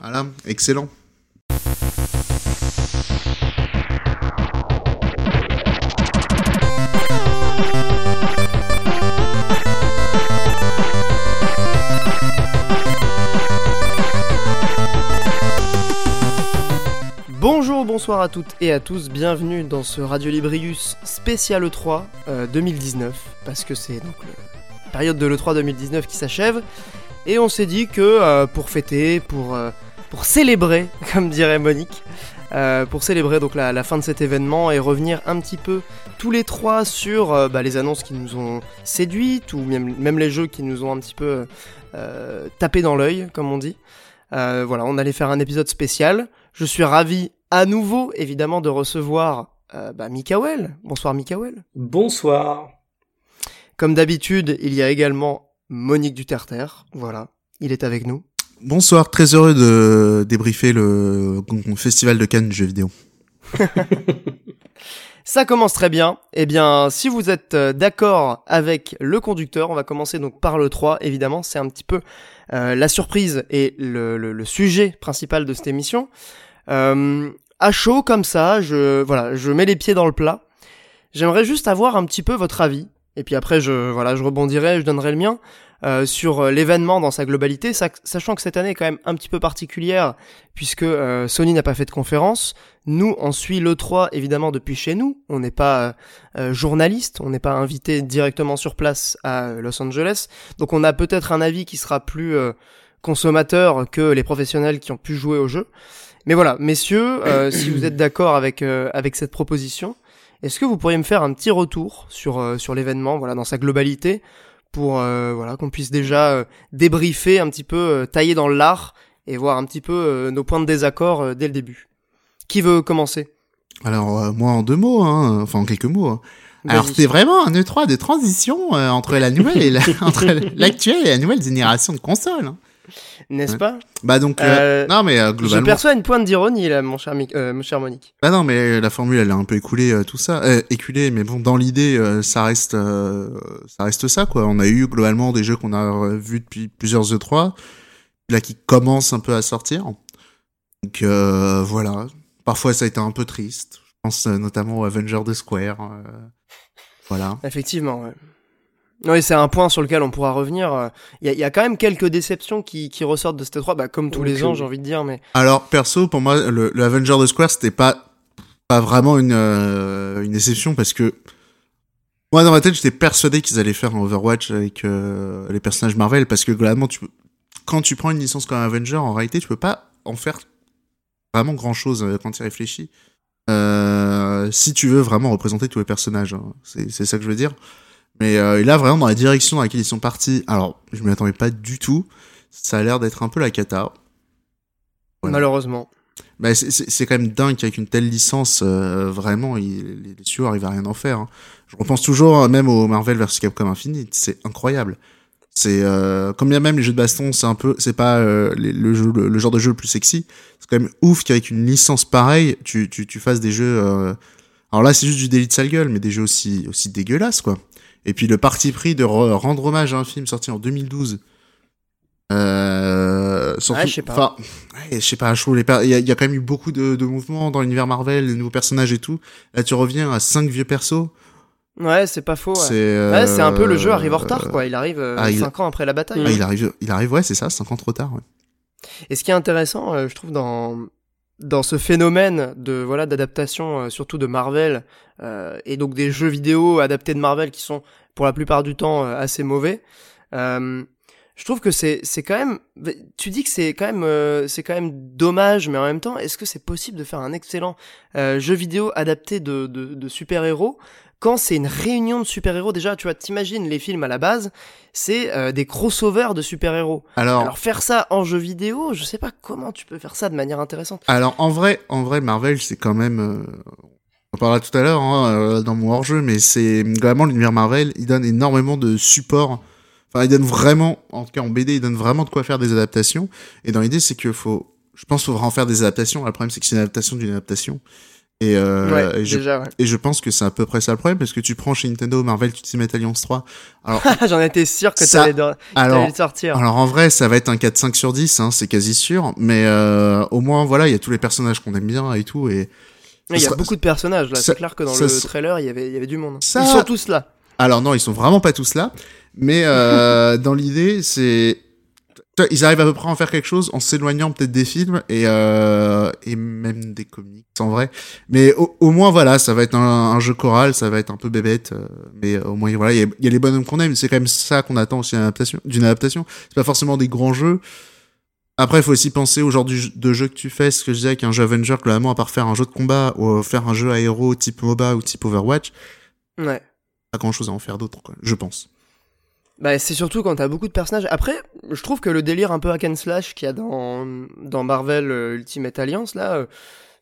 Voilà, excellent. Bonjour, bonsoir à toutes et à tous, bienvenue dans ce Radio Librius spécial E3 euh, 2019, parce que c'est donc la période de l'E3 2019 qui s'achève, et on s'est dit que euh, pour fêter, pour, euh, pour célébrer, comme dirait Monique, euh, pour célébrer donc la, la fin de cet événement et revenir un petit peu tous les trois sur euh, bah, les annonces qui nous ont séduites, ou même, même les jeux qui nous ont un petit peu euh, tapé dans l'œil, comme on dit. Euh, voilà, on allait faire un épisode spécial. Je suis ravi à nouveau, évidemment, de recevoir bah, Mikael. Bonsoir Mikael. Bonsoir. Comme d'habitude, il y a également Monique Duterter. Voilà, il est avec nous. Bonsoir, très heureux de débriefer le festival de Cannes du jeu vidéo. Ça commence très bien. Eh bien, si vous êtes euh, d'accord avec le conducteur, on va commencer donc par le 3. Évidemment, c'est un petit peu euh, la surprise et le sujet principal de cette émission. Euh, à chaud comme ça, je voilà, je mets les pieds dans le plat. J'aimerais juste avoir un petit peu votre avis. Et puis après, je voilà, je rebondirai, je donnerai le mien euh, sur euh, l'événement dans sa globalité, sa- sachant que cette année est quand même un petit peu particulière puisque euh, Sony n'a pas fait de conférence. Nous, on suit l'E3 évidemment depuis chez nous. On n'est pas euh, euh, journaliste, on n'est pas invité directement sur place à Los Angeles. Donc on a peut-être un avis qui sera plus euh, consommateur que les professionnels qui ont pu jouer au jeu. Mais voilà, messieurs, euh, si vous êtes d'accord avec, euh, avec cette proposition, est-ce que vous pourriez me faire un petit retour sur, euh, sur l'événement, voilà, dans sa globalité, pour euh, voilà qu'on puisse déjà euh, débriefer un petit peu, euh, tailler dans l'art et voir un petit peu nos points de désaccord dès le début. Qui veut commencer? Alors, moi, en deux mots, hein, enfin en quelques mots. hein. Alors, c'était vraiment un E3 de transition euh, entre la nouvelle et la, entre l'actuelle et la nouvelle génération de consoles. hein. N'est-ce Ouais. pas Bah donc, euh, Euh, non mais euh, Je globalement, perçois une pointe d'ironie là, mon cher, Mi- mon cher Monique. bah non mais la formule elle est un peu écoulée euh, tout ça, éculée, mais bon dans l'idée ça reste, ça reste ça quoi. On a eu globalement des jeux qu'on a vus depuis plusieurs E3, là qui commencent un peu à sortir. Donc voilà, parfois ça a été un peu triste. Je pense notamment au Avenger de Square. voilà. Effectivement, ouais. Oui, c'est un point sur lequel on pourra revenir. euh, Il y, a- il y a quand même quelques déceptions qui, qui ressortent de cette 3 bah, comme tous les ans, j'ai envie de dire, mais Alors perso, pour moi, le, le Avenger de Square, c'était pas pas vraiment une euh, une déception parce que moi dans ma tête, j'étais persuadé qu'ils allaient faire un Overwatch avec euh, les personnages Marvel parce que globalement, tu peux- quand tu prends une licence comme Avenger, en réalité, tu peux pas en faire vraiment grand chose quand tu y réfléchis. Euh, si tu veux vraiment représenter tous les personnages, hein. c'est c'est ça que je veux dire. Mais euh, là, vraiment dans la direction dans laquelle ils sont partis, alors je m'y attendais pas du tout. Ça a l'air d'être un peu la cata. Voilà. malheureusement. Bah, c'est- quand même dingue qu'avec une telle licence, euh, vraiment, il, les, les studios arrivent à rien en faire. hein. Je repense toujours euh, même au Marvel vs Capcom Infinite, c'est incroyable. C'est euh, comme bien même les jeux de baston, c'est un peu, c'est pas euh, les- le, jeu, le, le genre de jeu le plus sexy. C'est quand même ouf qu'avec une licence pareille, tu, tu, tu fasses des jeux. euh, Alors là, c'est juste du délit de sale gueule, mais des jeux aussi aussi dégueulasses quoi. Et puis le parti pris de re- rendre hommage à un film sorti en 2012. Euh, surtout, Ouais, je sais pas. enfin, Ouais, je sais pas, je trouve les il y, a- il y a quand même eu beaucoup de, de mouvements dans l'univers Marvel, les nouveaux personnages et tout. Là, tu reviens à cinq vieux persos. Ouais, c'est pas faux. Ouais. C'est euh, Ouais, un peu le jeu arrive en retard, quoi. Il arrive euh, ah, il- 5 ans après la bataille. ah, il arrive, il arrive, ouais, c'est ça, 5 ans trop tard. Ouais. Et ce qui est intéressant, euh, je trouve, dans dans ce phénomène de voilà d'adaptation, euh, surtout de Marvel, euh, et donc des jeux vidéo adaptés de Marvel qui sont pour la plupart du temps euh, assez mauvais. euh, je trouve que c'est c'est quand même. Tu dis que c'est quand même euh, c'est quand même dommage, mais en même temps, est-ce que c'est possible de faire un excellent euh, jeu vidéo adapté de de, de super héros quand c'est une réunion de super-héros, déjà, tu vois, t'imagines les films à la base, c'est euh, des crossovers de super-héros. Alors, Alors faire ça en jeu vidéo, je sais pas comment tu peux faire ça de manière intéressante. alors en vrai, en vrai, Marvel, c'est quand même. euh, on en parlera tout à l'heure hein, euh, dans mon hors-jeu, mais c'est globalement l'univers Marvel, il donne énormément de support. Enfin, il donne vraiment, en tout cas en BD, il donne vraiment de quoi faire des adaptations. Et dans l'idée, c'est qu'il faut, je pense, qu'il faut vraiment faire des adaptations. Le problème, c'est que c'est une adaptation d'une adaptation. Et, euh, Ouais, et je, déjà, ouais. et je pense que c'est à peu près ça le problème, parce que tu prends chez Nintendo Marvel Ultimate Alliance 3. Alors, J'en étais sûr que Ça- de- alors, le sortir. alors en vrai, ça va être un 4-5 sur 10, hein, c'est quasi sûr. Mais euh, au moins, voilà, il y a tous les personnages qu'on aime bien et tout. Et Mais Il y a beaucoup de personnages là, c'est clair que dans ça- le trailer il y avait, il y avait du monde. Ça- Ils sont tous là. Alors non, ils sont vraiment pas tous là. Mais euh, dans l'idée, c'est... Ils arrivent à peu près à en faire quelque chose en s'éloignant peut-être des films et, euh, et même des comics en vrai. Mais au, au moins voilà, ça va être un, un jeu choral, ça va être un peu bébête. euh, mais au moins voilà, il y a, il y a les bonhommes qu'on aime. C'est quand même ça qu'on attend aussi d'une adaptation. C'est pas forcément des grands jeux. Après, il faut aussi penser au genre du- de jeu que tu fais. Ce que je disais avec un jeu Avenger, globalement, à part faire un jeu de combat ou euh, faire un jeu aéro type MOBA ou type Overwatch, Ouais. pas grand chose à en faire d'autre, je pense. Bah, c'est surtout quand t'as beaucoup de personnages. Après, je trouve que le délire un peu hack and slash qu'il y a dans, dans Marvel euh, Ultimate Alliance, là, euh,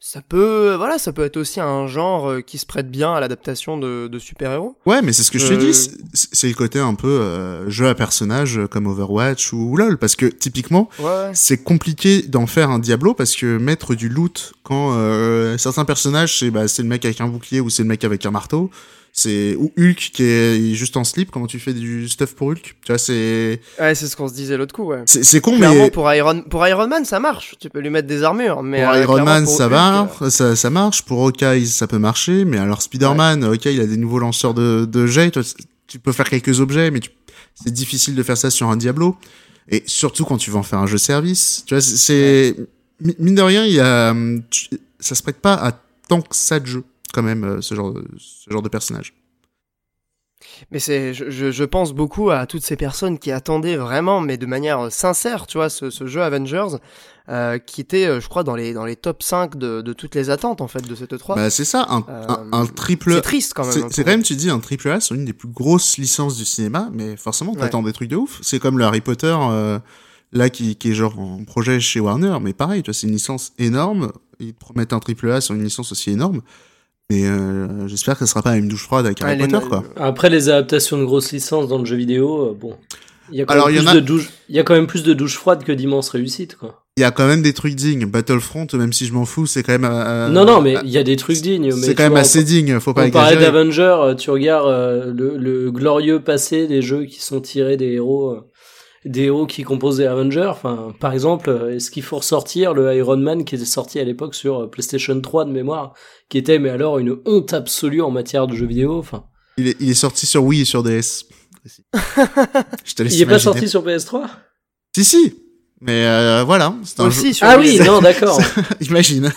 ça peut, voilà, ça peut être aussi un genre euh, qui se prête bien à l'adaptation de, de super-héros. Ouais, mais c'est ce que je te dis, c'est- le côté un peu euh, jeu à personnage euh, comme Overwatch ou, ou LoL, parce que typiquement, Ouais, c'est compliqué d'en faire un Diablo parce que mettre du loot quand euh, certains personnages, c'est bah, c'est le mec avec un bouclier ou c'est le mec avec un marteau, c'est ou Hulk qui est juste en slip, comment tu fais du stuff pour Hulk? Tu vois, c'est Ouais, c'est ce qu'on se disait l'autre coup, ouais. c'est con, Clairement, mais pour Iron, pour Iron Man, ça marche. Tu peux lui mettre des armures, mais pour euh, Iron Man, pour ça Hulk, va, euh, ça, ça marche. Pour Hawkeye, ça peut marcher, mais alors Spider-Man, Hawkeye, il a des nouveaux lanceurs de, de jets. Tu, peux faire quelques objets, mais tu- c'est difficile de faire ça sur un Diablo. Et surtout quand tu veux en faire un jeu service. Tu vois, c'est- c'est mi- mine de rien, il y a, ça se prête pas à tant que ça de jeu quand même euh, ce genre, de- ce genre de personnage. Mais c'est, je, je, pense beaucoup à toutes ces personnes qui attendaient vraiment, mais de manière euh, sincère, tu vois, ce, ce jeu Avengers, euh, qui était, euh, je crois, dans les, dans les top 5 de, de toutes les attentes, en fait, de cette 3 Bah c'est ça, un, Euh, un, un triple. c'est triste quand même. C'est peu. quand même, tu dis, un triple A sur une des plus grosses licences du cinéma, mais forcément, Ouais. t'attends des trucs de ouf. C'est comme le Harry Potter, euh, là, qui, qui est genre en projet chez Warner, mais pareil, tu vois, c'est une licence énorme. Ils te promettent un triple A sur une licence aussi énorme. Mais euh, j'espère que ça sera pas une douche froide avec Ouais, Harry les- Potter, quoi. Après les adaptations de grosses licences dans le jeu vidéo, euh, bon, il y a quand Alors, même y plus a- de douches, il y a quand même plus de douches froides que d'immenses réussites, quoi. Il y a quand même des trucs dignes. Battlefront, même si je m'en fous, c'est quand même... euh, non, non, mais euh, il y a des trucs dignes. C'est quand même vois, assez on- digne, faut pas On parlait exagérer. d'Avenger, euh, tu regardes euh, le, le glorieux passé des jeux qui sont tirés des héros, euh, des héros qui composent Avengers. Enfin, par exemple, euh, est-ce qu'il faut ressortir le Iron Man qui était sorti à l'époque sur euh, PlayStation 3 de mémoire, qui était mais alors une honte absolue en matière de jeux vidéo. Enfin, Il est, il est sorti sur Wii et sur DS. Je te laisse il est pas sorti sur PS3 Si, si. Mais euh, voilà, c'est un jeu. Aussi sur Ah oui, non, d'accord. Imagine.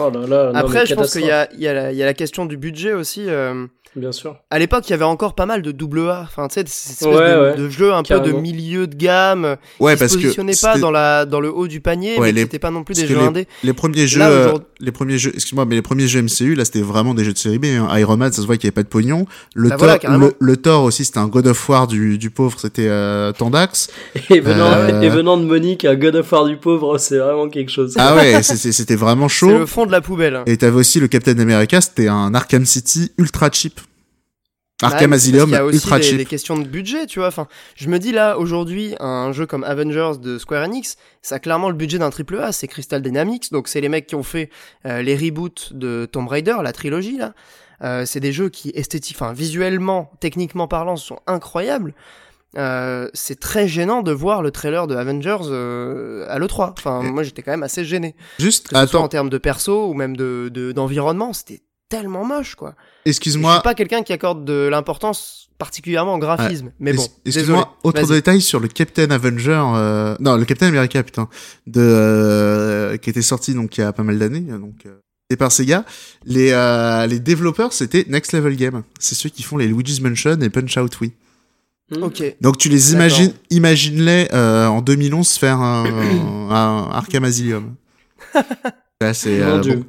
oh là là. non, Après, mais je pense qu'il y a, il y, a la, il y a la question du budget aussi. euh, Bien sûr. À l'époque, il y avait encore pas mal de double A. Enfin, tu sais, ces espèces Ouais, de, ouais. de jeux un peu de milieu de gamme. Ouais, qui parce se que positionnaient pas c'était- dans, la, dans le haut du panier, Ouais, mais les- n'étaient pas non plus des que jeux indés. les premiers jeux, Là, euh, les premiers jeux, excuse-moi, mais les premiers jeux MCU, là, c'était vraiment des jeux de série B. Hein. Iron Man, ça se voit qu'il y avait pas de pognon. Le Bah Thor, voilà, le, le Thor aussi, c'était un God of War du, du pauvre, c'était euh, Tandax. Et venant, Euh. et venant de Monique, un God of War du pauvre, c'est vraiment quelque chose. Ah ouais, c'était c'était vraiment C'est chaud. le fond de la poubelle. Et t'avais aussi le Captain America, c'était un Arkham City ultra cheap. Arkham parce Asylum qu'il y a aussi ultra des, cheap. des questions de budget, tu vois. Enfin, je me dis là, aujourd'hui, un jeu comme Avengers de Square Enix, ça a clairement le budget d'un triple A, c'est Crystal Dynamics, donc c'est les mecs qui ont fait euh, les reboots de Tomb Raider, la trilogie là. Euh, c'est des jeux qui esthétiques, enfin visuellement, techniquement parlant, sont incroyables. Euh, c'est très gênant de voir le trailer de Avengers euh, à l'E3. Enfin, Et- moi j'étais quand même assez gêné. Juste, Que ce soit en termes de perso ou même de de- d'environnement, c'était tellement moche quoi. Je excuse-moi. suis pas quelqu'un qui accorde de l'importance particulièrement au graphisme, mais bon. Excuse-moi, autre détail sur le Captain Avenger, euh, non, le Captain America, putain, de, euh, qui était sorti donc il y a pas mal d'années, donc, euh, et par Sega. Les, euh, les développeurs, c'était Next Level Game. C'est ceux qui font les Luigi's Mansion et Punch Out Wii. Hmm. Ok. Donc tu les imagines, imagine-les, euh, en 2011 faire un, un Arkham Asylum. Là, c'est, euh, bon.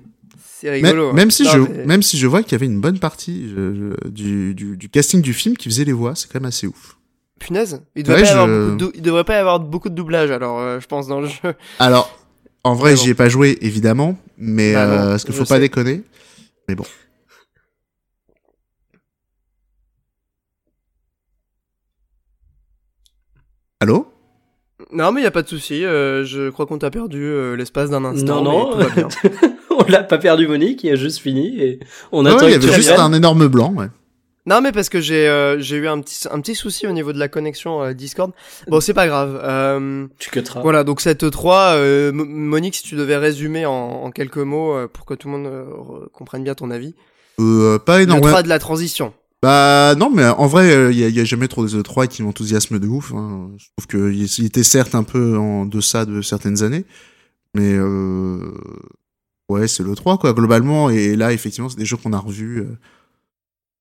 C'est Même, rigolo. hein. même si Non, je, mais- même si je vois qu'il y avait une bonne partie je- je- du, du, du casting du film qui faisait les voix, c'est quand même assez ouf. Punaise, il devrait, Ouais, pas y avoir je- beaucoup de dou- il devrait pas y avoir beaucoup de doublage, alors euh, je pense dans le jeu. Alors, en vrai, j'y ai pas joué, évidemment, mais Bah euh, parce qu'il faut pas sais. déconner. Mais bon. Allô? Non, mais y a pas de souci. euh, je crois qu'on t'a perdu euh, l'espace d'un instant. Non, non. mais tout va bien. on l'a pas perdu Monique, il a juste fini et on Ouais, attend il y avait juste un énorme blanc, ouais. Non, mais parce que j'ai euh, j'ai eu un petit un petit souci au niveau de la connexion euh, Discord. Bon, c'est pas grave. Euh, Tu cutteras. Voilà, donc cette 3, euh, Mo- Monique, si tu devais résumer en, en quelques mots euh, pour que tout le monde euh, re- comprenne bien ton avis. Euh, pas Le énorme. 3 de la transition. Bah non, mais en vrai, il y, a- y a jamais trop de E3 qui m'enthousiasment de ouf. hein. Je trouve qu'il il était certes un peu en deçà de certaines années, mais euh, ouais, c'est le 3 quoi, globalement. Et là, effectivement, c'est des jeux qu'on a revus. euh,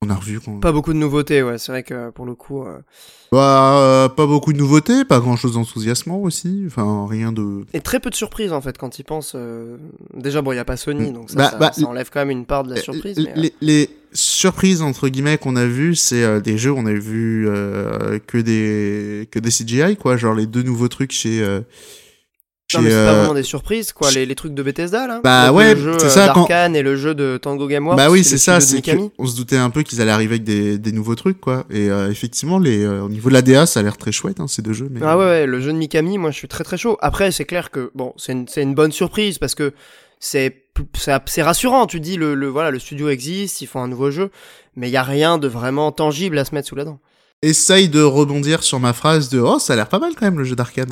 on a revu. qu'on- Pas beaucoup de nouveautés, ouais. C'est vrai que pour le coup. euh, Bah, euh, pas beaucoup de nouveautés, pas grand chose d'enthousiasmant aussi. Enfin, rien de. Et très peu de surprises en fait quand ils pensent. euh, Déjà, bon, il y a pas Sony, Mm. donc ça, Bah, ça, bah, ça enlève quand même une part de la surprise. Mais, les, surprises entre guillemets qu'on a vues, c'est des jeux où on a vu que des que des CGI quoi, genre les deux nouveaux trucs chez. Euh, Non, mais c'est pas euh, vraiment des surprises, quoi. Les, les trucs de Bethesda, là. Bah ouais, le jeu c'est euh, ça, quand- d'Arkane et le jeu de Tango Gameworks. Bah oui, c'est ça, c'est Mikami. qu'on se doutait un peu qu'ils allaient arriver avec des, des nouveaux trucs, quoi. Et euh, effectivement, les, euh, au niveau de la DA, ça a l'air très chouette, hein, ces deux jeux. Mais... Ah ouais, ouais, le jeu de Mikami, moi je suis très très chaud. Après, c'est clair que bon, c'est une, une bonne surprise parce que c'est c'est c'est rassurant. Tu dis le, le voilà, le studio existe, ils font un nouveau jeu, mais il y a rien de vraiment tangible à se mettre sous la dent. Essaye de rebondir sur ma phrase de Oh, ça a l'air pas mal quand même, le jeu d'arcade.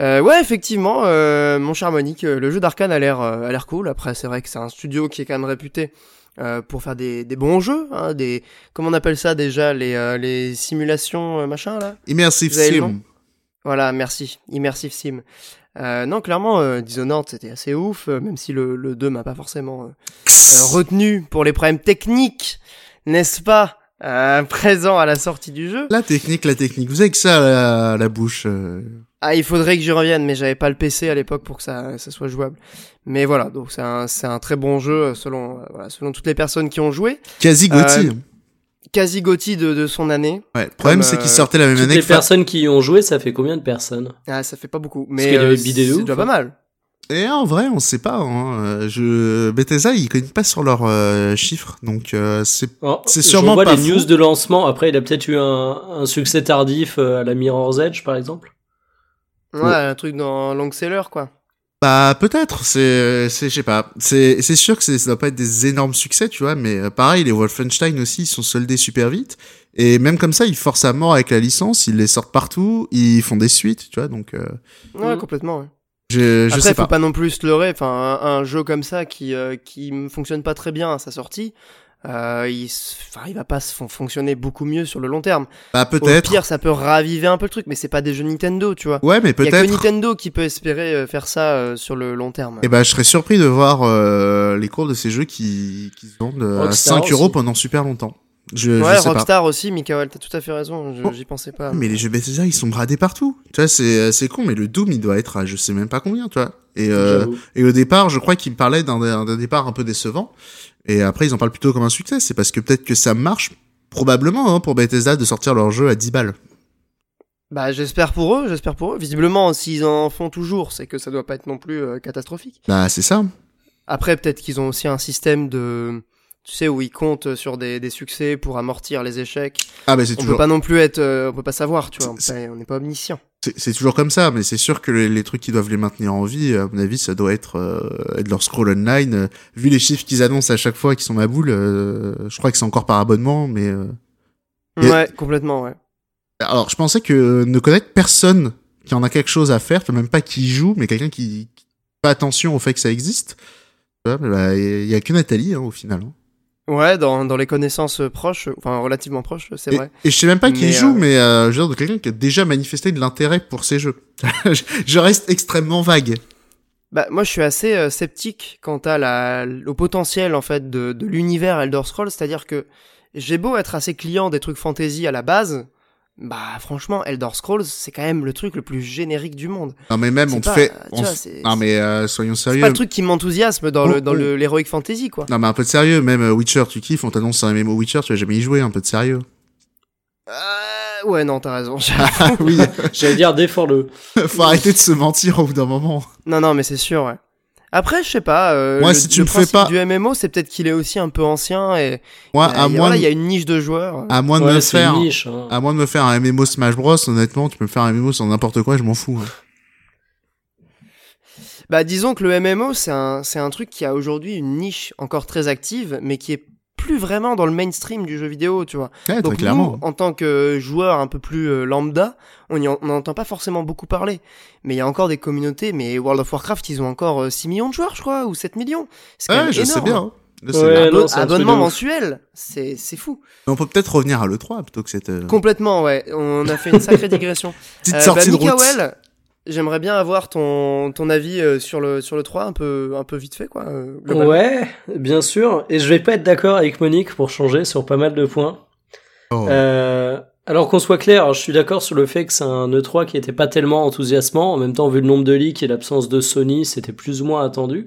Euh, ouais, effectivement, euh, mon cher Monique, euh, le jeu d'Arkane a l'air euh, a l'air cool. Après, c'est vrai que c'est un studio qui est quand même réputé euh, pour faire des, des bons jeux, hein, des comment on appelle ça déjà les euh, les simulations machin là? Immersive Sim. Voilà, merci. Immersive Sim. Euh, non, clairement, Dishonored, c'était assez ouf, même si le, le 2 m'a pas forcément retenu pour les problèmes techniques, n'est-ce pas, euh, présents à la sortie du jeu. La technique, la technique. Vous avez que ça à la, la bouche. euh. Ah, il faudrait que j'y revienne, mais j'avais pas le PC à l'époque pour que ça, ça soit jouable. Mais voilà, donc c'est un, c'est un très bon jeu euh, selon, euh, voilà, selon toutes les personnes qui ont joué. Quasi Gotti. Euh, Quasi Gotti de, de son année. ouais. Le problème, c'est qu'il sortait la même Toutes année les que Far- personnes qui y ont joué, ça fait combien de personnes? Ah, ça fait pas beaucoup. Mais qu'il y avait bidé de c'est ouf, déjà pas mal. Et en vrai, on sait pas. Hein. Euh, Je... Bethesda, ils connaissent pas sur leurs euh, chiffres, donc euh, c'est Oh, sûrement vois pas les fou. news de lancement. Après, il a peut-être eu un, un succès tardif euh, à la Mirror's Edge, par exemple. Ouais, Ouais. un truc dans long seller, quoi. Bah peut-être, c'est, c'est, je sais pas. C'est, c'est sûr que ça doit pas être des énormes succès, tu vois, mais pareil, les Wolfenstein aussi, ils sont soldés super vite. Et même comme ça, ils forcent à mort avec la licence, ils les sortent partout, ils font des suites, tu vois, donc euh, Ouais, Mhm. complètement, ouais. Je, je Après, sais faut pas. pas. non plus se leurrer. Enfin, un, un jeu comme ça qui euh, qui ne fonctionne pas très bien à sa sortie, euh, il, enfin, il va pas se fon- fonctionner beaucoup mieux sur le long terme. Bah Au peut-être. pire, ça peut raviver un peu le truc, mais c'est pas des jeux Nintendo, tu vois. Ouais, mais Il y a que peut-être. Nintendo qui peut espérer euh, faire ça euh, sur le long terme. Et bah je serais surpris de voir euh, les courbes de ces jeux qui, qui se vendent euh, à Rockstar 5 euros pendant super longtemps. Je, ouais, je sais pas. Rockstar aussi, Michael, t'as tout à fait raison. je- Oh. J'y pensais pas. Mais les jeux Bethesda, ils sont bradés partout. Tu vois, c'est, c'est con, mais le Doom, il doit être à je sais même pas combien, tu vois. Et, euh. Et au départ, je crois qu'ils parlaient d'un d'un départ un peu décevant. Et après, ils en parlent plutôt comme un succès. C'est parce que peut-être que ça marche, probablement, hein, pour Bethesda de sortir leur jeu à 10 balles. Bah, j'espère pour eux, j'espère pour eux. Visiblement, s'ils en font toujours, c'est que ça doit pas être non plus euh, catastrophique. Bah, c'est ça. Après, peut-être qu'ils ont aussi un système de, tu sais, où ils comptent sur des, des succès pour amortir les échecs. Ah, bah, c'est On toujours, peut pas non plus être, euh, on peut pas savoir, tu vois. On n'est pas omniscient. c'est toujours comme ça. Mais c'est sûr que les, les trucs qui doivent les maintenir en vie, à mon avis, ça doit être, euh, être leur scroll online. Euh, vu les chiffres qu'ils annoncent à chaque fois qui sont ma boule, euh, je crois que c'est encore par abonnement, mais, euh, Ouais, complètement, ouais. Alors, je pensais que ne connaître personne qui en a quelque chose à faire, même pas qui joue, mais quelqu'un qui, qui fait attention au fait que ça existe. Bah, Il y a que Nathalie, hein, au final. hein. Ouais, dans, dans les connaissances proches, enfin relativement proches, c'est vrai. et je sais même pas qui Mais, joue, euh, mais euh, je veux dire, de quelqu'un qui a déjà manifesté de l'intérêt pour ces jeux. je, je reste extrêmement vague. Bah, moi, je suis assez euh, sceptique quant à la, au potentiel, en fait, de, de l'univers Elder Scrolls. C'est-à-dire que j'ai beau être assez client des trucs fantasy à la base, bah, franchement, Elder Scrolls, c'est quand même le truc le plus générique du monde. Non, mais même, C'est on te fait... on vois, c'est- Non, mais euh, soyons C'est sérieux. pas le truc qui m'enthousiasme dans Oh, le, dans oh. le, l'heroic fantasy, quoi. Non, mais un peu de sérieux. Même euh, Witcher, tu kiffes, on t'annonce un MMO Witcher, tu vas jamais y jouer, un peu de sérieux. Euh, ouais, non, t'as raison. Ah oui, J'allais dire défends-le. faut arrêter de se mentir au bout d'un moment. non, non, mais c'est sûr, ouais. Après, je sais pas. Euh, Moi, le, si tu le me fais pas- du MMO, c'est peut-être qu'il est aussi un peu ancien et Moi, euh, à il y a- moins, voilà, il de- y a une niche de joueurs. à moins de Ouais, me faire... niche. hein. À moins de me faire un MMO Smash Bros, honnêtement, tu peux me faire un MMO sur n'importe quoi, je m'en fous. hein. Bah disons que le MMO c'est un c'est un truc qui a aujourd'hui une niche encore très active mais qui est plus vraiment dans le mainstream du jeu vidéo, tu vois. Ouais, Donc très clairement. nous, en tant que joueur un peu plus euh, lambda, on y en- on n'entend pas forcément beaucoup parler. Mais il y a encore des communautés, mais World of Warcraft, ils ont encore euh, 6 millions de joueurs, je crois, ou 7 millions. C'est quand Ouais, même je énorme. hein. Sais bien. Non, truc abonnement mensuel, c'est c'est fou. Mais on peut peut-être revenir à l'E3 plutôt que cette euh, Complètement, ouais. On a fait une sacrée digression. petite Euh, sortie bah, de route. J'aimerais bien avoir ton, ton avis euh, sur le, sur le 3 un peu, un peu vite fait, quoi. euh. Ouais, bien sûr. Et je vais pas être d'accord avec Monique pour changer sur pas mal de points. Oh. Euh, alors qu'on soit clair, je suis d'accord sur le fait que c'est un E3 qui était pas tellement enthousiasmant. En même temps, vu le nombre de leaks et l'absence de Sony, c'était plus ou moins attendu.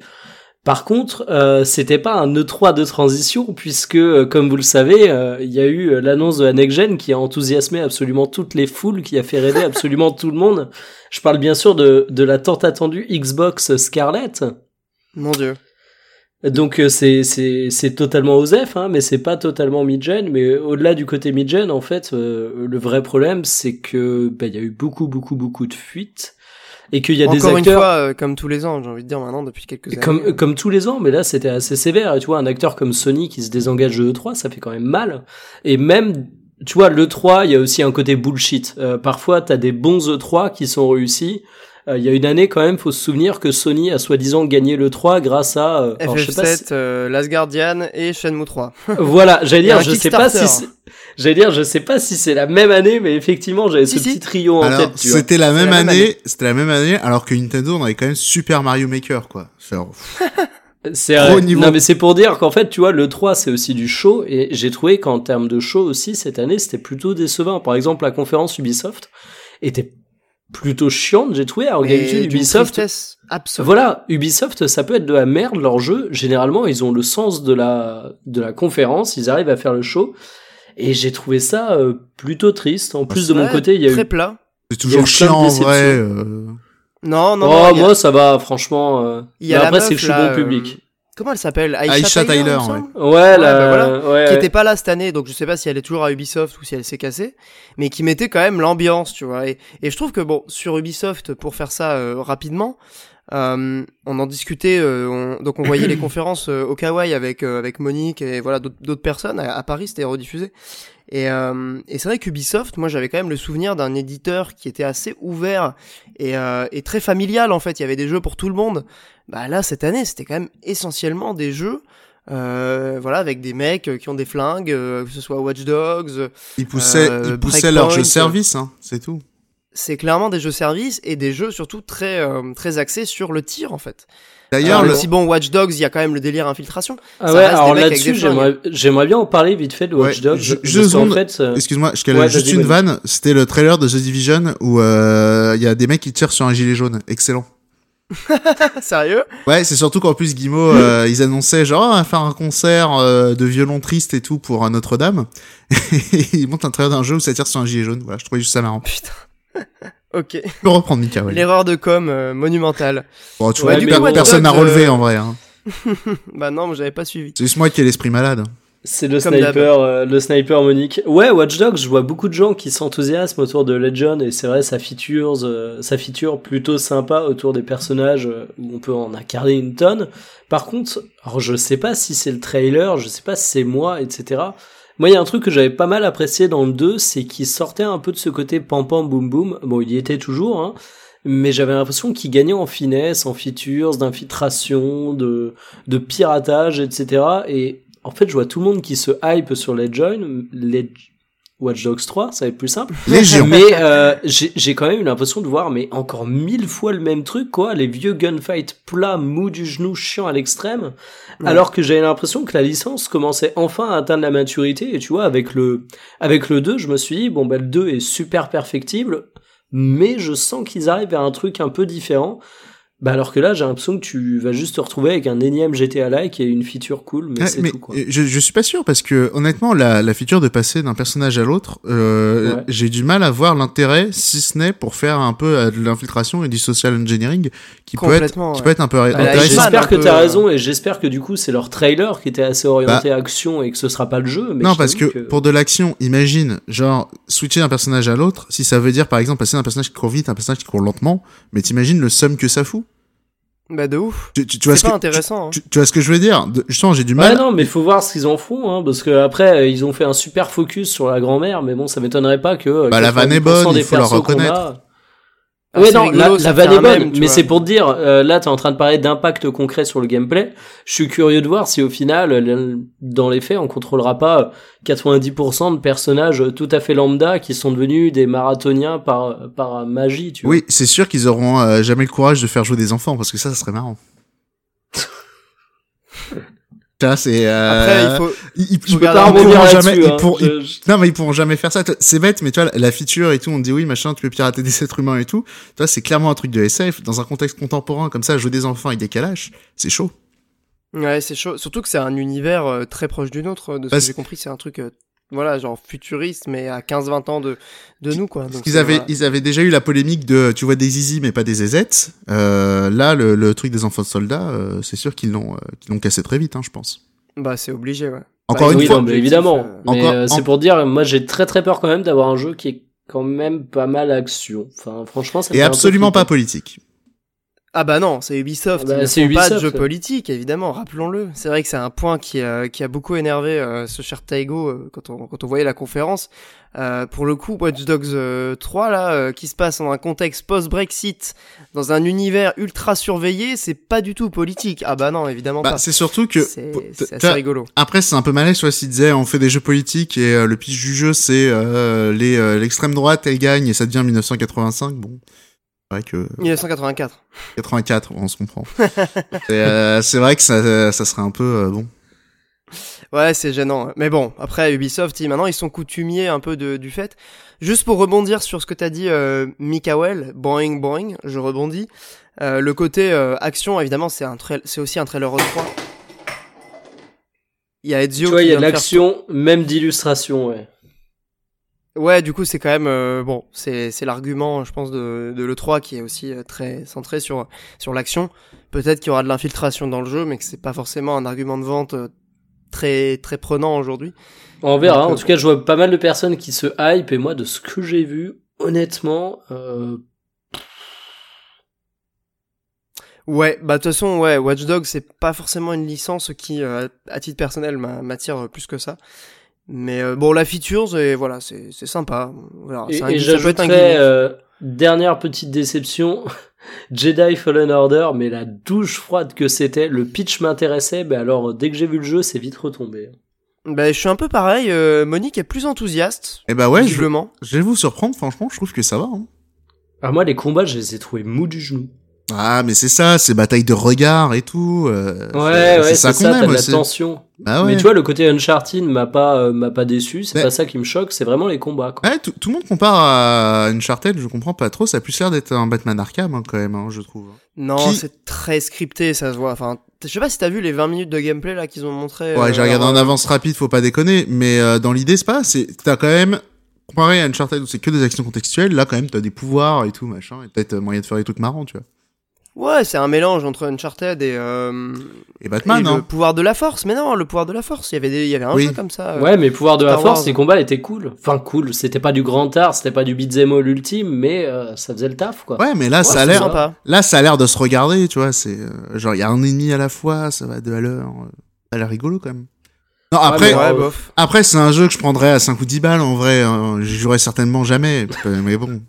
Par contre, euh, c'était pas un E3 de transition puisque, euh, comme vous le savez, euh, il y a eu euh, l'annonce de la next gen qui a enthousiasmé absolument toutes les foules, qui a fait rêver absolument tout le monde. Je parle bien sûr de, de la tant attendue Xbox Scarlett. Mon dieu. Donc c'est c'est c'est totalement OSEF, hein, mais c'est pas totalement mid-gen. Mais au-delà du côté mid-gen, en fait, euh, le vrai problème, c'est que bah, il y a eu beaucoup beaucoup beaucoup de fuites et qu'il y a Encore des une acteurs fois, euh, comme tous les ans, j'ai envie de dire maintenant depuis quelques années. comme comme tous les ans, mais là c'était assez sévère. Et tu vois, un acteur comme Sony qui se désengage de E3, ça fait quand même mal. Et même tu vois, le 3, il y a aussi un côté bullshit. Euh, parfois, t'as des bons E3 qui sont réussis. Euh, Il y a une année quand même, faut se souvenir que Sony a soi-disant gagné le 3 grâce à. euh, alors, je sais pas si- FF7, euh, Last Guardian et Shenmue 3. Voilà, j'allais dire, je sais pas si j'allais dire, je sais pas si c'est la même année, mais effectivement, j'avais Si, ce si. petit trio en tête, c'était la même la année, c'était la même année, alors que Nintendo, on avait quand même Super Mario Maker, quoi. C'est niveau. Non, mais c'est pour dire qu'en fait, tu vois, le 3, c'est aussi du show, et j'ai trouvé qu'en termes de show aussi, cette année, c'était plutôt décevant. Par exemple, la conférence Ubisoft était plutôt chiante, j'ai trouvé. Alors, Ubisoft. Voilà, Ubisoft, ça peut être de la merde, leur jeu. Généralement, ils ont le sens de la, de la conférence, ils arrivent à faire le show. Et j'ai trouvé ça euh, plutôt triste. En plus, de mon Ouais, côté, il y a très eu... plat. c'est toujours plein de chiant en déceptions. vrai. euh. Non, non, oh, non. a- moi, ça va, franchement. euh, Il y a mais après, c'est que je suis là, bon euh, public. Comment elle s'appelle? Aisha, Aisha Tyler, Tyler, Ouais, là, bah voilà. ouais. qui était pas là cette année, donc je sais pas si elle est toujours à Ubisoft ou si elle s'est cassée, mais qui mettait quand même l'ambiance, tu vois. Et, et je trouve que bon, sur Ubisoft, pour faire ça euh, rapidement, euh, on en discutait, euh, on- donc on voyait les conférences euh, au Kawaii avec euh, avec Monique et voilà d'autres personnes à, à Paris, c'était rediffusé. Et, euh, et c'est vrai qu'Ubisoft, moi j'avais quand même le souvenir d'un éditeur qui était assez ouvert et, euh, et très familial en fait. Il y avait des jeux pour tout le monde. Bah là cette année, c'était quand même essentiellement des jeux. Euh, voilà, avec des mecs qui ont des flingues, euh, que ce soit Watch Dogs, Ils poussaient, ils poussaient leur jeu service, hein, c'est tout. C'est clairement des jeux services et des jeux surtout très euh, très axés sur le tir en fait. D'ailleurs, Alors, le- même si bon Watch Dogs, il y a quand même le délire infiltration. Ah ouais, alors là-dessus, j'aimerais, bien en parler vite fait de Ouais, Watch Dogs. fait, euh, excuse-moi, je calme Ouais, juste une vanne. C'était le trailer de The Division où euh, il y a des mecs qui tirent sur un gilet jaune. Excellent. Sérieux? Ouais, c'est surtout qu'en plus Guimau, euh, ils annonçaient genre Ah, on va faire un concert euh, de violon triste et tout pour euh, Notre-Dame. Et ils montent un trailer d'un jeu où ça tire sur un gilet jaune. Voilà, je trouvais juste ça marrant. Putain. Ok. Je peux reprendre Mika. Ouais. L'erreur de com euh, monumentale. Bon, tu Ouais, vois, du coup, personne n'a relevé euh, en vrai. Hein. bah non, mais j'avais pas suivi. C'est juste moi qui ai l'esprit malade. C'est le Comme sniper, euh, le sniper Monique. Ouais, Watch Dogs, je vois beaucoup de gens qui s'enthousiasment autour de Legend et c'est vrai, ça features, euh, ça feature plutôt sympa autour des personnages euh, où on peut en incarner une tonne. Par contre, alors je sais pas si c'est le trailer, je sais pas si c'est moi, etc. Moi, il y a un truc que j'avais pas mal apprécié dans le 2, c'est qu'il sortait un peu de ce côté pam pam boum boum. Bon, il y était toujours, hein. Mais j'avais l'impression qu'il gagnait en finesse, en features, d'infiltration, de, de piratage, etc. Et en fait, je vois tout le monde qui se hype sur Legend, Leg... Watch Dogs 3, ça va être plus simple. Légion. Mais euh, j'ai quand même eu l'impression de voir mais encore mille fois le même truc, quoi. Les vieux gunfights plats, mous du genou, chiants à l'extrême. Ouais. Alors que j'avais l'impression que la licence commençait enfin à atteindre la maturité. Et tu vois, avec le, avec le 2, je me suis dit, bon, ben, le 2 est super perfectible. Mais je sens qu'ils arrivent vers un truc un peu différent. Bah alors que là, j'ai l'impression que tu vas juste te retrouver avec un énième GTA like et une feature cool, mais c'est tout quoi. je, je suis pas sûr parce que honnêtement la, la feature de passer d'un personnage à l'autre, euh, Ouais. j'ai du mal à voir l'intérêt si ce n'est pour faire un peu euh, de l'infiltration et du social engineering qui peut être qui peut être un peu Bah, J'espère que peu, t'as euh, raison et j'espère que du coup c'est leur trailer qui était assez orienté action et que ce sera pas le jeu. Mais non je parce que, pour de l'action, imagine genre switcher d'un personnage à l'autre, si ça veut dire par exemple passer d'un personnage qui court vite à un personnage qui court lentement, mais t'imagines le somme que ça fout Bah de ouf. tu, tu, tu vois C'est ce pas que, intéressant. hein. tu, tu vois ce que je veux dire Justement, j'ai du Ouais mal. non mais faut voir ce qu'ils en font hein, parce que après euh, ils ont fait un super focus sur la grand-mère mais bon ça m'étonnerait pas que euh, Bah, la vanne est 90% bonne, il faut le reconnaître. A- Ah, non rigolo, la, ça la vanne est bonne tu mais c'est pour te dire euh, là t'es en train de parler d'impact concret sur le gameplay. Je suis curieux de voir si au final euh, dans les faits on contrôlera pas 90% de personnages tout à fait lambda qui sont devenus des marathoniens par par magie tu vois. Oui, c'est sûr qu'ils auront euh, jamais le courage de faire jouer des enfants parce que ça, ça serait marrant. C'est. euh, Après, il faut. ils, ils- garder un pourront jamais. ils hein. pourront- Je- Non, mais ils pourront jamais faire ça. C'est bête, mais tu vois, la feature et tout, on dit oui, machin, tu peux pirater des êtres humains et tout. Tu vois, c'est clairement un truc de SF. Dans un contexte contemporain, comme ça, jouer des enfants avec des calaches, c'est chaud. Ouais, c'est chaud. Surtout que c'est un univers euh, très proche du nôtre. De ce Parce- que j'ai compris, c'est un truc, euh, voilà, genre futuriste, mais à 15-20 ans de, de nous, quoi. Parce Donc qu'ils c'est- avaient, voilà. ils avaient déjà eu la polémique de, tu vois, des zizi, mais pas des zézettes. Euh, là, le, le truc des enfants de soldats, euh, c'est sûr qu'ils l'ont, euh, qu'ils l'ont cassé très vite, hein, je pense. Bah, c'est obligé, ouais. Encore Bah, une oui, fois, non, mais évidemment. euh, Mais euh, c'est en- pour dire, moi j'ai très très peur quand même d'avoir un jeu qui est quand même pas mal action. Enfin, franchement, ça me et absolument pas politique. Ah bah non, c'est Ubisoft. Bah, ils ne c'est font pas de Ubisoft, jeu politique, évidemment, rappelons-le. C'est vrai que c'est un point qui a, qui a beaucoup énervé euh, ce cher Taigo euh, quand, on, quand on voyait la conférence. Euh, pour le coup, Watch Dogs euh, 3, là, euh, qui se passe dans un contexte post-Brexit, dans un univers ultra surveillé, c'est pas du tout politique. Ah bah non, évidemment Bah, pas. c'est surtout que. C'est assez rigolo. Après, c'est un peu malais, soit s'ils disaient on fait des jeux politiques et euh, le pitch du jeu c'est euh, les euh, l'extrême droite elle gagne et ça devient 1985. Bon, vrai que 1984. 84, on se comprend. c'est euh, c'est vrai que ça, ça serait un peu euh, bon. Ouais, c'est gênant. Mais bon, après Ubisoft, ils, maintenant ils sont coutumiers un peu de, du fait. Juste pour rebondir sur ce que t'as dit, euh, Mikael, boing boing, je rebondis. Euh, le côté euh, action, évidemment, c'est un c'est aussi un trailer E3. Il y a Ezio Tu vois, qui il y a de l'action, même d'illustration, ouais. Ouais, du coup, c'est quand même euh, bon. C'est c'est l'argument, je pense, de, de le3 qui est aussi euh, très centré sur sur l'action. Peut-être qu'il y aura de l'infiltration dans le jeu, mais que c'est pas forcément un argument de vente euh, très très prenant aujourd'hui. On verra. Donc, en euh, tout cas, je vois pas mal de personnes qui se hype et moi, de ce que j'ai vu, honnêtement, euh, Ouais, bah de toute façon, ouais, Watch Dogs, c'est pas forcément une licence qui, euh, à titre personnel, m'a- m'attire plus que ça. Mais euh, bon, la feature, c'est voilà, c'est c'est sympa. Voilà, et, c'est un- et ça peut être un j'ajouterais gimmick. euh, dernière petite déception. Jedi Fallen Order, mais la douche froide que c'était, le pitch m'intéressait, mais alors dès que j'ai vu le jeu, c'est vite retombé. Bah, je suis un peu pareil. euh, Monique est plus enthousiaste, Et bah ouais, je, je vais vous surprendre, franchement, je trouve que ça va. hein. Alors moi, les combats, je les ai trouvés mous du genou. Ah, mais c'est ça, c'est bataille de regard et tout. euh, Ouais, c'est- ouais, c'est c'est ça ça, qu'on t'as aime de la aussi. tension. Bah ouais. Mais tu vois, le côté Uncharted m'a pas, euh, m'a pas déçu, c'est Mais- pas ça qui me choque, c'est vraiment les combats, quoi. Ouais, tout, tout le monde compare à Uncharted, je comprends pas trop, ça a plus l'air d'être un Batman Arkham hein, quand même, hein, je trouve. Non, Qui- c'est très scripté, ça se voit. Enfin, je sais pas si t'as vu les 20 minutes de gameplay là qu'ils ont montré. Ouais, euh, j'ai regardé en euh, avance rapide, faut pas déconner, mais euh, dans l'idée, c'est pas, c'est t'as quand même comparé à Uncharted où c'est que des actions contextuelles, là quand même t'as des pouvoirs et tout machin, et peut-être moyen de faire des trucs marrants, tu vois. Ouais, c'est un mélange entre Uncharted et, euh, Et Batman, et le hein. pouvoir de la force. Mais non, le pouvoir de la force. Il y avait, des, il y avait un Oui. jeu comme ça. euh. Ouais, mais pouvoir de la force, Wars. les combats étaient cool. Enfin, cool. C'était pas du grand art, c'était pas du beat'em all ultime, mais euh, ça faisait le taf, quoi. Ouais, mais là ça a l'air, là ça a l'air de se regarder, tu vois. C'est euh, genre il y a un ennemi à la fois, ça va de à l'heure, ça a l'air rigolo quand même. Non, après, Ouais, euh, après c'est un jeu que je prendrais à 5 ou 10 balles en vrai. Hein. J'y jouerais certainement jamais, mais bon.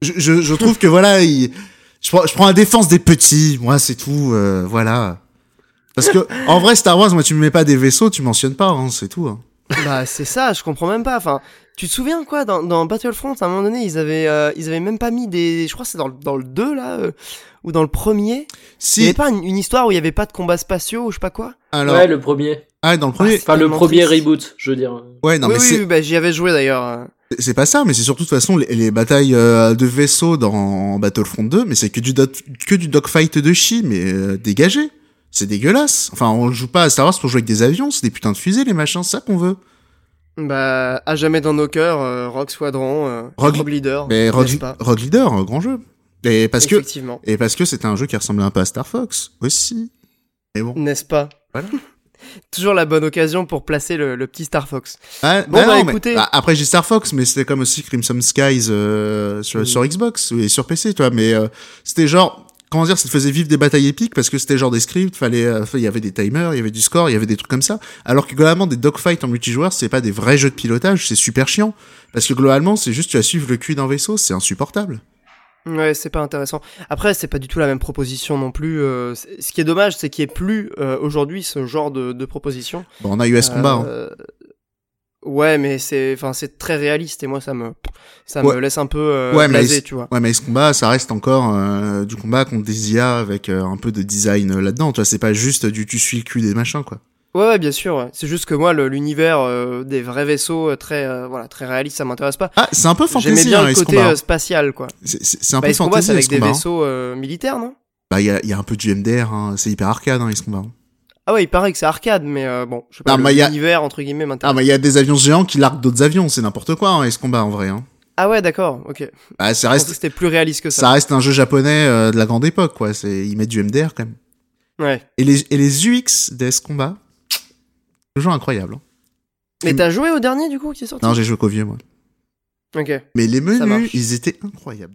Je, je, je trouve que voilà, il- je, prends, je prends la défense des petits, moi c'est tout, euh, voilà. Parce que en vrai Star Wars, moi tu me mets pas des vaisseaux, tu mentionnes pas, hein, c'est tout. hein. Bah, c'est ça, je comprends même pas. Enfin, tu te souviens quoi, dans, dans Battlefront, à un moment donné, ils avaient, euh, ils avaient même pas mis des. Je crois que c'est dans, le- dans le 2 là, euh, ou dans le premier. Il y Si, avait pas une, une histoire où il y avait pas de combats spatiaux ou je sais pas quoi? alors, Ouais, le premier. ah dans le premier, Enfin, le premier triste. reboot, je veux dire. ouais non oui, mais oui, c'est oui, bah, j'y avais joué d'ailleurs. C'est pas ça, mais c'est surtout de toute façon les, les batailles euh, de vaisseaux dans Battlefront 2, mais c'est que du que du dogfight de chi, mais euh, dégagé. C'est dégueulasse. Enfin, on joue pas à Star Wars pour jouer avec des avions, c'est des putains de fusées les machins, c'est ça qu'on veut. Bah, à jamais dans nos cœurs, euh, Rogue Squadron, Rogue- Rogue Leader, Mais Rogue, Rogue Leader, un grand jeu. Et parce que Effectivement, et parce que c'était un jeu qui ressemblait un peu à Star Fox aussi. Mais bon. n'est-ce pas Voilà. Toujours la bonne occasion pour placer le, le petit Star Fox. Ah, Bon, bah bah, non, mais- écoutez- bah, après j'ai Star Fox, mais c'était comme aussi Crimson Skies euh, sur, sur Xbox et sur PC, toi. Mais euh, c'était genre, comment dire, ça te faisait vivre des batailles épiques parce que c'était genre des scripts, fallait, euh, il y avait des timers, il y avait du score, il y avait des trucs comme ça. Alors que globalement des dogfights en multijoueur, c'est pas des vrais jeux de pilotage, c'est super chiant parce que globalement c'est juste tu vas suivre le cul d'un vaisseau, c'est insupportable. Ouais, c'est pas intéressant. Après, c'est pas du tout la même proposition non plus. euh, ce qui est dommage, c'est qu'il n'y ait plus euh, aujourd'hui ce genre de, de proposition. Bon, on a US Combat. hein. Euh, Ouais, mais c'est, enfin, c'est très réaliste et moi, ça me, ça Ouais. me laisse un peu euh, Ouais, mais blasé, c'est- tu vois. Ouais, mais ce combat, ça reste encore euh, du combat contre des IA avec euh, un peu de design là-dedans. Tu vois, c'est pas juste du tu suis le cul des machins, quoi. Ouais, ouais, bien sûr. C'est juste que moi, le- l'univers euh, des vrais vaisseaux euh, très, euh, voilà, très réaliste, ça m'intéresse pas. Ah, c'est un peu J'aimais fantasy, bien hein, le Ace côté Combat. euh, spatial, quoi. C'est- C'est c'est un Bah, peu Ace Combat, c'est fantasy, avec Ace des Combat. hein. vaisseaux euh, militaires, non? Bah, il y a, il y a un peu du MDR, hein. c'est hyper arcade, hein, Ace Combat. Ah ouais, il paraît que c'est arcade, mais euh, bon, je sais pas, Ah, mais il y a- l'univers entre guillemets Ah, m'intéresse. il y a des avions géants qui larguent d'autres avions, c'est n'importe quoi, hein, Ace Combat, en vrai. Hein. Ah ouais, d'accord, ok. Bah, ça Je pensais que reste, c'était plus réaliste que ça. ça reste un jeu japonais euh, de la grande époque, quoi. C'est, ils mettent du MDR, quand même. Ouais. Et les, et les UX d'Ace Combat, toujours incroyable. hein. Mais t'as joué au dernier du coup qui est sorti Non, j'ai joué qu'au vieux, moi. Ok. Mais les menus, ils étaient incroyables.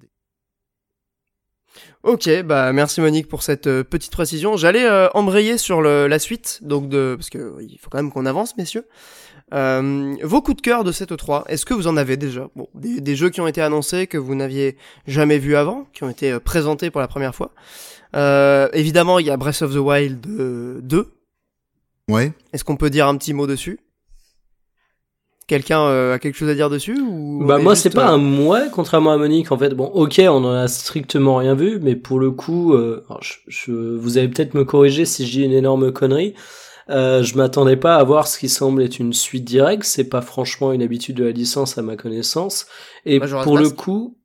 Ok, bah merci Monique pour cette euh, petite précision. J'allais euh, embrayer sur le, la suite, donc de parce que il faut quand même qu'on avance, messieurs. Euh, vos coups de cœur de cette E3, est-ce que vous en avez déjà? Bon, des, des jeux qui ont été annoncés que vous n'aviez jamais vus avant, qui ont été présentés pour la première fois. Évidemment, il y a Breath of the Wild euh, 2. Ouais. Est-ce qu'on peut dire un petit mot dessus? Quelqu'un euh, a quelque chose à dire dessus ou Bah moi c'est pas euh, un mouais contrairement à Monique en fait. Bon ok on en a strictement rien vu mais pour le coup euh, alors, je, je- vous allez peut-être me corriger si je dis une énorme connerie. Euh, je m'attendais pas à voir ce qui semble être une suite directe. C'est pas franchement une habitude de la licence à ma connaissance. Et Majora's pour le coup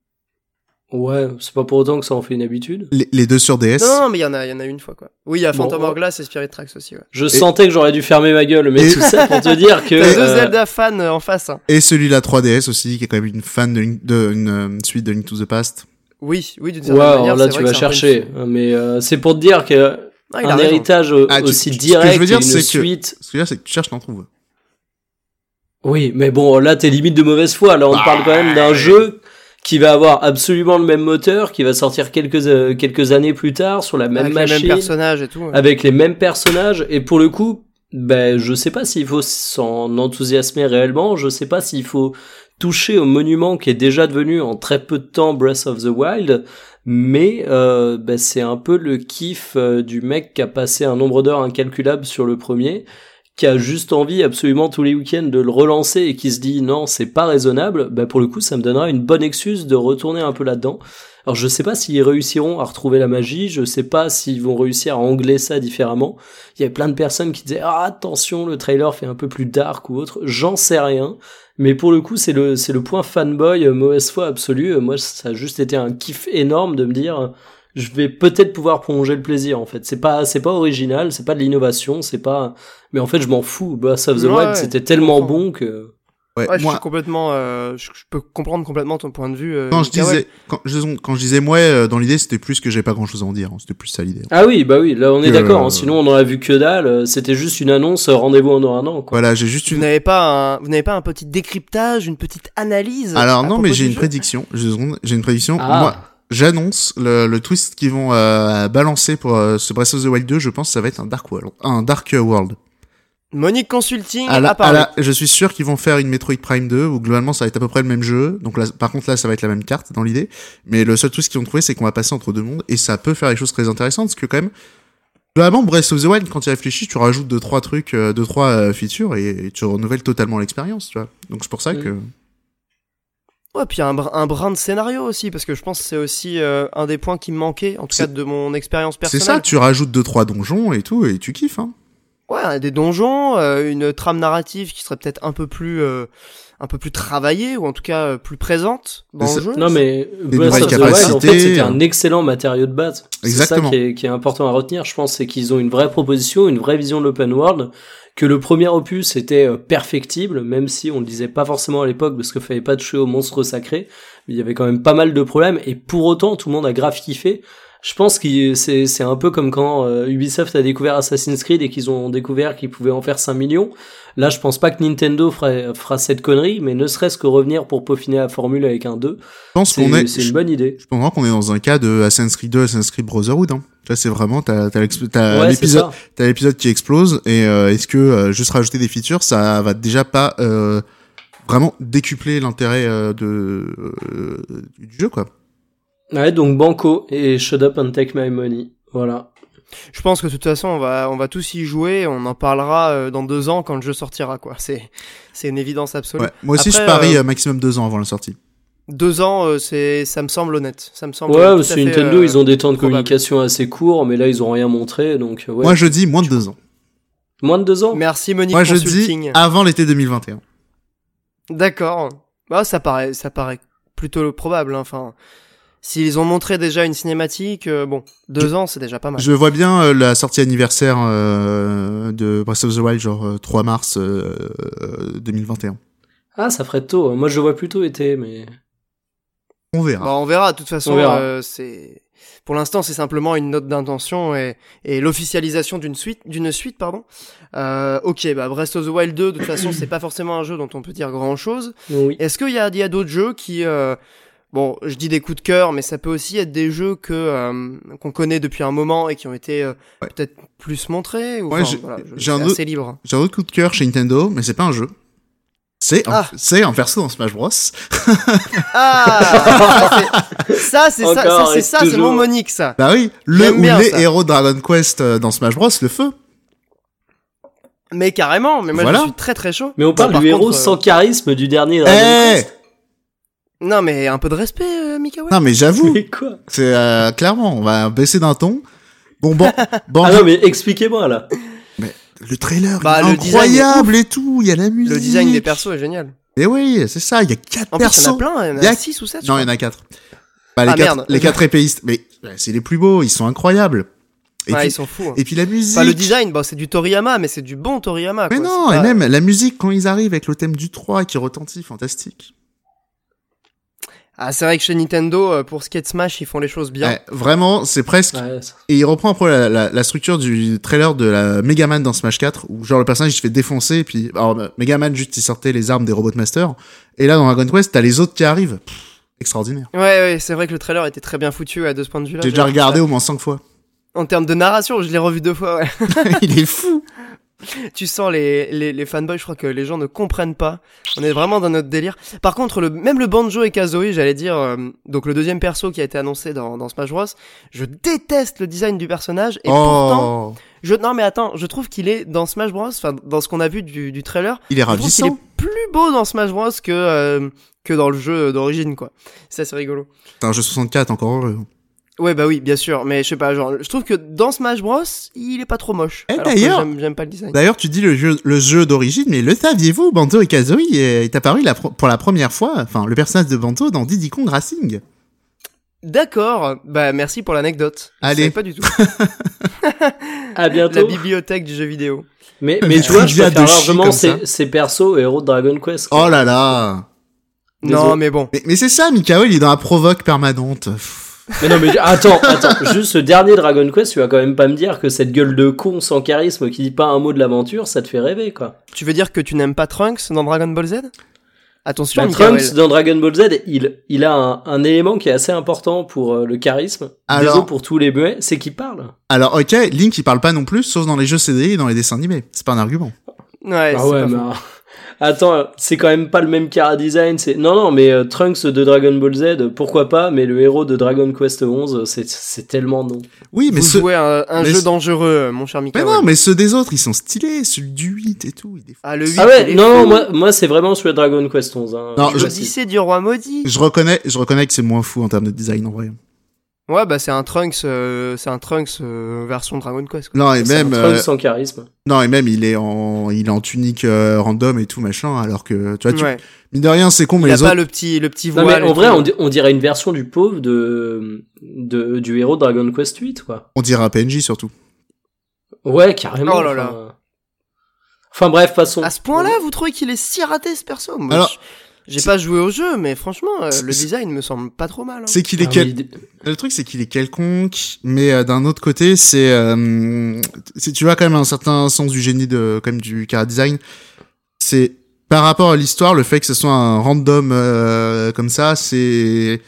ouais c'est pas pour autant que ça en fait une habitude Les, les deux sur DS. Non, non, mais il y en a, il y en a une fois quoi. Oui, il y a Bon, Phantom oh. Hourglass et Spirit Tracks aussi. Ouais. je sentais que j'aurais dû fermer ma gueule mais Et- tout ça pour te dire que T'as deux euh, Zelda fans euh, en face. hein. Et celui-là 3DS aussi, qui est quand même une fan de, de une euh, suite de Link to the Past. Oui, oui, d'une certaine manière. alors là tu vas chercher mais euh, c'est pour te dire que Ah, un raison. héritage Ah, tu- aussi ce que je direct veux dire, et une c'est que- suite Ce que je veux dire, c'est que tu cherches, t'en trouves. Oui, mais bon, là, t'es limite de mauvaise foi. Là, on Bah, parle quand même d'un jeu qui va avoir absolument le même moteur, qui va sortir quelques euh, quelques années plus tard sur la même Avec machine, les mêmes personnages et tout. ouais. avec les mêmes personnages. Et pour le coup, ben, je sais pas s'il faut s'en enthousiasmer réellement. Je sais pas s'il faut toucher au monument qui est déjà devenu en très peu de temps Breath of the Wild. Mais euh, ben, c'est un peu le kiff euh, du mec qui a passé un nombre d'heures incalculable sur le premier qui a juste envie absolument tous les week-ends de le relancer et qui se dit non c'est pas raisonnable, bah pour le coup ça me donnera une bonne excuse de retourner un peu là-dedans. Alors je sais pas s'ils réussiront à retrouver la magie, je sais pas s'ils vont réussir à angler ça différemment. Il y a plein de personnes qui disaient ah attention le trailer fait un peu plus dark ou autre, j'en sais rien. Mais pour le coup c'est le c'est le point fanboy euh, mauvaise foi absolue. Moi ça a juste été un kiff énorme de me dire je vais peut-être pouvoir prolonger le plaisir en fait. C'est pas c'est pas original, c'est pas de l'innovation, c'est pas mais en fait je m'en fous. Breath of the Ouais, Wild ouais, c'était tellement bon que Ouais, Ouais, je moi, suis complètement. euh, je, je peux comprendre complètement ton point de vue. euh, quand je disais, quand je, quand je disais moi, euh, dans l'idée, c'était plus que j'ai pas grand chose à en dire. hein. C'était plus ça l'idée. ah oui bah oui là on est d'accord. hein. Sinon on en a vu que dalle. euh, C'était juste une annonce euh, rendez-vous en un an quoi. Voilà, j'ai juste Vous une. n'avez pas un, vous n'avez pas un petit décryptage, une petite analyse. Alors non, mais j'ai une prédiction. J'ai. J'ai une prédiction. Ah. Moi, j'annonce le, le twist qu'ils vont euh, balancer pour euh, ce Breath of the Wild 2. Je pense que ça va être un Dark World. Un Dark World. Monique Consulting À la- à la- je suis sûr qu'ils vont faire une Metroid Prime 2 où globalement ça va être à peu près le même jeu. Donc là, par contre là, ça va être la même carte dans l'idée. Mais le seul twist qu'ils vont trouver, c'est qu'on va passer entre deux mondes et ça peut faire des choses très intéressantes parce que quand même. Globalement, Breath of the Wild, quand tu réfléchis, tu rajoutes deux trois trucs, euh, deux trois features et, et tu renouvelles totalement l'expérience, tu vois. Donc c'est pour ça Mm. Ouais, puis un, br- un brin de scénario aussi, parce que je pense que c'est aussi euh, un des points qui me manquait, en tout C'est- cas de mon expérience c'est personnelle. ça. Tu rajoutes deux trois donjons et tout et tu kiffes. Hein. Ouais, des donjons, euh, une trame narrative qui serait peut-être un peu plus, euh, un peu plus travaillée ou en tout cas euh, plus présente dans Mais le jeu. Non mais Breath of the Wild, en fait, capacités, c'était un excellent matériau de base. C'est ça Exactement. qui est, qui est important à retenir, je pense, c'est qu'ils ont une vraie proposition, une vraie vision de l'open world, que le premier opus était euh, perfectible, même si on le disait pas forcément à l'époque parce qu'il fallait pas toucher aux monstres sacrés. Il y avait quand même pas mal de problèmes et pour autant tout le monde a grave kiffé. Je pense que c'est c'est un peu comme quand euh, Ubisoft a découvert Assassin's Creed et qu'ils ont découvert qu'ils pouvaient en faire 5 millions. Là, je pense pas que Nintendo fera, fera cette connerie, mais ne serait-ce que revenir pour peaufiner la formule avec un 2, Je pense qu'on est, c'est une je bonne idée. pense vraiment qu'on est dans un cas de Assassin's Creed 2, Assassin's Creed Brotherhood, hein. Là, c'est vraiment, t'as, t'as Ouais, l'épisode, t'as l'épisode qui explose et euh, est-ce que euh, juste rajouter des features, ça va déjà pas euh, vraiment décupler l'intérêt de euh, du jeu quoi. Ouais, donc Banco et Shut Up and Take My Money. Voilà. Je pense que de toute façon, on va, on va tous y jouer. On en parlera euh, dans deux ans quand le jeu sortira, quoi. C'est, c'est une évidence absolue. Ouais. Moi aussi, Après, je parie euh, euh, maximum deux ans avant la sortie. Deux ans, euh, c'est, ça me semble honnête. Ça me semble. Ouais, fait, Nintendo, euh, ils ont des temps de probable. communication assez courts, mais là, ils ont rien montré, donc ouais. Moi, je dis moins de deux ans. Moins de deux ans? Merci Monique Moi, je dis Consulting. avant l'été 2021. D'accord. Bah, ça paraît, ça paraît plutôt probable. hein. Enfin, s'ils ont montré déjà une cinématique, euh, bon, deux ans, c'est déjà pas mal. Je vois bien euh, la sortie anniversaire euh, de Breath of the Wild, genre euh, 3 mars euh, euh, 2021. Ah, ça ferait tôt. Moi, je le vois plutôt été, mais. On verra. Bah, on verra. De toute façon, euh, c'est pour l'instant, c'est simplement une note d'intention et, et l'officialisation d'une suite, d'une suite, pardon. Euh, ok, bah Breath of the Wild 2, de toute façon, c'est pas forcément un jeu dont on peut dire grand chose. Oui. Est-ce qu'il y a, d'autres jeux qui, euh, bon, je dis des coups de cœur, mais ça peut aussi être des jeux que euh, qu'on connaît depuis un moment et qui ont été euh, Ouais. peut-être plus montrés. Ou, Ouais, enfin, j'ai- voilà, un c'est autre- assez libre. J'ai un autre coup de cœur chez Nintendo, mais c'est pas un jeu. C'est un, Ah. c'est un perso dans Smash Bros. Ah, ça c'est ça, c'est ça, c'est mon Monique ça. Bah oui, le ou bien les ça. héros de Dragon Quest euh, dans Smash Bros, le feu. Mais carrément, mais moi Voilà. je suis très très chaud. Mais on parle Bon, du héros contre, euh, sans charisme du dernier Dragon Eh Quest. Non mais un peu de respect, euh, Mikawa. Non mais j'avoue, Mais quoi c'est euh, clairement, on va baisser d'un ton. Bon, bon, bon, Ah non, mais expliquez-moi là. le trailer, Bah, le incroyable et tout, il y a la musique. Le design des persos est génial. Et oui, c'est ça, il y a quatre En plus, il persos. y en a plein, il y en a a- 6 ou 7. Non, il y en a quatre. Bah, les Ah, quatre, merde. les quatre épéistes, mais c'est les plus beaux, ils sont incroyables. Et, Ouais, puis, ils sont fous. hein. et puis la musique. Enfin, le design, bon, c'est du Toriyama, mais c'est du bon Toriyama. Mais quoi. non, et pas- même la musique quand ils arrivent avec le thème du 3 qui retentit, fantastique. Ah, c'est vrai que chez Nintendo, euh, pour Skate Smash, ils font les choses bien. Ouais, vraiment, c'est presque. Ouais, Et il reprend un peu la, la, la structure du trailer de la Megaman dans Smash 4, où genre le personnage il se fait défoncer, et puis alors bah, Megaman juste il sortait les armes des Robot Master, et là dans Dragon Quest t'as les autres qui arrivent. Pff, extraordinaire. Ouais, ouais, c'est vrai que le trailer était très bien foutu à de ce point de vue-là. J'ai déjà regardé ça. au moins 5 fois. En termes de narration, je l'ai revu deux fois, ouais. il est fou. tu sens les, les, les fanboys, je crois que les gens ne comprennent pas. On est vraiment dans notre délire. Par contre, le, même le Banjo et Kazooie, j'allais dire, euh, donc le deuxième perso qui a été annoncé dans, dans Smash Bros, je déteste le design du personnage, et pourtant, oh, je, non mais attends, je trouve qu'il est dans Smash Bros, enfin, dans ce qu'on a vu du, du trailer, il est trouve qu'il est ravissant. plus beau dans Smash Bros que, euh, que dans le jeu d'origine, quoi. Ça, c'est rigolo. C'est un jeu 64 encore heureux. Ouais, bah oui, bien sûr, mais je sais pas, genre, je trouve que dans Smash Bros, il est pas trop moche. Eh, d'ailleurs- j'aime- pas le design. D'ailleurs, tu dis le jeu, le jeu d'origine, mais le saviez-vous, Banto et Kazooie est, est apparu la pour la première fois, enfin, le personnage de Banto dans Diddy Kong Racing. D'accord, bah merci pour l'anecdote. Je Allez. savais pas du tout. À La bientôt. bibliothèque du jeu vidéo. Mais, mais tu vois, je préfère largement ces, ces persos héros de Dragon Quest. quoi. Oh là là. Désolé. Non, mais bon. Mais, mais c'est ça, Mikao, il est dans la provoque permanente. Mais non, mais attends, attends. Juste ce dernier Dragon Quest, tu vas quand même pas me dire que cette gueule de con sans charisme qui dit pas un mot de l'aventure, ça te fait rêver, quoi. Tu veux dire que tu n'aimes pas Trunks dans Dragon Ball Z? Attention, Bah, Mikael. Trunks dans Dragon Ball Z, il, il a un, un élément qui est assez important pour euh, le charisme. Alors- Désolé pour tous les muets, c'est qu'il parle. Alors, ok, Link, il parle pas non plus, sauf dans les jeux CD et dans les dessins animés. C'est pas un argument. Ouais, ah c'est ouais, mais attends, c'est quand même pas le même cara design. C'est non, non, mais euh, Trunks de Dragon Ball Z, pourquoi pas Mais le héros de Dragon Quest 11, c'est c'est tellement non. Oui, mais Vous ceux... jouez un, un mais jeu ce- dangereux, mon cher Mais Mikael. non, mais ceux des autres, ils sont stylés. Celui du 8 et tout. il est fou. Ah, le 8, Ah ouais, non, moi, moi c'est vraiment sur le Dragon Quest 11. Hein, Non, Je du roi maudit. Je reconnais, je reconnais que c'est moins fou en termes de design en vrai. Ouais, bah c'est un Trunks, euh, c'est un Trunks euh, version Dragon Quest. Quoi. Non, et même, un euh, Trunks sans charisme. non, et même, il est en, il est en tunique euh, random et tout, machin, alors que, tu vois, tu, ouais. mine de rien, c'est con, mais Il a les pas autres, le petit, le petit Non, voile. mais en vrai, on, di- on dirait une version du pauvre de, de du héros de Dragon Quest 8, quoi. on dirait un PNJ surtout. Ouais, carrément. Oh là là. enfin- Enfin bref, passons. À ce point-là, vous trouvez qu'il est si raté ce perso? Moi, Alors, je- j'ai pas joué au jeu, mais franchement, euh, le design me semble pas trop mal. hein. C'est qu'il est Ah quel- oui, Le truc, c'est qu'il est quelconque, mais euh, d'un autre côté, c'est, euh, c'est- tu vois quand même un certain sens du génie de, quand même du chara design. C'est par rapport à l'histoire, le fait que ce soit un random euh, comme ça, c'est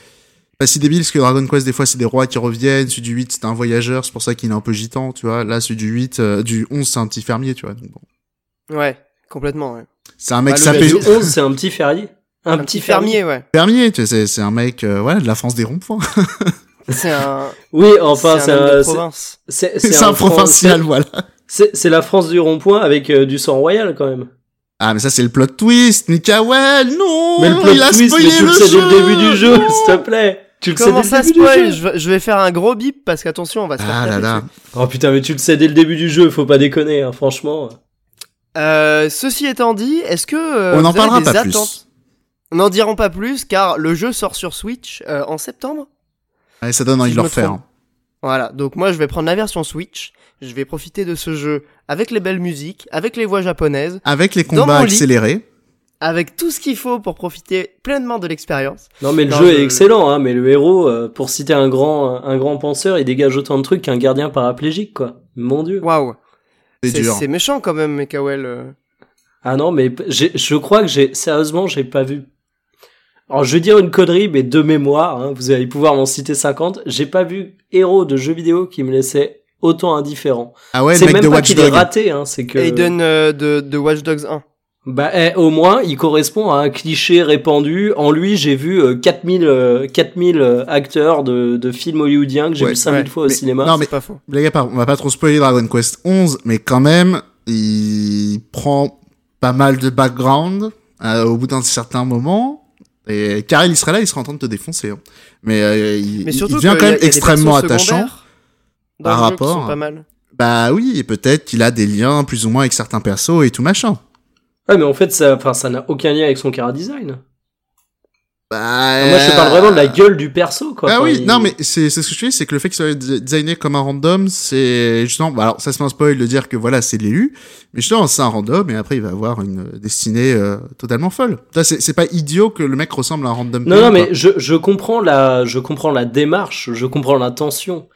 pas si débile parce que Dragon Quest des fois c'est des rois qui reviennent, celui du 8 c'est un voyageur, c'est pour ça qu'il est un peu gitan, tu vois. Là, celui du 8, euh, du 11 c'est un petit fermier, tu vois. Donc, bon. Ouais, complètement. Ouais. C'est un mec Bah, le sapé, du 11, c'est un petit ferrier. Un, Un, petit fermier, ouais. fermier, tu sais, c'est, un mec, euh, voilà, de la France des ronds-points. C'est un. Oui, enfin, c'est c'est un un, c'est- un Fran- provincial, c'est- voilà. C'est la France du rond-point avec euh, du sang royal quand même. Ah, mais ça, c'est le plot twist, Mikael, non! mais le plot il a twist, spoilé mais tu le sais dès le début du jeu, s'il te plaît. Tu le Comment sais ça dès le début spoil du jeu. je, vais- faire un gros bip parce qu'attention, on va se faire Ah là là. Oh putain, mais tu le sais dès le début du jeu, faut pas déconner, hein, franchement. Euh, ceci étant dit, est-ce que euh, On vous avez parlera des pas attentes plus. N'en dirons pas plus car le jeu sort sur Switch euh, en septembre. Allez, ça donne envie Si de le refaire. Voilà, donc moi je vais prendre la version Switch, je vais profiter de ce jeu avec les belles musiques, avec les voix japonaises, Avec les combats lit. accélérés. avec tout ce qu'il faut pour profiter pleinement de l'expérience. Non mais le Non, jeu je- est excellent, hein, mais le héros, euh, pour citer un grand, un grand penseur, il dégage autant de trucs qu'un gardien paraplégique, quoi. Mon dieu. Waouh, C'est c'est dur. c'est méchant quand même, Mekawel. euh. Ah non, mais je crois que j'ai, sérieusement, j'ai pas vu. Alors je vais dire une connerie, mais de mémoire, hein, vous allez pouvoir m'en citer 50, j'ai pas vu héros de jeux vidéo qui me laissait autant indifférent. Ah ouais, le c'est même de pas Watch qu'il est Dogs. raté, hein, c'est que... Aiden euh, de, de Watch Dogs 1. Bah, eh, au moins, il correspond à un cliché répandu. En lui, j'ai vu euh, 4000, euh, 4000 euh, acteurs de, de films hollywoodiens que j'ai Ouais, vu 5000 ouais, fois au mais- cinéma. non, mais- C'est pas faux. Les gars, on va pas trop spoiler Dragon Quest 11, mais quand même, il prend pas mal de background euh, au bout d'un certain moment. Et Karel, il serait là, il serait en train de te défoncer. hein. Mais, euh, il, Mais il surtout devient quand y a- même extrêmement attachant. par qui rapport sont pas mal. Bah oui, et peut-être qu'il a des liens plus ou moins avec certains persos et tout machin. Ouais, mais en fait, ça, enfin, ça n'a aucun lien avec son cara design. Bah, Moi, je parle vraiment de la gueule du perso, quoi. Ah oui, il- non mais c'est ce que je dis, c'est que le fait qu'il soit designé comme un random, c'est justement, bah alors ça c'est un spoil de dire que voilà c'est l'élu, mais justement c'est un random et après il va avoir une destinée euh, totalement folle. C'est pas idiot que le mec ressemble à un random. Non, player, non, mais je, je comprends la, je comprends la démarche, je comprends l'intention.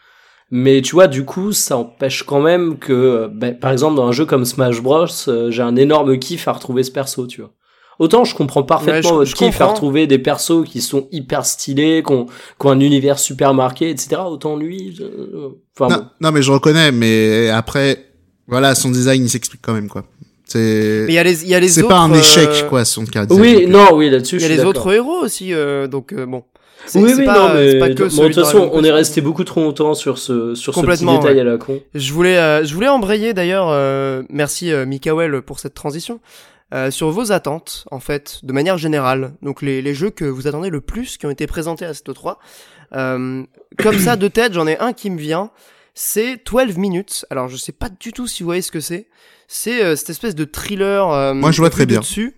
Mais tu vois, du coup, ça empêche quand même que, euh, ben, par exemple, dans un jeu comme Smash Bros, euh, j'ai un énorme kiff à retrouver ce perso, tu vois. Autant je comprends parfaitement Ouais, je- votre je kiff à retrouver des persos qui sont hyper stylés, qui ont, qui ont un univers super marqué, etc. Autant lui, je- enfin non, non, mais je reconnais, mais après voilà son design il s'explique quand même quoi. C'est Mais il y a les, il y a les c'est pas un échec euh, quoi son cas. Oui, non, oui, là-dessus, Il y a les autres héros aussi, euh, donc euh, bon. C'est- Oui, c'est oui, pas, non, mais c'est pas que bon, de toute façon, on est resté beaucoup trop longtemps sur ce, sur ce petit détail ouais. à la con. Je voulais, euh, je voulais embrayer d'ailleurs, euh, merci euh, Mikael pour cette transition, euh, sur vos attentes, en fait, de manière générale. Donc les, les jeux que vous attendez le plus qui ont été présentés à cette 3 Euh, comme ça, de tête, j'en ai un qui me vient. C'est 12 minutes. Alors je sais pas du tout si vous voyez ce que c'est. C'est euh, cette espèce de thriller. euh, Moi, je vois très bien. Dessus.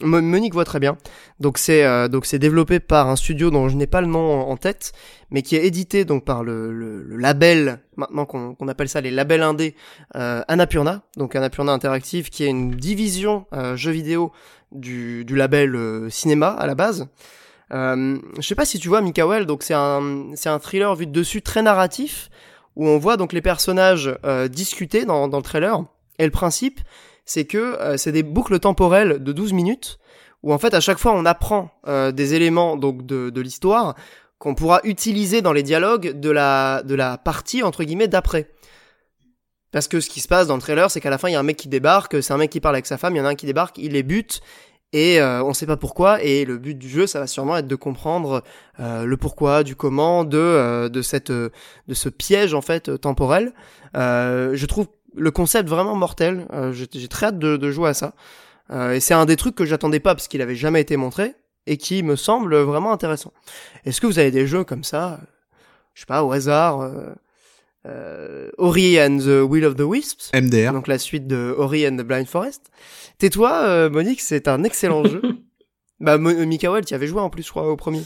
Mo- Monique voit très bien. Donc c'est euh, donc c'est développé par un studio dont je n'ai pas le nom en, tête, mais qui est édité donc par le, le, le label maintenant qu'on qu'on appelle ça les labels indés euh, Annapurna. Donc Annapurna Interactive qui est une division euh, jeux vidéo du, du label euh, cinéma à la base. Euh, je sais pas si tu vois Mikael, donc c'est un c'est un thriller vu de dessus très narratif où on voit donc les personnages euh, discuter dans, dans le trailer. Et le principe, c'est que euh, c'est des boucles temporelles de 12 minutes où en fait à chaque fois on apprend euh, des éléments donc de, de l'histoire qu'on pourra utiliser dans les dialogues de la de la partie entre guillemets d'après. Parce que ce qui se passe dans le trailer, c'est qu'à la fin il y a un mec qui débarque, c'est un mec qui parle avec sa femme, il y en a un qui débarque, il les bute et euh, on sait pas pourquoi et le but du jeu ça va sûrement être de comprendre euh, le pourquoi du comment de euh, de cette euh, de ce piège en fait euh, temporel euh, je trouve le concept vraiment mortel euh, j'ai j'ai très hâte de, de jouer à ça Euh, et c'est un des trucs que j'attendais pas parce qu'il avait jamais été montré et qui me semble vraiment intéressant est-ce que vous avez des jeux comme ça je sais pas, au hasard, euh, euh, Ori and the Will of the Wisps. MDR. Donc la suite de Ori and the Blind Forest. Tais-toi, euh, Monique, c'est un excellent jeu. Bah, Mo Mikael, tu avais joué en plus, je crois, au premier.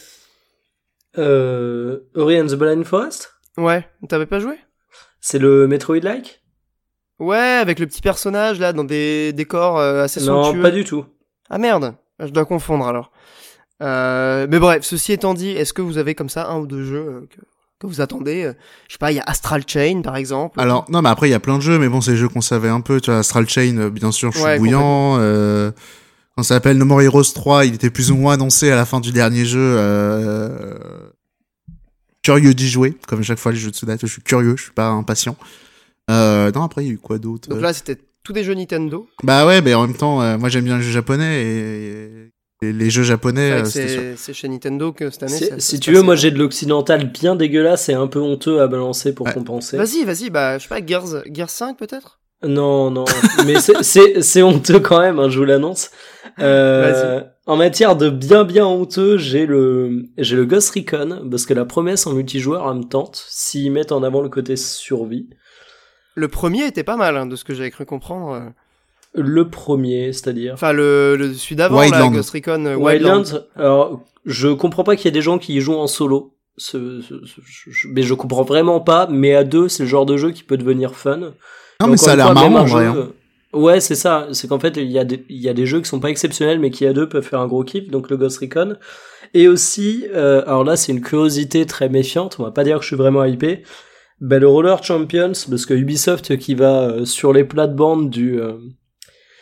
Euh, Ori and the Blind Forest? Ouais, t'avais pas joué? C'est le Metroid-like? Ouais, avec le petit personnage là, dans des décors euh, assez Non, somptueux. pas du tout. Ah merde, je dois confondre alors. Euh, mais bref, ceci étant dit, est-ce que vous avez comme ça un ou deux jeux euh, que, que vous attendez Je sais pas, il y a Astral Chain par exemple. Alors, non, mais après, il y a plein de jeux, mais bon, c'est des jeux qu'on savait un peu. Tu vois, Astral Chain, bien sûr, je suis Ouais, bouillant. Euh, quand ça s'appelle No More Heroes 3, il était plus ou moins annoncé à la fin du dernier jeu. Euh, curieux d'y jouer, comme chaque fois les jeux de Suda. Je suis curieux, je suis pas impatient. Euh, non, après, il y a eu quoi d'autre Donc là, c'était tous des jeux Nintendo. Bah ouais, mais en même temps, euh, moi j'aime bien les jeux japonais et, et les jeux japonais, C'est euh. C'est chez Nintendo que cette année. Si, ça- tu veux, moi j'ai de l'occidental bien dégueulasse et un peu honteux à balancer pour Ouais. compenser. Vas-y, vas-y, bah je sais pas, Gears, Gears 5 peut-être? Non, non, mais c'est- c'est c'est honteux quand même, hein, je vous l'annonce. Euh, en matière de bien bien honteux, j'ai le j'ai le Ghost Recon parce que la promesse en multijoueur elle me tente s'ils mettent en avant le côté survie. Le premier était pas mal, hein, de ce que j'avais cru comprendre. euh. Le premier, c'est-à-dire Enfin, le, le celui d'avant, là. Ghost Recon euh, Wildlands. Wildlands. Alors, je comprends pas qu'il y ait des gens qui y jouent en solo. Ce- ce- ce- je- mais je comprends vraiment pas. Mais à deux, c'est le genre de jeu qui peut devenir fun. Non, Et mais ça a l'air marrant en vrai. jeu- hein. Ouais, c'est ça. C'est qu'en fait, il y, a des, il y a des jeux qui sont pas exceptionnels, mais qui à deux peuvent faire un gros kiff, donc le Ghost Recon. Et aussi, euh, alors là, c'est une curiosité très méfiante, on va pas dire que je suis vraiment hypé. Ben, le Roller Champions, parce que Ubisoft qui va euh, sur les plates-bandes du, euh,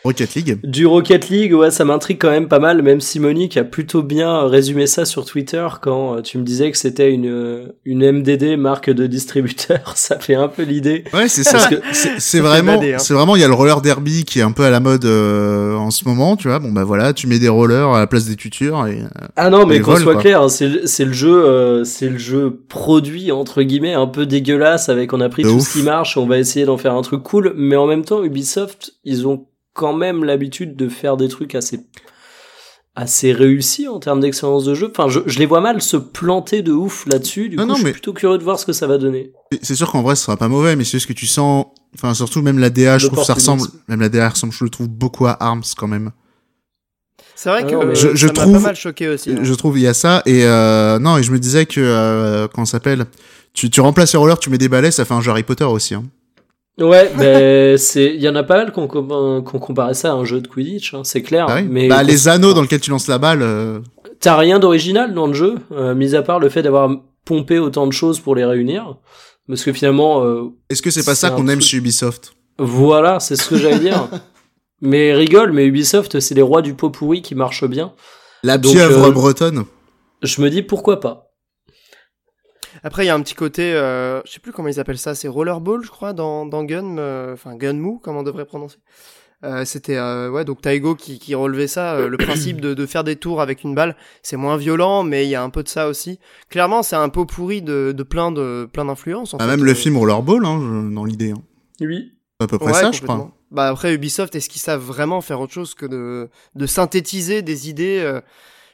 Rocket League. du Rocket League, ouais, ça m'intrigue quand même pas mal, même si Monique a plutôt bien résumé ça sur Twitter quand euh, tu me disais que c'était une, une MDD, marque de distributeur. ça fait un peu l'idée. Ouais, c'est Parce ça. que- C'est vraiment, hein. c'est vraiment, il y a le roller derby qui est un peu à la mode euh, en ce moment, tu vois. Bon bah voilà, tu mets des rollers à la place des tutures et euh, Ah non, mais qu'on soit quoi. clair, c'est le- c'est le jeu, euh, c'est le jeu produit entre guillemets un peu dégueulasse avec on a pris De tout ouf. ce qui marche, on va essayer d'en faire un truc cool, mais en même temps Ubisoft, ils ont quand même l'habitude de faire des trucs assez assez réussis en termes d'excellence de jeu. Enfin, je, je les vois mal se planter de ouf là-dessus. Du Non, coup, non, je suis mais- plutôt curieux de voir ce que ça va donner. c'est- sûr qu'en vrai ce sera pas mauvais, mais c'est juste que tu sens, enfin surtout même la DA, je trouve que ça ressemble, même la DA ressemble, je le trouve beaucoup à Arms quand même. C'est vrai Ah que non, je- ça trouve- pas mal choqué aussi. hein. Je trouve il y a ça et euh, non et je me disais que euh, comment ça s'appelle, tu, tu remplaces les rollers, tu mets des balais, ça fait un jeu Harry Potter aussi. Hein. Ouais, mais c'est, il y en a pas mal qu'on qu'on comparait ça à un jeu de Quidditch, hein, c'est clair. Ah oui mais bah les anneaux dans lesquels tu lances la balle. euh, T'as rien d'original dans le jeu, euh, mis à part le fait d'avoir pompé autant de choses pour les réunir. Parce que finalement, euh, Est-ce que c'est pas ça qu'on aime chez Ubisoft? Voilà, c'est ce que j'allais dire. Mais rigole, mais Ubisoft, c'est les rois du pot pourri qui marchent bien. La pieuvre euh, bretonne. Je me dis pourquoi pas. Après, il y a un petit côté, euh, je sais plus comment ils appellent ça, c'est Rollerball, je crois, dans, dans Gun, euh, enfin Gunmoo, comme on devrait prononcer. Euh, c'était euh, ouais donc Taigo qui, qui relevait ça euh, le principe de, de faire des tours avec une balle c'est moins violent mais il y a un peu de ça aussi clairement c'est un pot pourri de, de plein de plein d'influences en Ah, fait. même le Euh, film Rollerball hein, dans l'idée. Hein. Oui. C'est à peu près ouais, ça, je crois. bah après Ubisoft est-ce qu'ils savent vraiment faire autre chose que de de synthétiser des idées euh,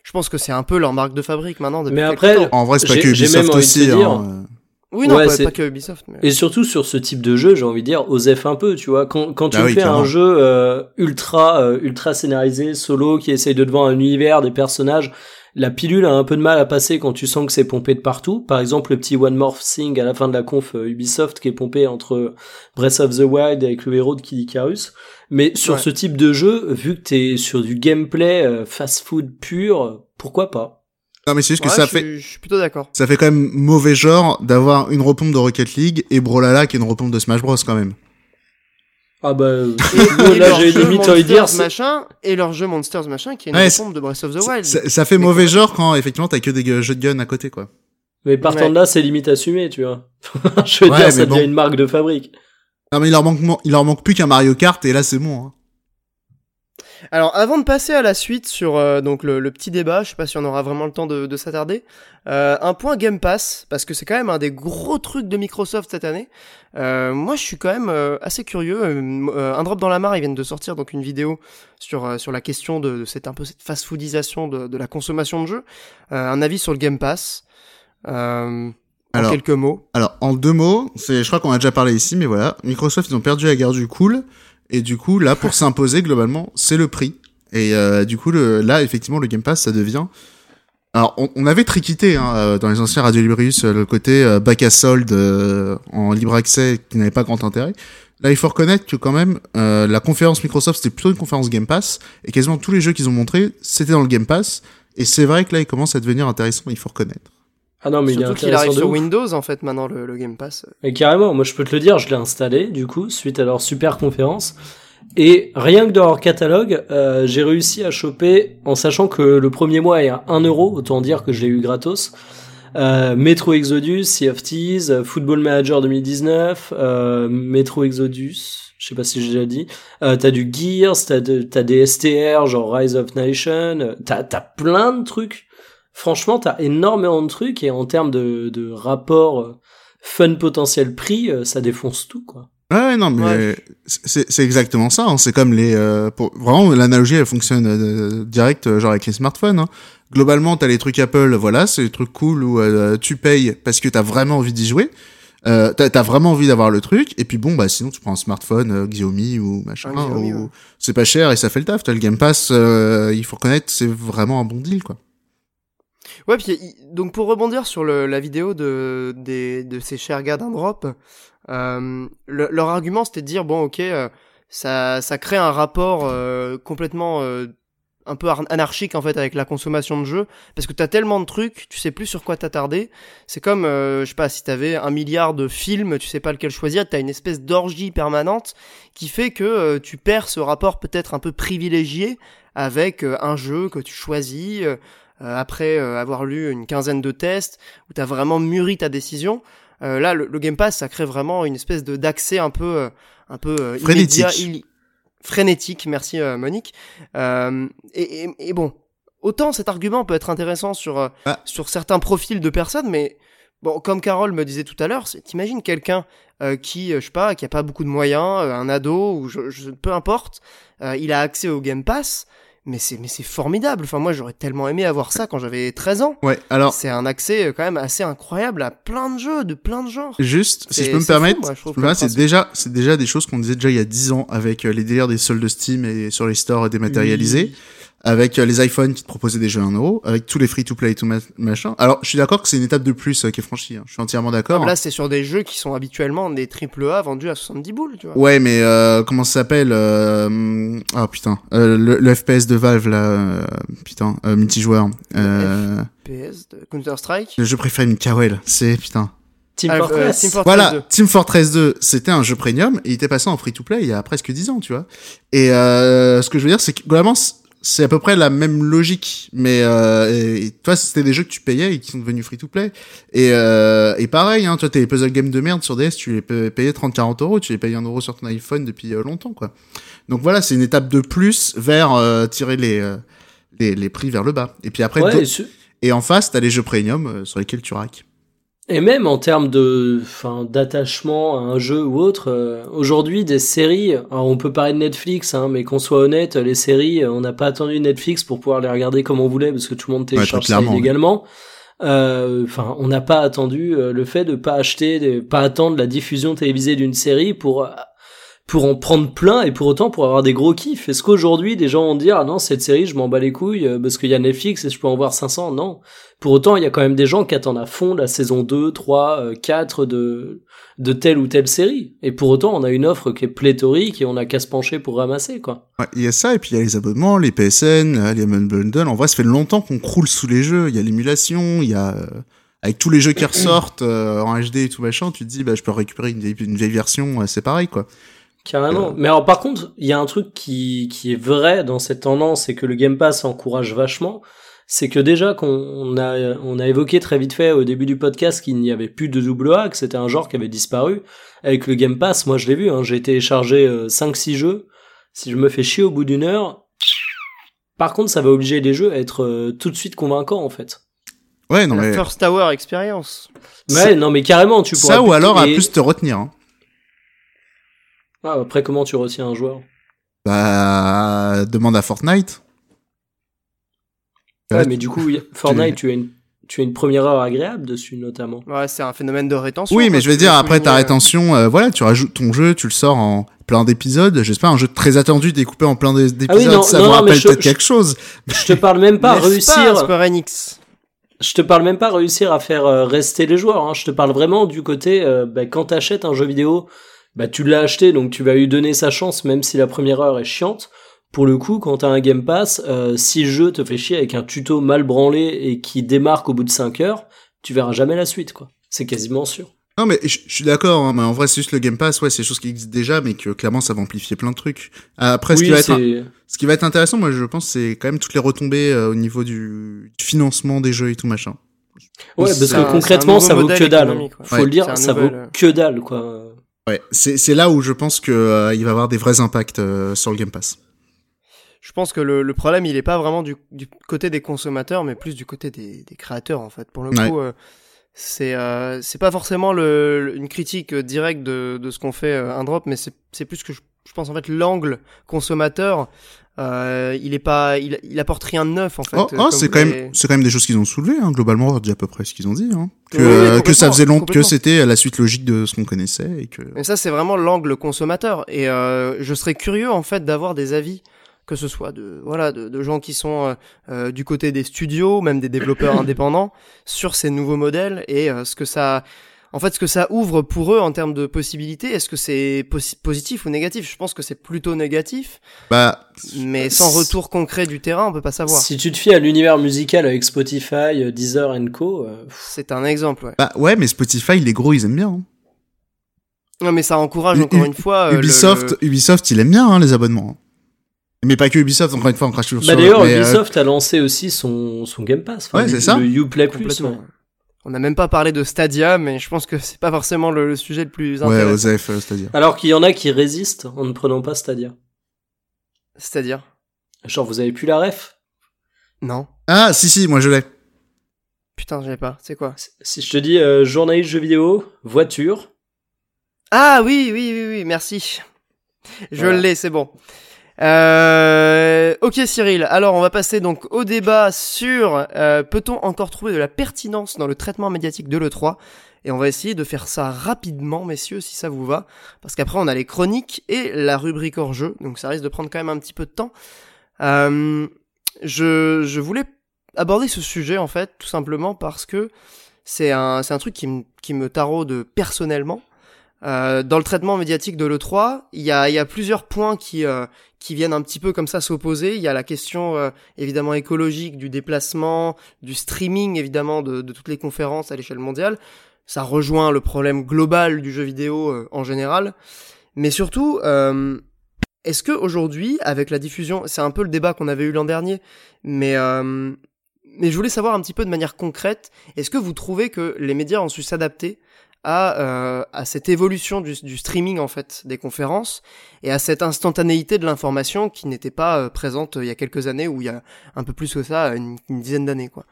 je pense que c'est un peu leur marque de fabrique maintenant depuis Mais après, temps. En vrai, c'est pas que Ubisoft aussi. dire- hein. oui non Ouais, pas, c'est- pas que Ubisoft mais... Et surtout sur ce type de jeu, j'ai envie de dire, osef un peu, tu vois. Quand, quand tu Ah oui, fais clairement. un jeu euh, ultra euh, ultra scénarisé, solo, qui essaye de devant un univers, des personnages, la pilule a un peu de mal à passer quand tu sens que c'est pompé de partout. Par exemple, le petit One More Thing à la fin de la conf euh, Ubisoft qui est pompé entre Breath of the Wild avec le héros de Kid Icarus. Mais sur Ouais. ce type de jeu, vu que t'es sur du gameplay euh, fast-food pur, pourquoi pas? Non, mais c'est juste que Ouais, ça je, fait. suis, je suis plutôt d'accord Ça fait quand même mauvais genre d'avoir une repompe de Rocket League et Brawlhalla qui est une repompe de Smash Bros quand même. Ah bah, euh, et là leur j'ai jeu limite envie de dire, machin et leur jeu Monsters machin qui est une Ouais, de Breath of the Wild Ça, ça fait Mais mauvais genre quand effectivement t'as que des jeux de gun à côté quoi. Mais partant Ouais. de là, c'est limite assumé, tu vois. Je veux Ouais, dire, ça devient une marque de fabrique. Non mais il leur manque, il leur manque plus qu'un Mario Kart et là c'est bon. Hein. Alors, avant de passer à la suite sur euh, donc le, le petit débat, je sais pas si on aura vraiment le temps de, de s'attarder. euh, un point Game Pass parce que c'est quand même un des gros trucs de Microsoft cette année. Euh, moi, je suis quand même euh, assez curieux. Euh, euh, un drop dans la mare, ils viennent de sortir donc une vidéo sur euh, sur la question de, de cette un peu cette fast-foodisation de, de la consommation de jeux. Euh, un avis sur le Game Pass. Euh, en Alors- quelques mots. Alors, en deux mots, c'est, je crois qu'on a déjà parlé ici, mais voilà, Microsoft, ils ont perdu la guerre du cool, et du coup, là, pour s'imposer, globalement, c'est le prix. Et euh, du coup, le, là, effectivement, le Game Pass, ça devient... Alors, on, on avait triquité hein, euh, dans les anciens Radio Librius euh, le côté euh, bac à solde euh, en libre accès qui n'avait pas grand intérêt. Là, il faut reconnaître que quand même, euh, la conférence Microsoft, c'était plutôt une conférence Game Pass, et quasiment tous les jeux qu'ils ont montrés, c'était dans le Game Pass, et c'est vrai que là, il commence à devenir intéressant, il faut reconnaître. Ah non, mais Surtout qu'il arrive sur ouf. Windows en fait maintenant le, le Game Pass. Et carrément, moi je peux te le dire, je l'ai installé du coup suite à leur super conférence. Et rien que dans leur catalogue, euh, j'ai réussi à choper, en sachant que le premier mois est à 1 euro, autant dire que je l'ai eu gratos. Euh, Metro Exodus, Sea of Thieves, Football Manager 2019, euh, Metro Exodus, je sais pas si j'ai déjà dit. Euh, t'as du Gears, t'as de, t'as des STR genre Rise of Nation, t'as t'as plein de trucs. Franchement, t'as énormément de trucs et en termes de, de rapport euh, fun potentiel prix, euh, ça défonce tout quoi. Ouais, ouais, non, mais Ouais. c'est c'est exactement ça. hein. C'est comme les, euh, pour, vraiment l'analogie, elle fonctionne euh, direct, genre avec les smartphones. Hein. Globalement, t'as les trucs Apple, voilà, c'est des trucs cool où euh, tu payes parce que t'as vraiment envie d'y jouer. Euh, t'as t'as vraiment envie d'avoir le truc, et puis bon, bah sinon tu prends un smartphone euh, Xiaomi ou machin, ou ouais. c'est pas cher et ça fait le taf. T'as le Game Pass, euh, il faut reconnaître, c'est vraiment un bon deal, quoi. Ouais, puis donc pour rebondir sur le, la vidéo de, des, de ces chers gars d'un drop, euh, le- leur argument c'était de dire bon ok, euh, ça, ça crée un rapport euh, complètement euh, un peu ar- anarchique en fait avec la consommation de jeux parce que t'as tellement de trucs, tu sais plus sur quoi t'attarder. C'est comme euh, je sais pas si t'avais un milliard de films, tu sais pas lequel choisir, t'as une espèce d'orgie permanente qui fait que euh, tu perds ce rapport peut-être un peu privilégié avec euh, un jeu que tu choisis. Euh, après euh, avoir lu une quinzaine de tests où tu as vraiment mûri ta décision. Euh, là, le, le Game Pass, ça crée vraiment une espèce de d'accès un peu, un peu euh, Frénétique. immédiat, il- frénétique. Merci Monique. Euh, et, et- et bon, autant cet argument peut être intéressant sur Ah. sur certains profils de personnes, mais bon, comme Carole me disait tout à l'heure, t'imagines quelqu'un euh, qui, euh, je sais pas, qui a pas beaucoup de moyens, euh, un ado ou je, je- peu importe, euh, il a accès au Game Pass. Mais c'est mais c'est formidable. Enfin moi j'aurais tellement aimé avoir ça quand j'avais 13 ans. Ouais, alors, C'est un accès euh, quand même assez incroyable à plein de jeux, de plein de genres. juste, si je peux me fou, permettre, moi, Là, c'est déjà, c'est déjà des choses qu'on disait déjà il y a 10 ans avec euh, les délires des soldes Steam et sur les stores dématérialisés, avec euh, les iPhones qui te proposaient des jeux à 1 euro, avec tous les free-to-play et tout ma- machin. Alors, je suis d'accord que c'est une étape de plus euh, qui est franchie, hein. je suis entièrement d'accord. Là c'est sur des jeux qui sont habituellement des triple A vendus à 70 boules, tu vois. Ouais, mais euh, comment ça s'appelle euh... Ah putain, euh, le, le FPS de Valve là, euh, putain, euh, multijoueur. Euh, PS de Counter Strike. le jeu préféré de Mikael, c'est putain. Team Ah, euh, Fortress. Team Fortress Voilà, 2. Team Fortress 2, c'était un jeu premium et il était passé en free-to-play il y a presque 10 ans, tu vois. Et euh, ce que je veux dire, c'est que globalement, c'est à peu près la même logique, mais euh, et, toi, c'était des jeux que tu payais et qui sont devenus free-to-play. Et, euh, et pareil, hein, toi, tes puzzle games de merde sur DS, tu les pay- payais 30-40 euros, tu les payais 1 euro sur ton iPhone depuis euh, longtemps, quoi. Donc voilà, c'est une étape de plus vers euh, tirer les, euh, les les prix vers le bas. Et puis après, Ouais, et en face, t'as les jeux premium sur lesquels tu raques. Et même en termes de, enfin, d'attachement à un jeu ou autre, euh, aujourd'hui des séries, alors on peut parler de Netflix, hein, mais qu'on soit honnête, les séries, euh, on n'a pas attendu Netflix pour pouvoir les regarder comme on voulait parce que tout le monde télécharge très ça. Euh, Enfin, on n'a pas attendu euh, le fait de pas acheter, de pas attendre la diffusion télévisée d'une série pour euh, pour en prendre plein et pour autant pour avoir des gros kiffs. Est-ce qu'aujourd'hui des gens vont dire ah non cette série je m'en bats les couilles euh, parce qu'il y a Netflix et je peux en voir 500 Non. Pour autant il y a quand même des gens qui attendent à fond la saison 2, 3, euh, 4 de de telle ou telle série. Et pour autant on a une offre qui est pléthorique et on a qu'à se pencher pour ramasser quoi. Ouais, il y a ça, et puis il y a les abonnements, les PSN, euh, les Bundle. En vrai, ça fait longtemps qu'on croule sous les jeux. Il y a l'émulation, il y a... euh, avec tous les jeux qui ressortent euh, en HD et tout machin, tu te dis, bah, je peux récupérer une vieille, une vieille version, c'est pareil, quoi. Carrément. Euh. Mais alors par contre, il y a un truc qui, qui est vrai dans cette tendance et que le Game Pass encourage vachement, c'est que déjà qu'on on a, on a évoqué très vite fait au début du podcast qu'il n'y avait plus de double A, que c'était un genre qui avait disparu. Avec le Game Pass, moi je l'ai vu, hein, j'ai téléchargé euh, 5-6 jeux. Si je me fais chier au bout d'une heure, par contre ça va obliger les jeux à être euh, tout de suite convaincants en fait. Ouais, non, la mais... First Tower Experience. Ouais, non mais carrément, tu pourras... Ça, ou alors, à et- plus te retenir. Hein. Ah, après comment tu retiens un joueur? Bah, demande à Fortnite. Ouais, Ouais, mais du coup, Fortnite, tu as une, tu as une première heure agréable dessus notamment. Ouais, c'est un phénomène de rétention. Oui, mais quoi, je vais tu dire veux après ta souligner, rétention, euh, voilà, tu rajoutes ton jeu, tu le sors en plein d'épisodes. J'espère un jeu très attendu découpé en plein d'épisodes, Ah non, ça non, vous mais rappelle je- peut-être quelque chose. Je te parle même pas réussir. Square Enix? Je te parle même pas réussir à faire euh, rester les joueurs. Hein. Je te parle vraiment du côté euh, bah, quand t'achètes un jeu vidéo, bah tu l'as acheté donc tu vas lui donner sa chance même si la première heure est chiante. Pour le coup, quand t'as un Game Pass, euh, si le jeu te fait chier avec un tuto mal branlé et qui démarque au bout de 5 heures, tu verras jamais la suite quoi. C'est quasiment sûr. Non, mais je je suis d'accord, hein, mais en vrai, c'est juste le Game Pass, ouais, c'est des choses qui existent déjà, mais que clairement, ça va amplifier plein de trucs. Après, ce, oui, qui va être, ce qui va être intéressant, moi, je pense, c'est quand même toutes les retombées euh, au niveau du, du financement des jeux et tout machin. ouais parce que concrètement ça vaut que dalle. hein. Faut Ouais. le dire, ça nouvel, vaut euh, que dalle quoi. Ouais, c'est là où je pense que euh, il va avoir des vrais impacts euh, sur le Game Pass. Je pense que le, le problème, il est pas vraiment du, du côté des consommateurs, mais plus du côté des, des créateurs, en fait. Pour le Ouais. coup, euh, c'est c'est pas forcément le, une critique directe de, de ce qu'on fait un drop, mais c'est c'est plus que je, je pense en fait l'angle consommateur. Euh, il est pas, il, il apporte rien de neuf en fait. Oh, oh, c'est quand même, c'est quand même des choses qu'ils ont soulevées, hein, globalement, on dit à peu près ce qu'ils ont dit, hein. Que, Oui, oui, euh, que ça faisait longtemps, que c'était la suite logique de ce qu'on connaissait et que. Mais ça, c'est vraiment l'angle consommateur. Et euh, je serais curieux, en fait, d'avoir des avis, que ce soit de voilà de, de gens qui sont euh, euh, du côté des studios, même des développeurs indépendants, sur ces nouveaux modèles et euh, ce que ça, en fait, ce que ça ouvre pour eux en termes de possibilités. Est-ce que c'est posi- positif ou négatif? Je pense que c'est plutôt négatif, Bah, mais sans retour concret du terrain, on peut pas savoir. Si tu te fies à l'univers musical avec Spotify, euh, Deezer and Co, euh, C'est un exemple, ouais. bah, ouais, mais Spotify, les gros, ils aiment bien. hein. Non, mais ça encourage U- encore U- une fois. euh, Ubisoft, le- Ubisoft, il aime bien, hein, les abonnements. Mais pas que Ubisoft, encore une fois, on crache toujours Bah sur d'ailleurs, mais, euh, Ubisoft a lancé aussi son, son Game Pass. Ouais, c'est ça. Le Uplay Plus. complètement. ouais. On n'a même pas parlé de Stadia, mais je pense que c'est pas forcément le, le sujet le plus Ouais, intéressant. OZF, euh, c'est-à-dire. Alors qu'il y en a qui résistent en ne prenant pas Stadia. C'est-à-dire? Genre, vous avez plus la ref? Non. Ah, si, si, moi je l'ai. Putain, j'avais pas. C'est quoi? Si je te dis euh, journaliste jeux vidéo, voiture, Ah oui, oui, oui, oui, merci. Je Voilà. l'ai, c'est bon. Euh, ok Cyril, alors on va passer donc au débat sur euh, peut-on encore trouver de la pertinence dans le traitement médiatique de l'E3 et on va essayer de faire ça rapidement messieurs si ça vous va parce qu'après on a les chroniques et la rubrique hors jeu donc ça risque de prendre quand même un petit peu de temps. Euh, je, je voulais aborder ce sujet en fait tout simplement parce que c'est un, un truc qui, qui me taraude personnellement. Euh, dans le traitement médiatique de l'E3, il y a, y a plusieurs points qui, euh, qui viennent un petit peu comme ça s'opposer. Il y a la question euh, évidemment écologique du déplacement, du streaming évidemment de, de toutes les conférences à l'échelle mondiale. Ça rejoint le problème global du jeu vidéo euh, en général. Mais surtout, euh, est-ce que aujourd'hui, avec la diffusion, c'est un peu le débat qu'on avait eu l'an dernier, mais mais je voulais savoir un petit peu de manière concrète, est-ce que vous trouvez que les médias ont su s'adapter à, euh, à cette évolution du, du streaming en fait des conférences et à cette instantanéité de l'information qui n'était pas euh, présente euh, il y a quelques années ou il y a un peu plus que ça, une, une dizaine d'années quoi.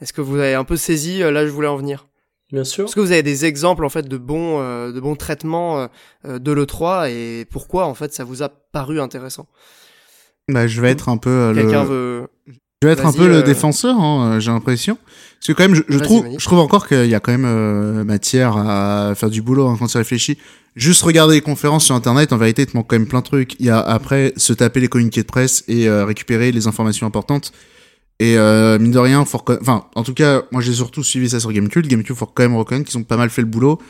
Est-ce que vous avez un peu saisi euh, là je voulais en venir? Bien sûr. Est-ce que vous avez des exemples en fait de bons euh, de bons traitements de l'E3 et pourquoi en fait ça vous a paru intéressant? Bah, je vais être un peu euh, Quelqu'un le, veut je vais être un peu le euh, défenseur, hein, euh, j'ai l'impression. Parce que quand même, je, trouve, je trouve encore qu'il y a quand même euh, matière à faire du boulot hein, quand tu réfléchis. Juste regarder les conférences sur Internet, en vérité, il te manque quand même plein de trucs. Il y a après se taper les communiqués de presse et euh, récupérer les informations importantes. Et euh, mine de rien, faut enfin, en tout cas, moi j'ai surtout suivi ça sur Gamecube. Gamecube, faut quand même reconnaître qu'ils ont pas mal fait le boulot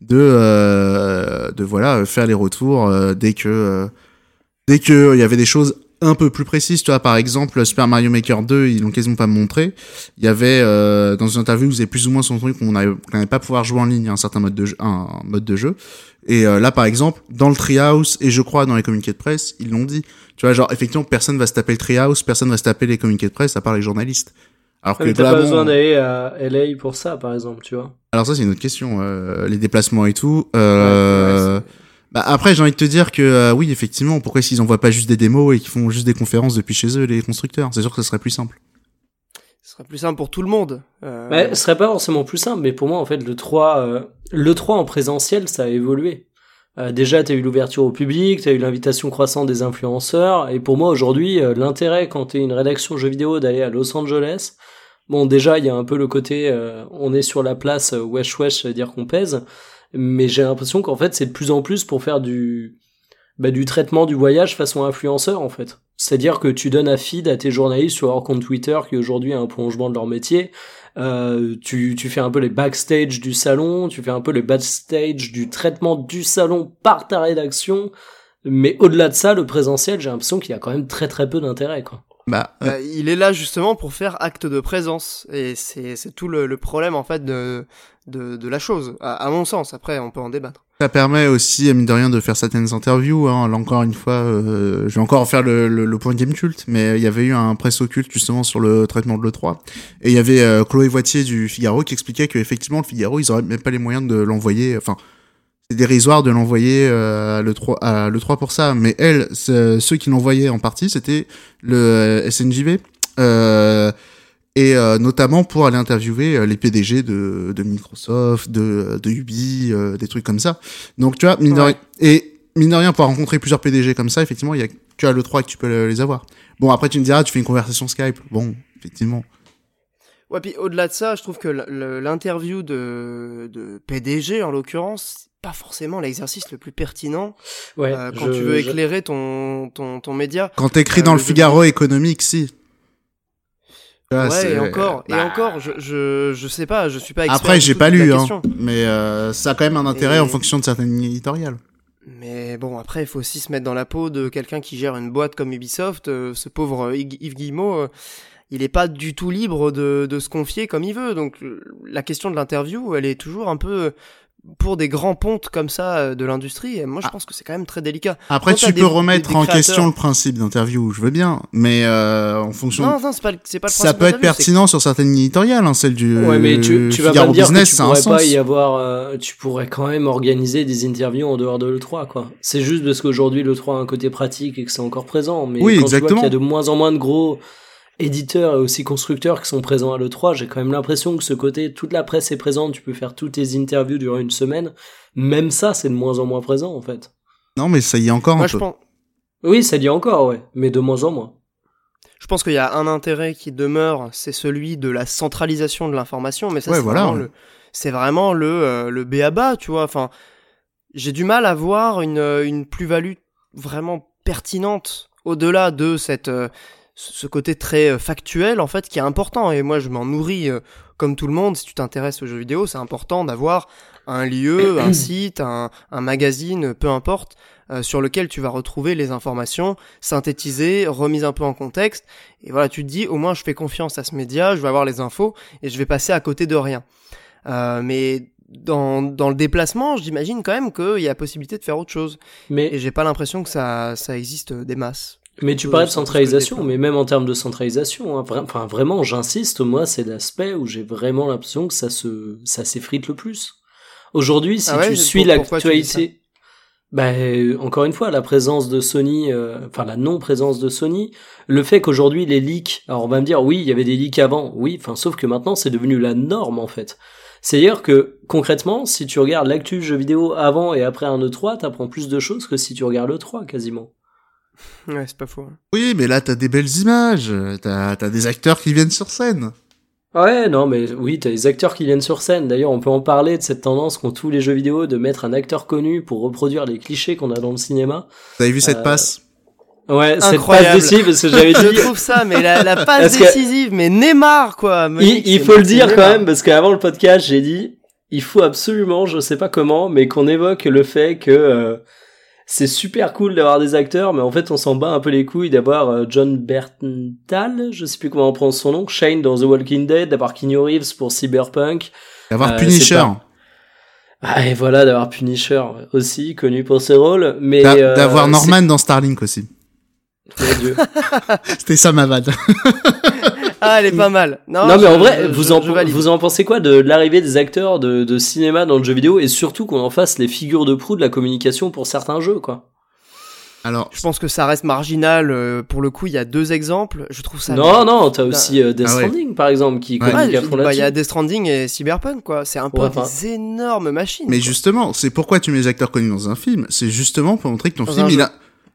de, euh, de voilà, faire les retours euh, dès que, dès que il y avait des choses un peu plus précises. Tu vois, par exemple, Super Mario Maker 2, ils l'ont quasiment pas montré. Il y avait euh, dans une interview, vous avez plus ou moins son truc qu'on n'allait pas pouvoir jouer en ligne, un certain mode de jeu, un, mode de jeu. Et euh, là, par exemple, dans le Treehouse et je crois dans les communiqués de presse, ils l'ont dit. Tu vois, genre effectivement, personne va se taper le Treehouse, personne va se taper les communiqués de presse à part les journalistes. Alors que Mais t'as pas besoin d'aller à LA pour ça, par exemple, tu vois. alors ça c'est une autre question, euh, les déplacements et tout. Euh, Ouais, ouais, bah, après j'ai envie de te dire que euh, oui effectivement, pourquoi s'ils envoient pas juste des démos et qu'ils font juste des conférences depuis chez eux les constructeurs? C'est sûr que ce serait plus simple. ce serait plus simple pour tout le monde. Euh, Ouais, ce serait pas forcément plus simple, mais pour moi, en fait, le 3, euh, le 3 en présentiel, ça a évolué. Euh, déjà, t'as eu l'ouverture au public, t'as eu l'invitation croissante des influenceurs, et pour moi, aujourd'hui, euh, l'intérêt quand t'es une rédaction jeux vidéo d'aller à Los Angeles, Bon, déjà, il y a un peu le côté, euh, on est sur la place, euh, wesh wesh, ça veut dire qu'on pèse. Mais j'ai l'impression qu'en fait, c'est de plus en plus pour faire du, bah, du traitement du voyage façon influenceur, en fait. C'est-à-dire que tu donnes un feed à tes journalistes sur leur compte Twitter, qui aujourd'hui est un prolongement de leur métier. Euh, tu, tu fais un peu les backstage du salon, tu fais un peu les backstage du traitement du salon par ta rédaction. Mais au-delà de ça, le présentiel, j'ai l'impression qu'il y a quand même très très peu d'intérêt, quoi. Bah, euh, il est là justement pour faire acte de présence et c'est c'est tout le, le problème en fait de de, de la chose à, à mon sens. Après, on peut en débattre. Ça permet aussi, mine de rien, de faire certaines interviews. Hein. Là, encore une fois, euh, je vais encore faire le, le, le point Game Cult, mais il y avait eu un presse occulte justement sur le traitement de l'E3. Et il y avait euh, Chloé Voitier du Figaro qui expliquait que effectivement le Figaro, ils auraient même pas les moyens de l'envoyer. Enfin, c'est dérisoire de l'envoyer euh, à l'E3 à l'E3 pour ça. Mais elle, ceux qui l'envoyaient en partie, c'était le euh, SNJV. Euh, et euh, notamment pour aller interviewer euh, les PDG de, de Microsoft, de, de Ubi, euh, des trucs comme ça. Donc tu vois, mine de Ouais. rien, et mine de rien, pour rencontrer plusieurs PDG comme ça, effectivement, il y a que à l'E3 que tu peux le- les avoir. Bon, après tu me diras, tu fais une conversation Skype. Bon, effectivement. Ouais, puis au-delà de ça, je trouve que le- l'interview de, de PDG, en l'occurrence, pas forcément l'exercice le plus pertinent Ouais. euh, quand je- tu veux je- éclairer ton, ton, ton média. Quand t'écris Euh, dans le le Figaro économique, si. Vois, ouais, et encore, et bah, encore, je, je, je sais pas, je suis pas expert Après, j'ai pas lu, hein, mais euh, ça a quand même un intérêt Et- en fonction de certaines lignes éditoriales. Mais bon, après, il faut aussi se mettre dans la peau de quelqu'un qui gère une boîte comme Ubisoft. Euh, ce pauvre euh, Yves Guillemot, euh, il est pas du tout libre de, de se confier comme il veut. Donc, euh, la question de l'interview, elle est toujours un peu pour des grands pontes comme ça euh, de l'industrie. Moi, je Ah. pense que c'est quand même très délicat. Après, Quand tu peux des- remettre des- des en créateurs- question le principe d'interview, je veux bien, mais euh, en fonction. Non, non, c'est pas, pas le ça principe peut être pertinent sur certaines éditoriales, hein, celle du Ouais, mais tu, tu vas pas me dire Business, que tu ça pourrais pas sens. y avoir, euh, tu pourrais quand même organiser des interviews en dehors de l'E3, quoi. C'est juste parce qu'aujourd'hui l'E3 a un côté pratique et que c'est encore présent, mais Oui, quand exactement. tu vois qu'il y a de moins en moins de gros éditeurs et aussi constructeurs qui sont présents à l'E3, j'ai quand même l'impression que ce côté, toute la presse est présente, tu peux faire toutes tes interviews durant une semaine, même ça c'est de moins en moins présent en fait. Non, mais ça y est encore Moi, un je peu. pense, Oui, ça dit encore, ouais, mais de moins en moins. je pense qu'il y a un intérêt qui demeure, c'est celui de la centralisation de l'information, mais ça Ouais, c'est voilà, vraiment ouais. le, c'est vraiment le euh, le béaba, tu vois. Enfin, j'ai du mal à voir une euh, une plus-value vraiment pertinente au-delà de cette euh, ce côté très euh, factuel en fait qui est important et moi je m'en nourris euh, comme tout le monde si tu t'intéresses aux jeux vidéo c'est important d'avoir un lieu un site un, un magazine peu importe euh, sur lequel tu vas retrouver les informations synthétisées remises un peu en contexte et voilà tu te dis au moins je fais confiance à ce média je vais avoir les infos et je vais passer à côté de rien Euh, mais dans, dans le déplacement, j'imagine quand même qu'il y a possibilité de faire autre chose. Mais Et j'ai pas l'impression que ça, ça existe des masses. Mais tu Euh, parlais de centralisation, mais même en termes de centralisation, hein, vra- enfin vraiment, j'insiste, moi, c'est l'aspect où j'ai vraiment l'impression que ça se, ça s'effrite le plus. Aujourd'hui, si Ah ouais, tu suis l'actualité, bah, euh, encore une fois, la présence de Sony, euh, enfin la non-présence de Sony, le fait qu'aujourd'hui les leaks, alors on va me dire, oui, il y avait des leaks avant, oui, enfin, sauf que maintenant c'est devenu la norme en fait. C'est-à-dire que concrètement, si tu regardes l'actu jeu vidéo avant et après un E3, t'apprends plus de choses que si tu regardes le 3 quasiment. Ouais, c'est pas faux. hein. Oui, mais là, t'as des belles images, t'as as des acteurs qui viennent sur scène. Ouais, non, mais oui, t'as les acteurs qui viennent sur scène. D'ailleurs, on peut en parler de cette tendance qu'ont tous les jeux vidéo de mettre un acteur connu pour reproduire les clichés qu'on a dans le cinéma. Vous avez vu cette Euh, passe? Ouais, c'est Incroyable. pas décisif parce que j'avais Je dit. trouve ça, mais la, la passe Parce que- décisive, mais Neymar, quoi. Il, faut le dire quand même parce qu'avant le podcast, j'ai dit il faut absolument, je sais pas comment, mais qu'on évoque le fait que euh, c'est super cool d'avoir des acteurs, mais en fait on s'en bat un peu les couilles d'avoir euh, John Bertenthal, je sais plus comment on prononce son nom, Shane dans The Walking Dead, d'avoir Keanu Reeves pour Cyberpunk. D'avoir Euh, Punisher. pas- Ah, et voilà, d'avoir Punisher aussi, connu pour ses rôles, mais... D'a- euh, D'avoir Norman dans Starlink aussi. C'était ça ma vanne. Ah, elle est pas mal. Non, Non, mais je- en vrai, je- vous, je- en, vous en pensez quoi de l'arrivée des acteurs de, de cinéma dans le jeu vidéo et surtout qu'on en fasse les figures de proue de la communication pour certains jeux, quoi? Alors, Je pense que ça reste marginal. euh, Pour le coup, il y a deux exemples. Je trouve ça. Non, non, t'as aussi euh, Death Ah ouais. Stranding, par exemple, qui Ouais. communique Ouais, à fond bah, il y a. Death Stranding et Cyberpunk, quoi. C'est un peu Ouais, enfin- des énormes machines. mais quoi. justement, c'est pourquoi tu mets les acteurs connus dans un film? C'est justement pour montrer que ton Dans film, il a.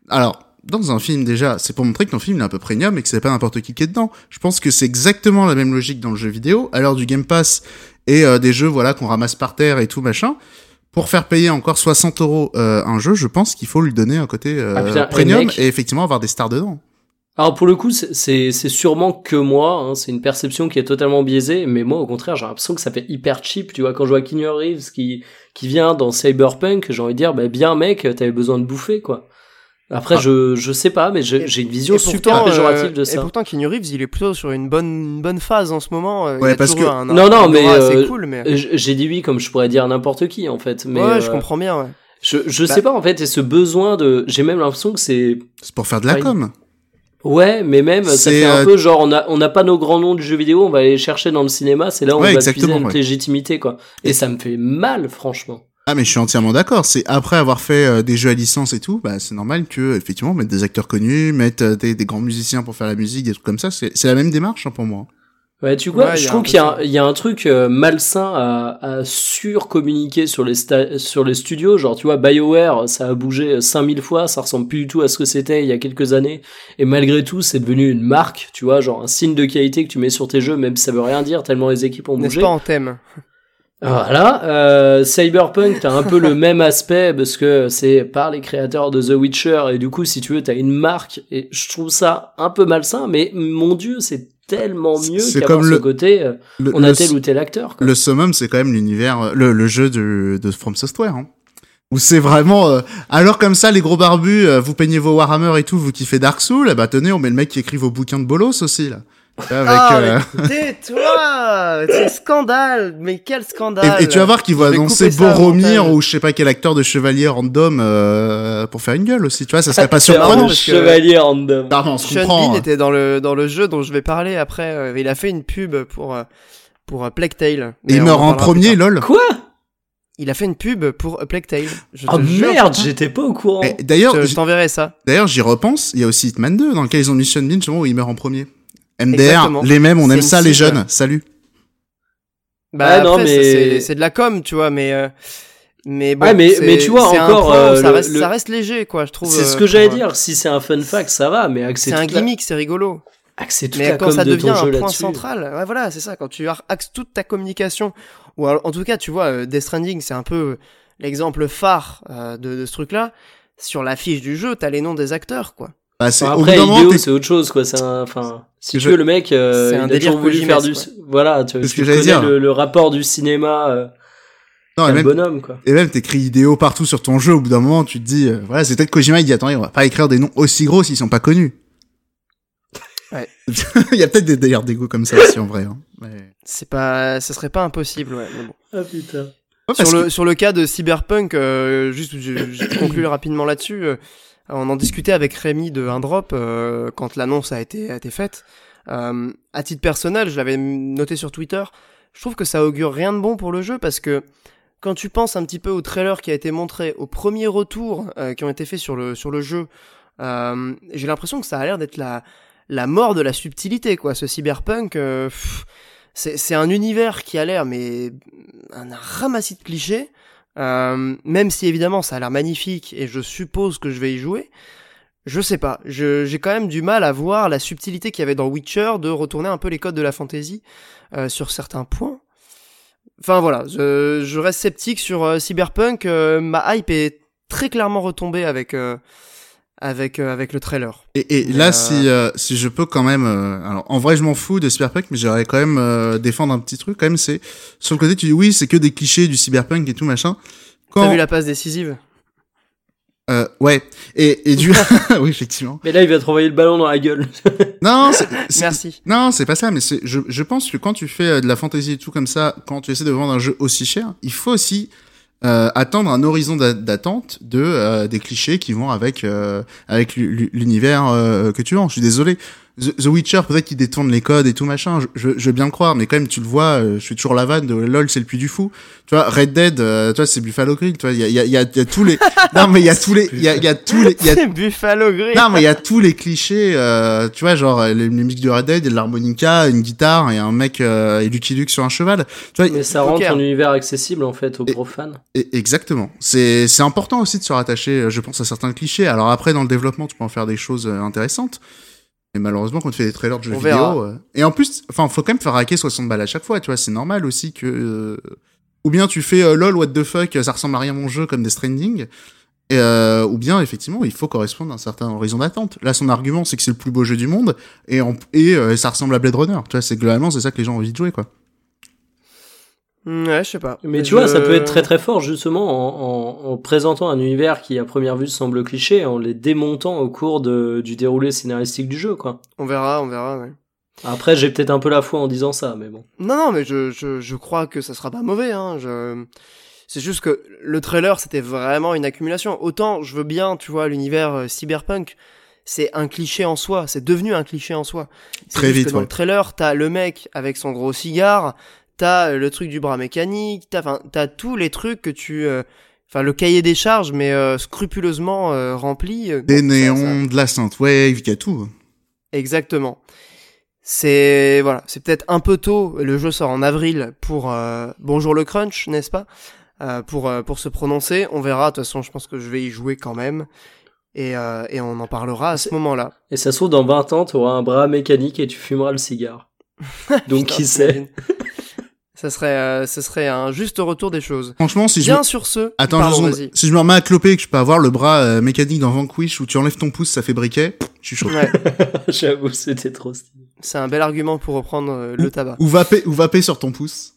Alors, dans un film déjà, c'est pour montrer que ton film il est un peu premium et que c'est pas n'importe qui qui est dedans. Je pense que c'est exactement la même logique dans le jeu vidéo. À l'heure du Game Pass et euh, des jeux voilà qu'on ramasse par terre et tout machin. Pour faire payer encore 60 euros euh, un jeu, je pense qu'il faut lui donner un côté euh, Ah, putain, et premium mec- et effectivement avoir des stars dedans. Alors pour le coup, c'est sûrement que moi, hein, c'est une perception qui est totalement biaisée, mais moi au contraire, j'ai l'impression que ça fait hyper cheap, tu vois, quand je vois Keanu Reeves qui, qui vient dans Cyberpunk, j'ai envie de dire, bah bien mec, t'avais besoin de bouffer, quoi. Après, Ah. je, je sais pas, mais j'ai j'ai une vision Et super pourtant, péjorative euh, de Et ça. pourtant, Keanu Reeves, il est plutôt sur une bonne, une bonne phase en ce moment. euh, Ouais, il a parce que- un, Non, non, un mais, euh, cool, mais. Euh, J'ai dit oui comme je pourrais dire n'importe qui, en fait, mais ouais, je euh, comprends bien. Ouais. je, je Bah- sais pas, en fait, et ce besoin de... J'ai même l'impression que c'est... C'est pour faire de la com. Ouais, mais même, ça C'est, fait un euh, peu genre, on a, on n'a pas nos grands noms du jeu vidéo, on va aller les chercher dans le cinéma, c'est là où Ouais, on va puiser notre ouais. légitimité, quoi. Et ça me fait mal, franchement. Ah mais je suis entièrement d'accord. C'est après avoir fait euh, des jeux à licence et tout, bah c'est normal que effectivement mettre des acteurs connus, mettre euh, des, des grands musiciens pour faire la musique, des trucs comme ça. C'est c'est la même démarche hein, pour moi. Ouais, tu vois, Ouais, je a trouve qu'il y, y a un truc euh, malsain à, à surcommuniquer sur les, sur les studios. Genre, tu vois, BioWare, ça a bougé 5000 fois, ça ressemble plus du tout à ce que c'était il y a quelques années. Et malgré tout, c'est devenu une marque, tu vois, genre un signe de qualité que tu mets sur tes jeux, même si ça veut rien dire, tellement les équipes ont N'est-ce bougé. pas en thème Voilà, euh, Cyberpunk, t'as un peu le même aspect parce que c'est par les créateurs de The Witcher et du coup, si tu veux, t'as une marque et je trouve ça un peu malsain, mais mon dieu, c'est tellement mieux c'est qu'avoir ce le- côté, euh, Le, on a tel ou tel acteur. Quoi. le summum, c'est quand même l'univers, euh, le, le jeu de, de From Software. Hein. Où c'est vraiment, euh, alors comme ça, les gros barbus, euh, vous peignez vos Warhammer et tout, vous kiffez Dark Souls, bah tenez, on met le mec qui écrit vos bouquins de bolos aussi là. Avec, Ah, euh, tais-toi C'est scandale Mais quel scandale et, et tu vas voir qu'il va annoncer Boromir ou je sais pas quel acteur de chevalier random euh, pour faire une gueule aussi. Tu vois, ça serait pas surprenant. parce que- chevalier random. Pardon, on se Sean comprend. Bean hein. était dans le, dans le jeu dont je vais parler après. euh, il a fait une pub pour, euh, pour Plague Tale. Et il meurt en premier, lol. Quoi? Il a fait une pub pour Plague Tale. Je Oh merde, j'étais pas au courant. D'ailleurs, Je, t'enverrai ça. d'ailleurs, j'y repense. Il y a aussi Hitman 2 dans lequel ils ont mis Sean Bean, justement, où il meurt en premier. MDR, Exactement. les mêmes, on aime ça, les jeunes. Salut. Bah, Ouais, non, mais- c'est- de la com, tu vois, mais. euh, Mais bon, Ouais, mais- tu vois, encore, point euh, ça, reste, le- ça reste léger, quoi, je trouve. C'est ce euh, que j'allais dire. Si c'est un fun fact, ça va, mais C'est un la- gimmick, c'est rigolo. axer toute Mais la quand com ça de devient ton jeu un point central, ouais, voilà, c'est ça. Quand tu axes toute ta communication, ou alors, en tout cas, tu vois, Death Stranding, c'est un peu l'exemple phare euh, de, de ce truc-là. Sur la fiche du jeu, t'as les noms des acteurs, quoi. Bah, c'est, Enfin, après, t'es- c'est autre chose, quoi. C'est un, enfin, si Je- tu veux, le mec, euh, C'est il un a toujours voulu faire du, quoi. voilà, tu, C'est ce tu que j'allais connais dire. Le, le rapport du cinéma, euh, non, et même, bonhomme, quoi. et même t'écris idéo partout sur ton jeu, au bout d'un moment, tu te dis, euh, voilà, c'est peut-être Kojima, il dit, attendez, on va pas écrire des noms aussi gros s'ils sont pas connus. Ouais. il y a peut-être des délires d'ego comme ça aussi, en vrai. Hein. Mais... C'est pas, ce serait pas impossible, ouais. mais bon. Ah putain. Ouais, sur le que- sur le cas de Cyberpunk, euh, juste je, je conclue rapidement là-dessus. On en discutait avec Rémi de un drop euh, quand l'annonce a été a été faite. Euh, à titre personnel, je l'avais noté sur Twitter. Je trouve que ça augure rien de bon pour le jeu parce que quand tu penses un petit peu au trailer qui a été montré, aux premiers retours euh, qui ont été faits sur le sur le jeu, euh, j'ai l'impression que ça a l'air d'être la la mort de la subtilité quoi. Ce cyberpunk, euh, c'est un univers qui a l'air mais un ramassis de clichés. Euh, même si évidemment ça a l'air magnifique et je suppose que je vais y jouer, je sais pas. J'ai quand même du mal à voir la subtilité qu'il y avait dans Witcher de retourner un peu les codes de la fantasy euh, sur certains points. Enfin voilà, je, je reste sceptique sur euh, Cyberpunk. euh, ma hype est très clairement retombée avec avec euh, avec le trailer. Et, et Mais, là, euh, si euh, si je peux quand même, euh, alors en vrai, je m'en fous de Cyberpunk, mais j'aimerais quand même euh, défendre un petit truc. Quand même, c'est sur le côté, tu dis oui, c'est que des clichés du Cyberpunk et tout machin. T'as Quand vu la passe décisive? Euh, ouais, et et du oui effectivement. Mais là, il va te renvoyer le ballon dans la gueule. Non, c'est- Merci. Non, c'est pas ça, mais c'est, je, je pense que quand tu fais euh, de la fantasy et tout comme ça, quand tu essaies de vendre un jeu aussi cher, il faut aussi euh, attendre un horizon d'a- d'attente de euh, des clichés qui vont avec euh, avec l'u- l'u- l'univers euh, que tu vends. Je suis désolé. The, Witcher, peut-être qu'il détourne les codes et tout machin, je, je, je veux bien le croire, mais quand même, tu le vois, euh, je suis toujours la vanne de LOL, c'est le puits du fou. Tu vois, Red Dead, euh, tu vois, c'est Buffalo Grill, tu vois, il y a, il y, a, il y, a, y a tous les, non, mais il y a tous les, il y a, il y a tous les, il y a, C'est Buffalo Grill. non, mais il y a tous les clichés, euh, tu vois, genre, les, les musiques de Red Dead, il y a de l'harmonica, une guitare et un mec, euh, et Lucky Luke sur un cheval. Tu vois, Mais ça rend ton univers accessible en fait aux Et- gros fans. et- exactement. C'est, c'est important aussi de se rattacher, euh, je pense, à certains clichés. Alors après, dans le développement, tu peux en faire des choses euh, intéressantes. Mais malheureusement, quand tu fais des trailers de jeux On vidéo, verra. euh, et en plus, enfin, faut quand même faire hacker 60 balles à chaque fois, tu vois, c'est normal aussi que, euh, ou bien tu fais euh, lol, what the fuck, ça ressemble à rien à mon jeu comme des Stranding, et, euh, ou bien effectivement, il faut correspondre à un certain horizon d'attente. Là, son argument, c'est que c'est le plus beau jeu du monde, et, en, et euh, ça ressemble à Blade Runner, tu vois, c'est globalement, c'est ça que les gens ont envie de jouer, quoi. Ouais, je sais pas. Mais tu Je- vois, ça peut être très très fort justement en, en, en présentant un univers qui à première vue semble cliché, en les démontant au cours de, du déroulé scénaristique du jeu, quoi. On verra, on verra, ouais. Après, j'ai peut-être un peu la foi en disant ça, mais bon. Non, non, mais je, je, je crois que ça sera pas mauvais. Hein. Je... C'est juste que le trailer, c'était vraiment une accumulation. Autant, je veux bien, tu vois, l'univers euh, cyberpunk, c'est un cliché en soi. C'est devenu un cliché en soi. Très juste vite, que dans ouais. le trailer, t'as le mec avec son gros cigare, t'as euh, le truc du bras mécanique, t'as, enfin, t'as tous les trucs que tu... euh, Enfin, le cahier des charges, mais euh, scrupuleusement euh, rempli. euh, Des bon, ça- ça- néons, de la synthwave, il y a tout. Exactement. C'est voilà, c'est peut-être un peu tôt. Le jeu sort en avril pour euh, Bonjour le crunch, n'est-ce pas? Euh, Pour euh, pour se prononcer. On verra. De toute façon, je pense que je vais y jouer quand même. Et euh, et on en parlera à ce moment-là. Et ça se trouve, dans 20 ans, t'auras un bras mécanique et tu fumeras le cigare. Donc, Putain, qui sait? Ça serait euh, ce serait un juste retour des choses. Franchement, si je Bien me... sur ce. Attends, pardon, secondes. si je me remets à cloper et que je peux avoir le bras euh, mécanique dans Vanquish où tu enlèves ton pouce, ça fait briquet, je suis chaud. Ouais, J'avoue, c'était trop stylé. c'est un bel argument pour reprendre euh, le tabac. Ou vaper, ou vaper sur ton pouce.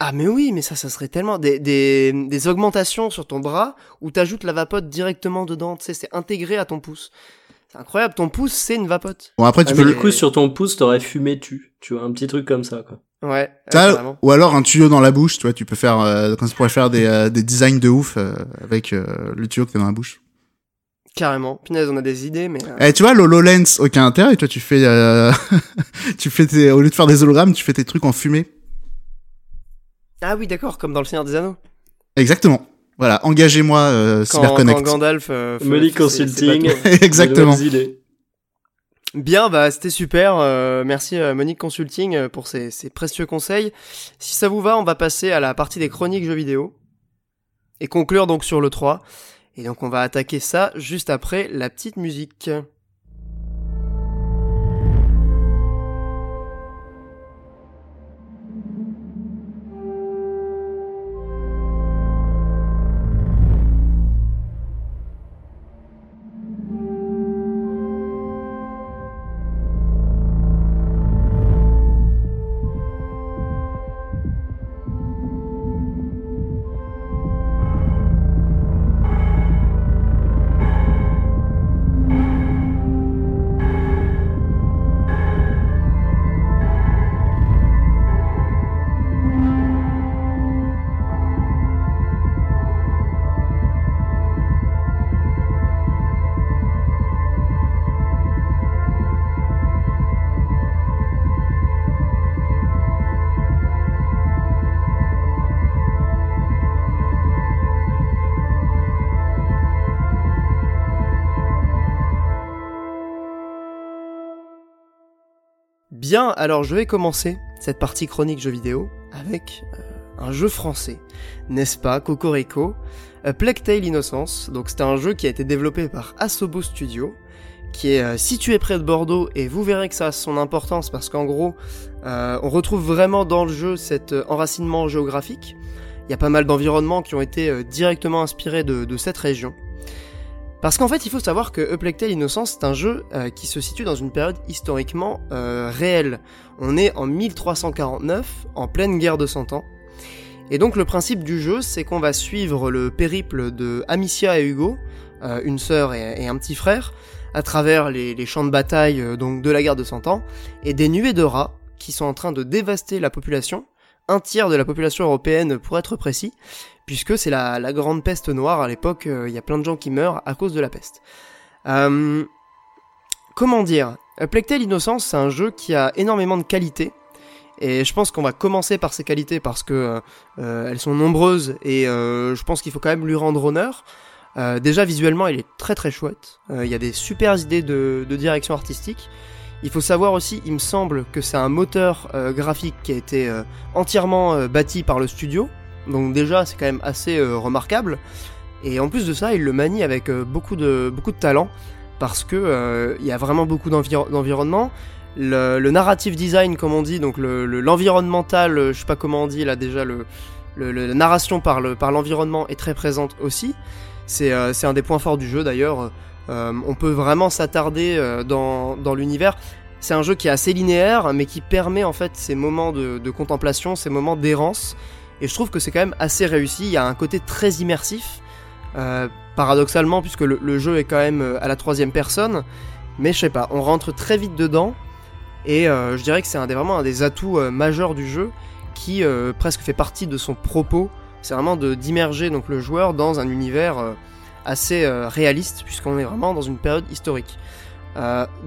Ah mais oui, mais ça, ça serait tellement des, des, des augmentations sur ton bras où t'ajoutes la vapote directement dedans, tu sais, c'est intégré à ton pouce. C'est incroyable, ton pouce c'est une vapote. Bon, après, tu Ah, peux mais le... du coup, sur ton pouce, t'aurais fumé tu. Tu vois, un petit truc comme ça, quoi. Ouais, Ça, ou alors un tuyau dans la bouche, tu vois, tu peux faire, euh, quand tu pourrais faire des, euh, des designs de ouf euh, avec euh, le tuyau que t'as dans la bouche. Carrément. Punaise, on a des idées, mais... euh, Eh, tu vois, l'HoloLens, aucun intérêt, toi, tu fais, euh, tu fais tes, au lieu de faire des hologrammes, tu fais tes trucs en fumée. Ah oui, d'accord, comme dans Le Seigneur des Anneaux. Exactement. Voilà, engagez-moi, euh, Quand, CyberConnect. quand Gandalf... euh, Money Consulting. Exactement. De nouvelles idées. Bien, bah c'était super. euh, merci euh, Monique Consulting euh, pour ces, ces précieux conseils. Si ça vous va, on va passer à la partie des chroniques jeux vidéo et conclure donc sur le 3. Et donc on va attaquer ça juste après la petite musique. Bien, alors je vais commencer cette partie chronique jeux vidéo avec euh, un jeu français, n'est-ce pas, Cocorico, euh, Plague Tale Innocence. Donc c'est un jeu qui a été développé par Asobo Studio, qui est euh, situé près de Bordeaux et vous verrez que ça a son importance parce qu'en gros, on retrouve vraiment dans le jeu cet enracinement géographique. Il y a pas mal d'environnements qui ont été directement inspirés de cette région. Parce qu'en fait, il faut savoir que A Plague Tale Innocence, c'est un jeu euh, qui se situe dans une période historiquement euh, réelle. On est en 1349, en pleine guerre de Cent Ans. Et donc le principe du jeu, c'est qu'on va suivre le périple de Amicia et Hugo, euh, une sœur et, un petit frère, à travers les, champs de bataille donc de la guerre de Cent Ans, et des nuées de rats qui sont en train de dévaster la population, un tiers de la population européenne pour être précis, puisque c'est la, grande peste noire à l'époque, euh, il y a plein de gens qui meurent à cause de la peste. Euh, comment dire? Plague Tale Innocence, c'est un jeu qui a énormément de qualités. Et je pense qu'on va commencer par ses qualités parce que euh, elles sont nombreuses et euh, je pense qu'il faut quand même lui rendre honneur. Euh, déjà visuellement, il est très très chouette. Il y a des super idées de, direction artistique. Il faut savoir aussi, il me semble que c'est un moteur graphique qui a été entièrement bâti par le studio. Donc déjà, c'est quand même assez remarquable. Et en plus de ça, il le manie avec beaucoup de beaucoup de talent parce que il y a vraiment beaucoup d'environnement le, le, narrative design, comme on dit, donc l'environnemental, le, je sais pas comment on dit là déjà, le, la narration par l'environnement est très présente aussi. C'est euh, un des points forts du jeu d'ailleurs. Euh, on peut vraiment s'attarder euh, dans, l'univers. C'est un jeu qui est assez linéaire, mais qui permet en fait ces moments de contemplation, ces moments d'errance. Et je trouve que c'est quand même assez réussi. Il y a un côté très immersif, euh, paradoxalement, puisque le, jeu est quand même à la troisième personne. Mais je sais pas, on rentre très vite dedans. Et euh, je dirais que c'est un des, vraiment un des atouts euh, majeurs du jeu qui euh, presque fait partie de son propos. C'est vraiment d'immerger le joueur dans un univers assez réaliste puisqu'on est vraiment dans une période historique.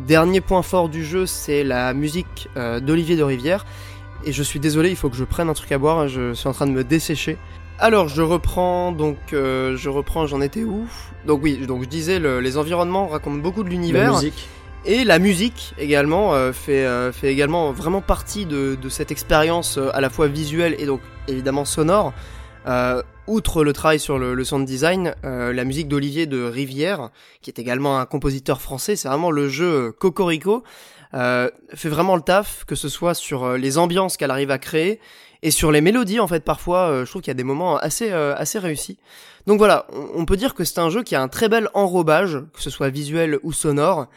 dernier point fort du jeu, c'est la musique d'Olivier de Rivière. Et je suis désolé, il faut que je prenne un truc à boire. Je suis en train de me dessécher. Alors je reprends donc je reprends j'en étais où? Donc oui donc je disais les environnements racontent beaucoup de l'univers. Et la musique également euh, fait, euh, fait également vraiment partie de, de cette expérience euh, à la fois visuelle et donc évidemment sonore. outre le travail sur le, le sound design, la musique d'Olivier de Rivière, qui est également un compositeur français, c'est vraiment le jeu Cocorico, fait vraiment le taf, que ce soit sur les ambiances qu'elle arrive à créer et sur les mélodies en fait parfois je trouve qu'il y a des moments assez assez réussis donc voilà on peut dire que c'est un jeu qui a un très bel enrobage que ce soit visuel ou sonore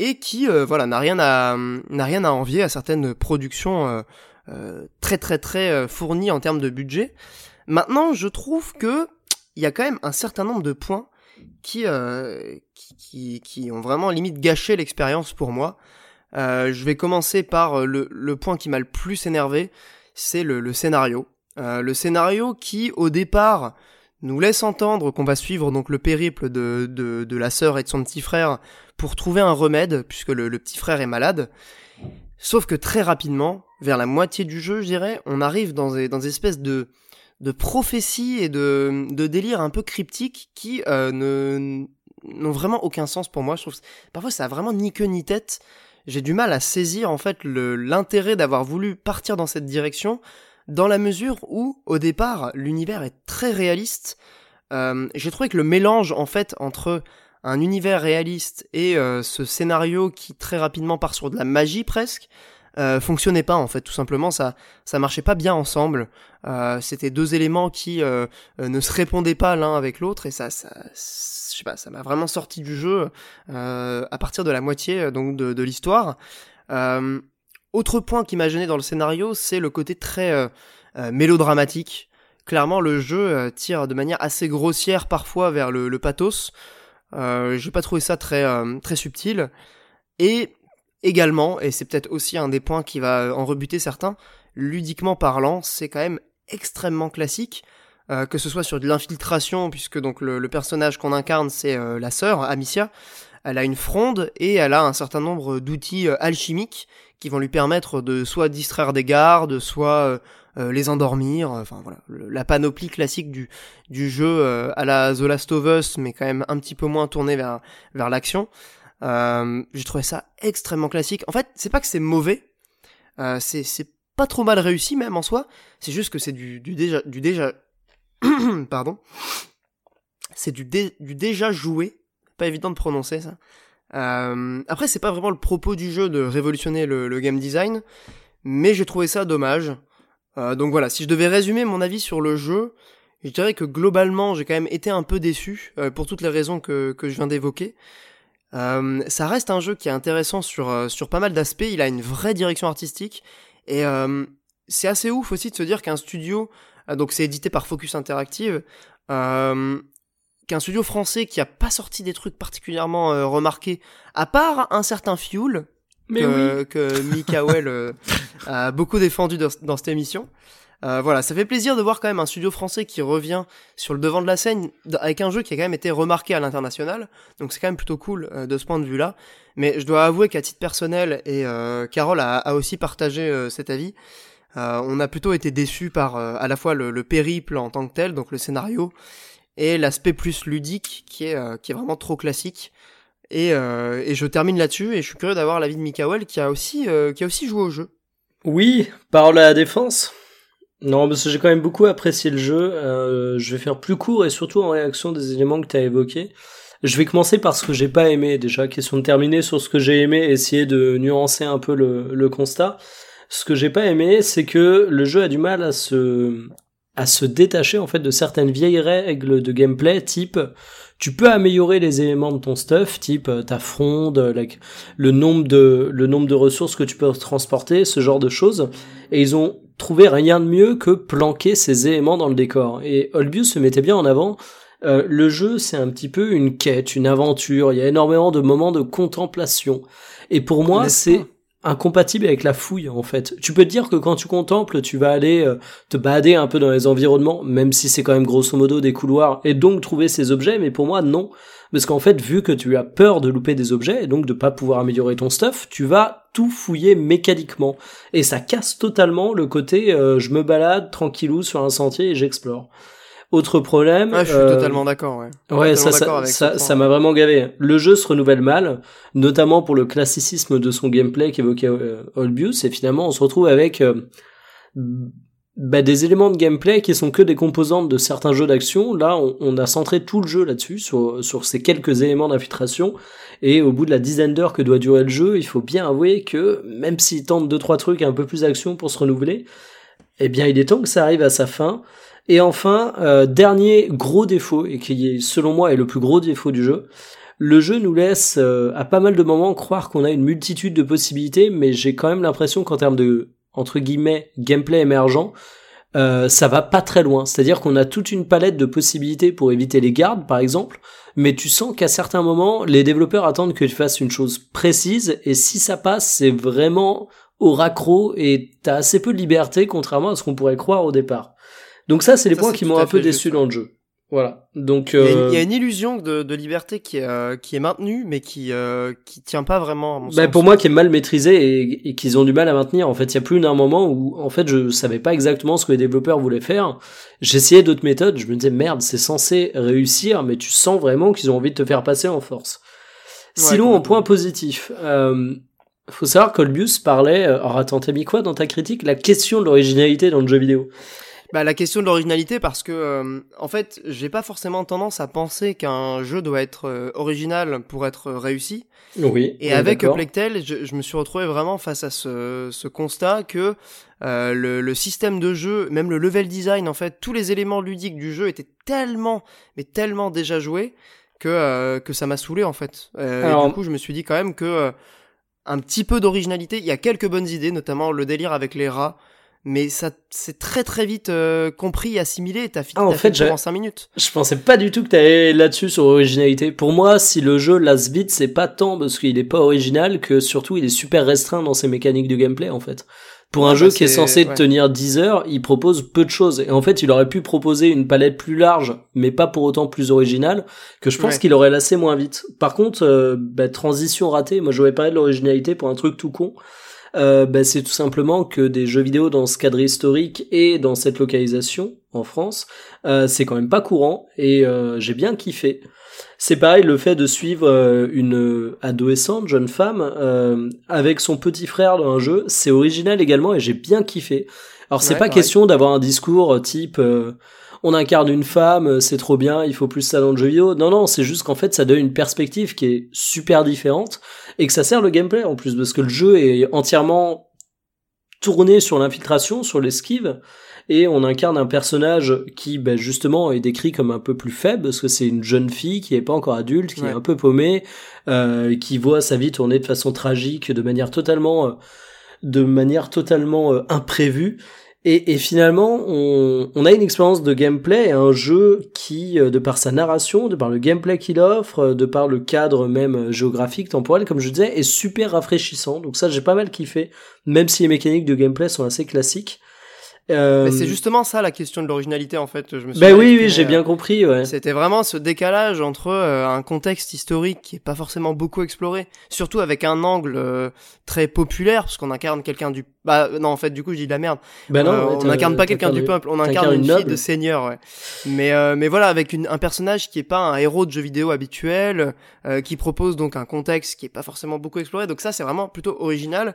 et qui euh, voilà n'a rien à n'a rien à envier à certaines productions euh, euh, très très très fournies en termes de budget. Maintenant, je trouve que il y a quand même un certain nombre de points qui qui, qui, qui, ont vraiment limite gâché l'expérience pour moi. Je vais commencer par le, le point qui m'a le plus énervé, c'est le, scénario. le scénario qui, au départ, nous laisse entendre qu'on va suivre donc le périple de, de, la sœur et de son petit frère pour trouver un remède, puisque le, petit frère est malade. Sauf que très rapidement, vers la moitié du jeu, je dirais, on arrive dans des, dans des espèces de, de prophéties et de, de délires un peu cryptiques qui euh, n'ont vraiment aucun sens pour moi. Je trouve parfois ça a vraiment ni queue ni tête. J'ai du mal à saisir en fait l'intérêt d'avoir voulu partir dans cette direction, dans la mesure où au départ l'univers est très réaliste. Euh, J'ai trouvé que le mélange en fait entre un univers réaliste et euh, ce scénario qui très rapidement part sur de la magie presque euh, fonctionnait pas en fait tout simplement. Ça ça marchait pas bien ensemble. Euh, c'était deux éléments qui euh, ne se répondaient pas l'un avec l'autre et ça ça je sais pas ça m'a vraiment sorti du jeu à partir de la moitié donc de, de l'histoire. Autre point qui m'a gêné dans le scénario c'est le côté très mélodramatique. Clairement le jeu tire de manière assez grossière parfois vers le, le pathos. Euh, j'ai pas trouvé ça très euh, très subtil. Et également, et c'est peut-être aussi un des points qui va en rebuter certains, ludiquement parlant, c'est quand même extrêmement classique. Euh, que ce soit sur de l'infiltration, puisque donc le, personnage qu'on incarne c'est la sœur Amicia, elle a une fronde et elle a un certain nombre d'outils alchimiques qui vont lui permettre de soit distraire des gardes, soit euh, les endormir, euh, enfin voilà, la panoplie classique du, du jeu euh, à la The Last of Us, mais quand même un petit peu moins tourné vers, vers l'action. J'ai trouvé ça extrêmement classique. En fait, c'est pas que c'est mauvais, c'est pas trop mal réussi même en soi, c'est juste que c'est du, déjà... Du déjà pardon. C'est du, déjà joué, pas évident de prononcer ça. Euh, après, c'est pas vraiment le propos du jeu de révolutionner le, game design, mais j'ai trouvé ça dommage. Euh, donc voilà, si je devais résumer mon avis sur le jeu, je dirais que globalement j'ai quand même été un peu déçu euh, pour toutes les raisons que je viens d'évoquer. Euh, ça reste un jeu qui est intéressant sur, sur pas mal d'aspects, il a une vraie direction artistique et c'est assez ouf aussi de se dire qu'un studio, donc c'est édité par Focus Interactive, qu'un studio français qui a pas sorti des trucs particulièrement remarqués, à part un certain Fuel, que, oui. que Mikael euh, a beaucoup défendu dans, cette émission. Euh, voilà, ça fait plaisir de voir quand même un studio français qui revient sur le devant de la scène avec un jeu qui a quand même été remarqué à l'international. Donc c'est quand même plutôt cool euh, de ce point de vue-là. Mais je dois avouer qu'à titre personnel, et euh, Carole a, a, aussi partagé cet avis, on a plutôt été déçus par à la fois le, le, périple en tant que tel, donc le scénario, et l'aspect plus ludique qui est, qui est vraiment trop classique. Et, et je termine là-dessus, et je suis curieux d'avoir l'avis de Mikael qui a aussi, qui a aussi joué au jeu. Oui, parole à la défense. Non, parce que j'ai quand même beaucoup apprécié le jeu. Euh, je vais faire plus court et surtout en réaction des éléments que tu as évoqués. Je vais commencer par ce que j'ai pas aimé déjà, question de terminer sur ce que j'ai aimé, essayer de nuancer un peu le, le constat. Ce que j'ai pas aimé, c'est que le jeu a du mal à se à se détacher en fait de certaines vieilles règles de gameplay type tu peux améliorer les éléments de ton stuff, type euh, ta fronde, le nombre de le nombre de ressources que tu peux transporter, ce genre de choses. Et ils ont trouvé rien de mieux que planquer ces éléments dans le décor. Et Olbius se mettait bien en avant. Euh, le jeu, c'est un petit peu une quête, une aventure. Il y a énormément de moments de contemplation. Et pour moi, c'est incompatible avec la fouille en fait. Tu peux te dire que quand tu contemples, tu vas aller euh, te balader un peu dans les environnements, même si c'est quand même grosso modo des couloirs, et donc trouver ces objets, mais pour moi non. Parce qu'en fait, vu que tu as peur de louper des objets, et donc de pas pouvoir améliorer ton stuff, tu vas tout fouiller mécaniquement. Et ça casse totalement le côté euh, je me balade tranquillou sur un sentier et j'explore. Autre problème. Ah, je suis euh, totalement d'accord, ouais. Ouais, ça, ça, ça, ça m'a vraiment gavé. Le jeu se renouvelle mal, notamment pour le classicisme de son gameplay qu'évoquait euh, Olbius, et finalement, on se retrouve avec euh, bah, des éléments de gameplay qui sont que des composantes de certains jeux d'action. Là, on, a centré tout le jeu là-dessus, sur, sur ces quelques éléments d'infiltration, et au bout de la dizaine d'heures que doit durer le jeu, il faut bien avouer que, même s'il tente deux trois trucs un peu plus d'action pour se renouveler, eh bien, il est temps que ça arrive à sa fin. Et enfin, euh, dernier gros défaut, et qui est selon moi est le plus gros défaut du jeu, le jeu nous laisse euh, à pas mal de moments croire qu'on a une multitude de possibilités, mais j'ai quand même l'impression qu'en termes de entre guillemets gameplay émergent, euh, ça va pas très loin. C'est-à-dire qu'on a toute une palette de possibilités pour éviter les gardes, par exemple, mais tu sens qu'à certains moments, les développeurs attendent que tu fasses une chose précise, et si ça passe, c'est vraiment au raccro, et t'as assez peu de liberté, contrairement à ce qu'on pourrait croire au départ. Donc ça, c'est les points qui m'ont un peu déçu dans le jeu. Voilà. Donc il, y a, il y, a une illusion de, de liberté qui est, euh, qui est maintenue, mais qui euh, qui tient pas vraiment. À mon bah, pour moi, qui est mal maîtrisée et, et qu'ils ont du mal à maintenir. En fait, il y a plus d'un moment où en fait je savais pas exactement ce que les développeurs voulaient faire. J'essayais d'autres méthodes. Je me disais merde, c'est censé réussir, mais tu sens vraiment qu'ils ont envie de te faire passer en force. Sinon, en point positif. Euh, faut savoir qu'Olbius parlait, euh, alors attends, t'as mis quoi dans ta critique? La question de l'originalité dans le jeu vidéo. Bah la question de l'originalité parce que euh, en fait j'ai pas forcément tendance à penser qu'un jeu doit être euh, original pour être réussi. Oui. Et avec Plectel, je, je, me suis retrouvé vraiment face à ce, ce constat que euh, le, le, système de jeu, même le level design en fait, tous les éléments ludiques du jeu étaient tellement mais tellement déjà joués que que ça m'a saoulé en fait. Alors, et du coup je me suis dit quand même que un petit peu d'originalité, il y a quelques bonnes idées, notamment le délire avec les rats mais ça c'est très très vite euh, compris, assimilé, t'as fini ah, en fait, en 5 minutes. Je pensais pas du tout que t'allais là-dessus sur originalité. Pour moi, si le jeu lasse vite, c'est pas tant parce qu'il est pas original que surtout il est super restreint dans ses mécaniques de gameplay en fait. Pour un jeu bah, qui est censé tenir 10 heures, il propose peu de choses. Et en fait, il aurait pu proposer une palette plus large, mais pas pour autant plus originale, que je pense qu'il aurait lassé moins vite. Par contre, euh, bah, transition ratée, moi j'aurais parlé de l'originalité pour un truc tout con euh, bah, c'est tout simplement que des jeux vidéo dans ce cadre historique et dans cette localisation en France, euh, c'est quand même pas courant et euh, j'ai bien kiffé. C'est pareil le fait de suivre euh, une adolescente, jeune femme, euh, avec son petit frère dans un jeu, c'est original également et j'ai bien kiffé. Alors c'est pas question d'avoir un discours type on incarne une femme, euh, c'est trop bien, il faut plus ça dans le jeu vidéo. Non, non, c'est juste qu'en fait, ça donne une perspective qui est super différente et que ça sert le gameplay en plus, parce que le jeu est entièrement tourné sur l'infiltration, sur l'esquive, et on incarne un personnage qui, ben, justement, est décrit comme un peu plus faible, parce que c'est une jeune fille qui est pas encore adulte, qui est un peu paumée, euh, qui voit sa vie tourner de façon tragique, de manière totalement, euh, de manière totalement euh, imprévue, et, finalement, on, on, a une expérience de gameplay, un jeu qui, euh, de par sa narration, de par le gameplay qu'il offre, euh, de par le cadre même euh, géographique, temporel, comme je disais, est super rafraîchissant. Donc ça, j'ai pas mal kiffé, même si les mécaniques de gameplay sont assez classiques. Euh... c'est justement ça la question de l'originalité en fait. Je me suis ben oui, oui, j'ai bien compris. Ouais. C'était vraiment ce décalage entre euh, un contexte historique qui est pas forcément beaucoup exploré, surtout avec un angle euh, très populaire, parce qu'on incarne quelqu'un du. Bah non, en fait, du coup, je dis de la merde. Ben non, Euh, on n'incarne pas quelqu'un du peuple, on incarne une, fille de seigneur. Ouais. Mais euh, mais voilà, avec une, un personnage qui est pas un héros de jeu vidéo habituel, euh, qui propose donc un contexte qui est pas forcément beaucoup exploré. Donc ça, c'est vraiment plutôt original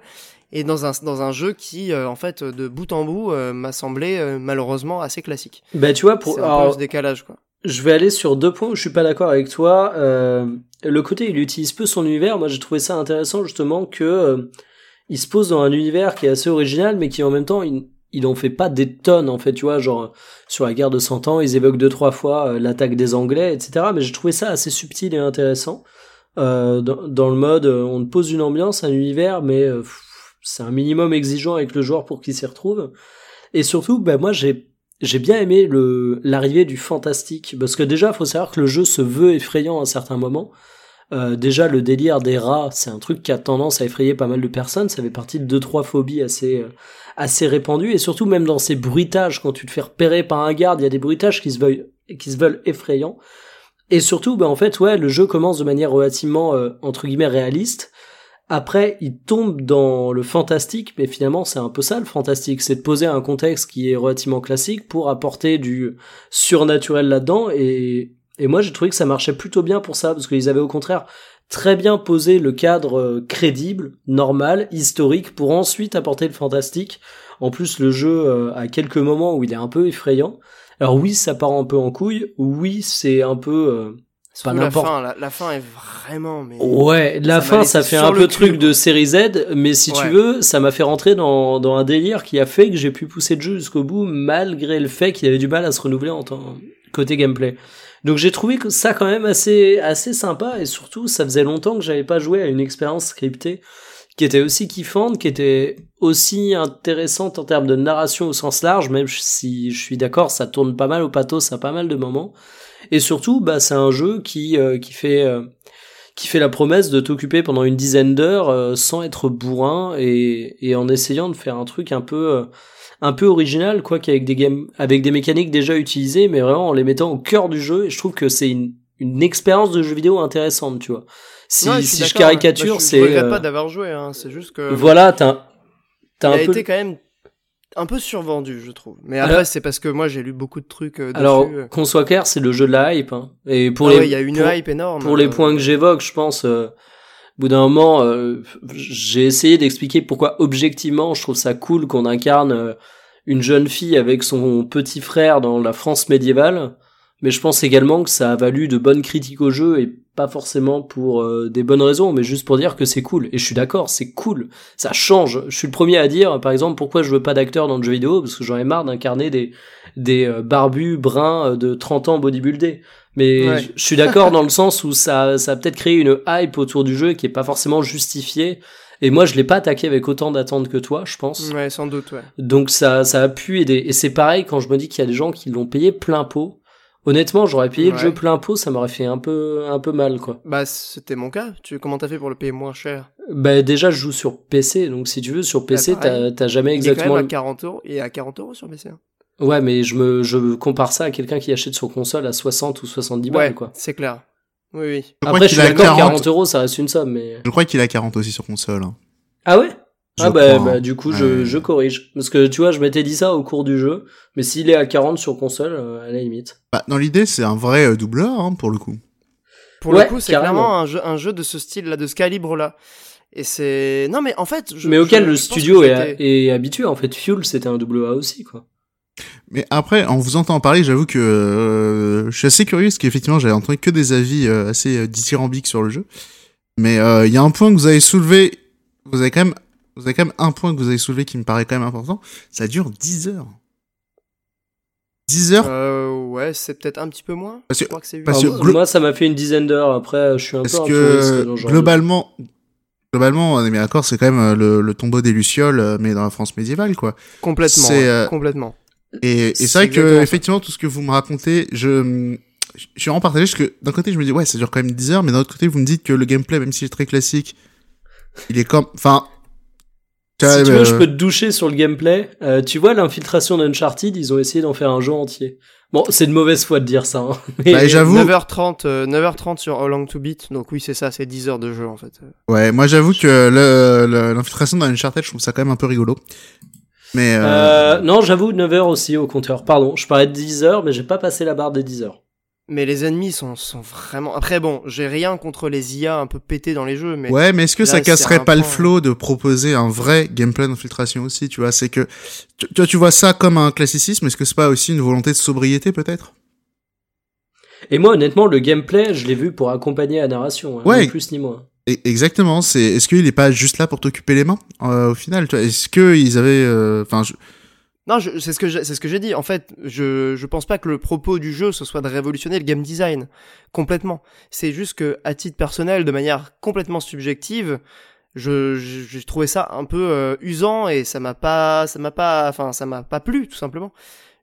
et dans un dans un jeu qui euh, en fait de bout en bout euh, m'a semblé euh, malheureusement assez classique. Bah tu vois pour un alors, peu ce décalage quoi. je vais aller sur deux points où je suis pas d'accord avec toi. Le côté il utilise peu son univers, moi j'ai trouvé ça intéressant justement que il se pose dans un univers qui est assez original mais qui en même temps il il en fait pas des tonnes en fait, tu vois, genre sur la guerre de 100 ans, ils évoquent deux trois fois l'attaque des Anglais, etc. Mais j'ai trouvé ça assez subtil et intéressant. Dans, dans le mode, on te pose une ambiance, un univers, mais pff, c'est un minimum exigeant avec le joueur pour qu'il s'y retrouve. Et surtout, bah moi j'ai j'ai bien aimé le l'arrivée du fantastique parce que déjà faut savoir que le jeu se veut effrayant à un certain moment. Euh, déjà le délire des rats, c'est un truc qui a tendance à effrayer pas mal de personnes. Ça fait partie de deux trois phobies assez euh, assez répandues et surtout même dans ces bruitages quand tu te fais repérer par un garde, il y a des bruitages qui se veulent qui se veulent effrayants. Et surtout, bah en fait ouais, le jeu commence de manière relativement euh, entre guillemets réaliste. Après, il tombe dans le fantastique, mais finalement, c'est un peu ça le fantastique, c'est de poser un contexte qui est relativement classique pour apporter du surnaturel là-dedans. Et, moi, j'ai trouvé que ça marchait plutôt bien pour ça, parce qu'ils avaient au contraire très bien posé le cadre euh, crédible, normal, historique, pour ensuite apporter le fantastique. En plus, le jeu euh, a quelques moments où il est un peu effrayant. Alors oui, ça part un peu en couille. Oui, c'est un peu euh, pas la fin, la, la fin est vraiment mais Ouais, la Ça fin, ça fait un peu truc de série Z, mais si tu veux, ça m'a fait rentrer dans, dans un délire qui a fait que j'ai pu pousser le jeu jusqu'au bout, malgré le fait qu'il avait du mal à se renouveler en tant côté gameplay. Donc j'ai trouvé que ça quand même assez, assez sympa, et surtout, ça faisait longtemps que j'avais pas joué à une expérience scriptée qui était aussi kiffante, qui était aussi intéressante en termes de narration au sens large, même si je suis d'accord, ça tourne pas mal au pathos à pas mal de moments. Et surtout, bah, c'est un jeu qui, euh, qui fait, euh, qui fait la promesse de t'occuper pendant une dizaine d'heures euh, sans être bourrin et, et en essayant de faire un truc un peu, euh, un peu original, quoi, qu'avec des games, avec des mécaniques déjà utilisées, mais vraiment en les mettant au cœur du jeu. Et je trouve que c'est une, une expérience de jeu vidéo intéressante, tu vois. Si, Ouais, suis si je d'accord, caricature, bah, je, c'est, Je regrette euh, pas d'avoir joué, hein. c'est juste que. voilà, t'as, t'as il un a peu été quand même un peu survendu, je trouve. Mais après, Alors- c'est parce que moi j'ai lu beaucoup de trucs euh, dessus. Alors, euh. qu'on soit clair, c'est le jeu de la hype. Hein. Et pour Ah les, ouais, il y a une pour, hype énorme. pour les euh, points que j'évoque, je pense, euh, au bout d'un moment, euh, j'ai essayé d'expliquer pourquoi objectivement, je trouve ça cool qu'on incarne une jeune fille avec son petit frère dans la France médiévale. Mais je pense également que ça a valu de bonnes critiques au jeu et pas forcément pour euh, des bonnes raisons, mais juste pour dire que c'est cool. Et je suis d'accord, c'est cool. Ça change. Je suis le premier à dire, par exemple, pourquoi je veux pas d'acteur dans le jeu vidéo, parce que j'en ai marre d'incarner des, des euh, barbus bruns euh, de 30 ans bodybuildés. Mais Ouais. je suis d'accord dans le sens où ça, ça a peut-être créé une hype autour du jeu qui est pas forcément justifiée. Et moi, je l'ai pas attaqué avec autant d'attentes que toi, je pense. Ouais, sans doute, ouais. Donc ça, ça a pu aider. Et c'est pareil quand je me dis qu'il y a des gens qui l'ont payé plein pot. Honnêtement, j'aurais payé le Ouais. jeu plein pot, ça m'aurait fait un peu, un peu mal, quoi. Bah, c'était mon cas. Tu, comment t'as fait pour le payer moins cher? Bah déjà, je joue sur PC, donc si tu veux, sur PC, Bah, t'as, t'as jamais Il est quand exactement. même à le- 40 euros. Il est à 40 euros sur PC. hein. Ouais, mais je me, je compare ça à quelqu'un qui achète sur console à 60 ou 70 balles, Ouais, quoi. c'est clair. Oui, oui. Je Après, je suis a d'accord, 40. 40 euros, ça reste une somme, mais. Je crois qu'il a 40 aussi sur console. hein. Ah ouais? Ah bah, crois, bah du coup Ouais. je, je corrige parce que tu vois je m'étais dit ça au cours du jeu mais s'il est à 40 sur console euh, à la limite Bah, dans l'idée, c'est un vrai euh, doubleur, hein, pour le coup. Pour Ouais, le coup, c'est carrément. clairement un jeu, un jeu de ce style-là, de ce calibre-là. Et c'est. Non, mais en fait. Je, mais auquel je- le studio est, habitué en fait Fuel c'était un double A aussi quoi Mais après, en vous entendant parler, j'avoue que euh, je suis assez curieux, parce qu'effectivement, j'avais entendu que des avis euh, assez dithyrambiques sur le jeu. Mais euh, il y a un point que vous avez soulevé, vous avez quand même, vous avez quand même un point que vous avez soulevé qui me paraît quand même important. Ça dure 10 heures. 10 heures Euh, ouais, c'est peut-être un petit peu moins. Parce je crois que c'est parce que glo- moi ça m'a fait une dizaine d'heures après je suis un Parce peu que dans ce genre globalement, globalement, on est bien d'accord, c'est quand même euh, le, le tombeau des lucioles, euh, mais dans la France médiévale, quoi. Complètement. c'est, ouais, euh, Complètement. Et, et C'est c'est vrai que ça. effectivement tout ce que vous me racontez, je je suis vraiment partagé parce que d'un côté je me dis ouais ça dure quand même 10 heures, mais d'un autre côté vous me dites que le gameplay même s'il est très classique, il est comme enfin Si tu veux, je peux te doucher sur le gameplay. Euh, tu vois, l'infiltration d'Uncharted, ils ont essayé d'en faire un jeu entier. Bon, c'est de mauvaise foi de dire ça. Hein. Mais... Bah, j'avoue. 9h30, 9h30 sur How Long to Beat. Donc oui, c'est ça, c'est 10 heures de jeu en fait. Ouais, moi j'avoue que l'infiltration d'Uncharted, je trouve ça quand même un peu rigolo. Mais euh... Euh, non, j'avoue 9 heures aussi au compteur. Pardon, je parlais de 10 heures, mais j'ai pas passé la barre des 10 heures. Mais les ennemis sont, sont vraiment. Après, bon, j'ai rien contre les IA un peu pétés dans les jeux, mais. Ouais, mais est-ce que ça casserait pas le flow de proposer un vrai gameplay d'infiltration aussi, tu vois? C'est que. Tu, tu vois ça comme un classicisme, est-ce que c'est pas aussi une volonté de sobriété, peut-être? Et moi, honnêtement, le gameplay, je l'ai vu pour accompagner la narration, hein, ouais. ni plus ni moins. Exactement, c'est. Est-ce qu'il est pas juste là pour t'occuper les mains, euh, au final Est-ce qu'ils avaient. Euh, enfin, je non, c'est ce que c'est ce que j'ai dit. En fait, je je pense pas que le propos du jeu ce soit de révolutionner le game design complètement. C'est juste que à titre personnel, de manière complètement subjective, je j'ai trouvé ça un peu euh, usant et ça m'a pas ça m'a pas enfin ça m'a pas plu tout simplement.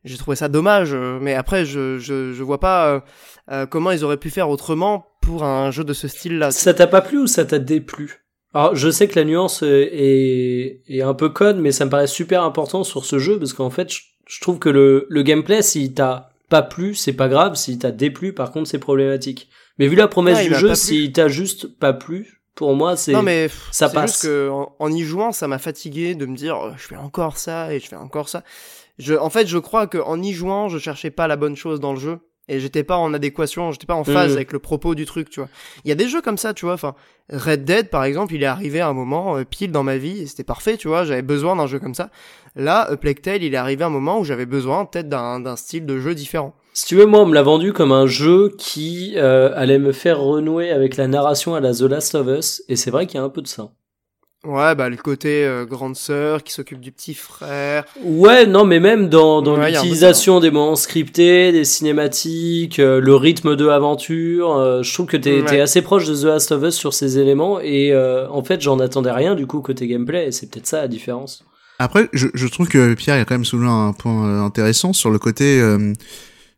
J'ai trouvé ça dommage, euh, mais après je je je vois pas euh, comment ils auraient pu faire autrement pour un jeu de ce style-là. Ça t'a pas plu ou ça t'a déplu? Alors, je sais que la nuance est, est un peu conne, mais ça me paraît super important sur ce jeu parce qu'en fait, je, trouve que le, le gameplay, s'il t'a pas plu, c'est pas grave. S'il t'a déplu, par contre, c'est problématique. Mais vu la promesse du jeu, s'il t'a juste pas plu, pour moi, c'est non mais ça passe. Juste que en, y jouant, ça m'a fatigué de me dire, oh, je fais encore ça et je fais encore ça. Je, en fait, je crois que en y jouant, je cherchais pas la bonne chose dans le jeu et j'étais pas en adéquation, j'étais pas en phase mm. avec le propos du truc, tu vois. Il y a des jeux comme ça, tu vois. Enfin, Red Dead, par exemple, il est arrivé à un moment euh, pile dans ma vie et c'était parfait, tu vois. J'avais besoin d'un jeu comme ça. Là, A Plague Tale, il est arrivé à un moment où j'avais besoin peut-être d'un style de jeu différent. Si tu veux, moi, on me l'a vendu comme un jeu qui euh, allait me faire renouer avec la narration à la The Last of Us, et c'est vrai qu'il y a un peu de ça. Ouais, bah le côté euh, grande sœur qui s'occupe du petit frère. Ouais, non, mais même dans, dans l'utilisation des moments scriptés, des cinématiques, euh, le rythme de aventure, euh, je trouve que t'es es assez proche de The Last of Us sur ces éléments et en fait j'en attendais rien du coup côté gameplay et c'est peut-être ça la différence. Après, je, je trouve que Pierre a quand même soulevé un point intéressant sur le côté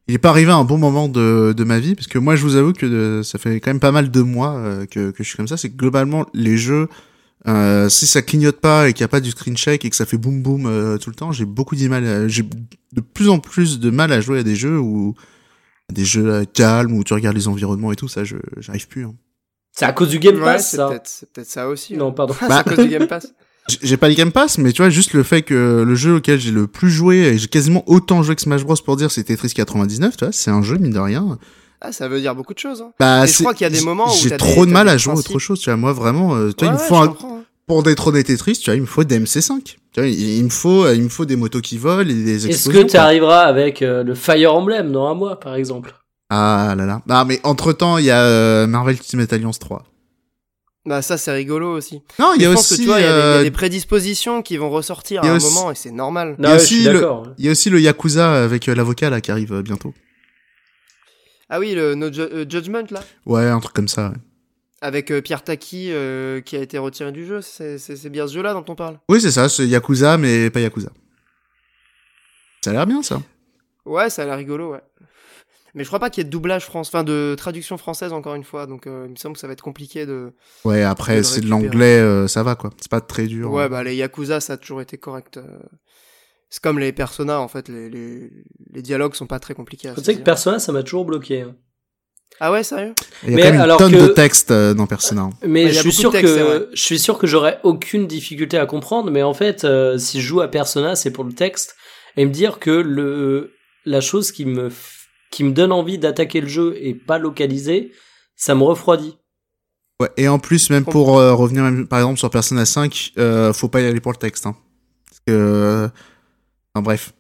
il est pas arrivé à un bon moment de, de ma vie parce que moi je vous avoue que ça fait quand même pas mal de mois que, que je suis comme ça c'est que globalement les jeux euh, si ça clignote pas et qu'il n'y a pas du screen check et que ça fait boum boum euh, tout le temps, j'ai beaucoup de mal. J'ai de plus en plus de mal à jouer à des jeux où des jeux calmes où tu regardes les environnements et tout ça, je j'arrive plus. Hein. C'est à cause du Game Pass, ouais, ça. C'est peut-être ça aussi. Non, pardon. c'est à cause du Game Pass. J'ai pas le Game Pass, mais tu vois, juste le fait que le jeu auquel j'ai le plus joué, et j'ai quasiment autant joué que Smash Bros pour dire, c'est Tetris 99, tu vois, c'est un jeu, mine de rien. Ah, ça veut dire beaucoup de choses. Hein. Bah, je crois qu'il y a des moments où j'ai trop de mal à jouer à autre chose. Tu vois, moi vraiment, euh, toi, il me faut un, pour détrôner Tetris, tu vois, il me faut des MC5. Tu vois, il, me faut, il me faut des motos qui volent et des explosions. Est-ce que tu arriveras avec euh, le Fire Emblem dans un mois, par exemple? Ah là là. Ah, mais entre temps, il y a euh, Marvel Ultimate Alliance 3. Bah ça c'est rigolo aussi. Non, il y a aussi. il y, a des prédispositions qui vont ressortir à un moment et c'est normal. Il y, a aussi le, il y a aussi le Yakuza avec euh, l'avocat là qui arrive bientôt. Ah oui, le No Judgment là? Ouais, un truc comme ça. Ouais avec euh, Pierre Taki euh, qui a été retiré du jeu. C'est bien ce jeu-là dont on parle? Oui, c'est ça, c'est Yakuza, mais pas Yakuza. Ça a l'air bien, ça. Ouais, ça a l'air rigolo, ouais. Mais je crois pas qu'il y ait de doublage France, enfin de traduction française encore une fois, donc euh, il me semble que ça va être compliqué de. Ouais, après c'est de l'anglais, ça va quoi. C'est pas très dur. Ouais, hein. bah les Yakuza ça a toujours été correct. C'est comme les Persona en fait, les, les, dialogues sont pas très compliqués. Tu sais que Persona ça m'a toujours bloqué. Hein. Ah ouais, sérieux? Il y a quand même une tonne de texte euh, dans Persona. Mais je suis sûr que je suis sûr que j'aurais aucune difficulté à comprendre. Mais en fait, euh, si je joue à Persona, c'est pour le texte et me dire que le la chose qui me qui me donne envie d'attaquer le jeu est pas localisée, ça me refroidit. Ouais, et en plus, même pour euh, revenir par exemple sur Persona 5, euh, faut pas y aller pour le texte. Hein. Parce que, enfin, bref.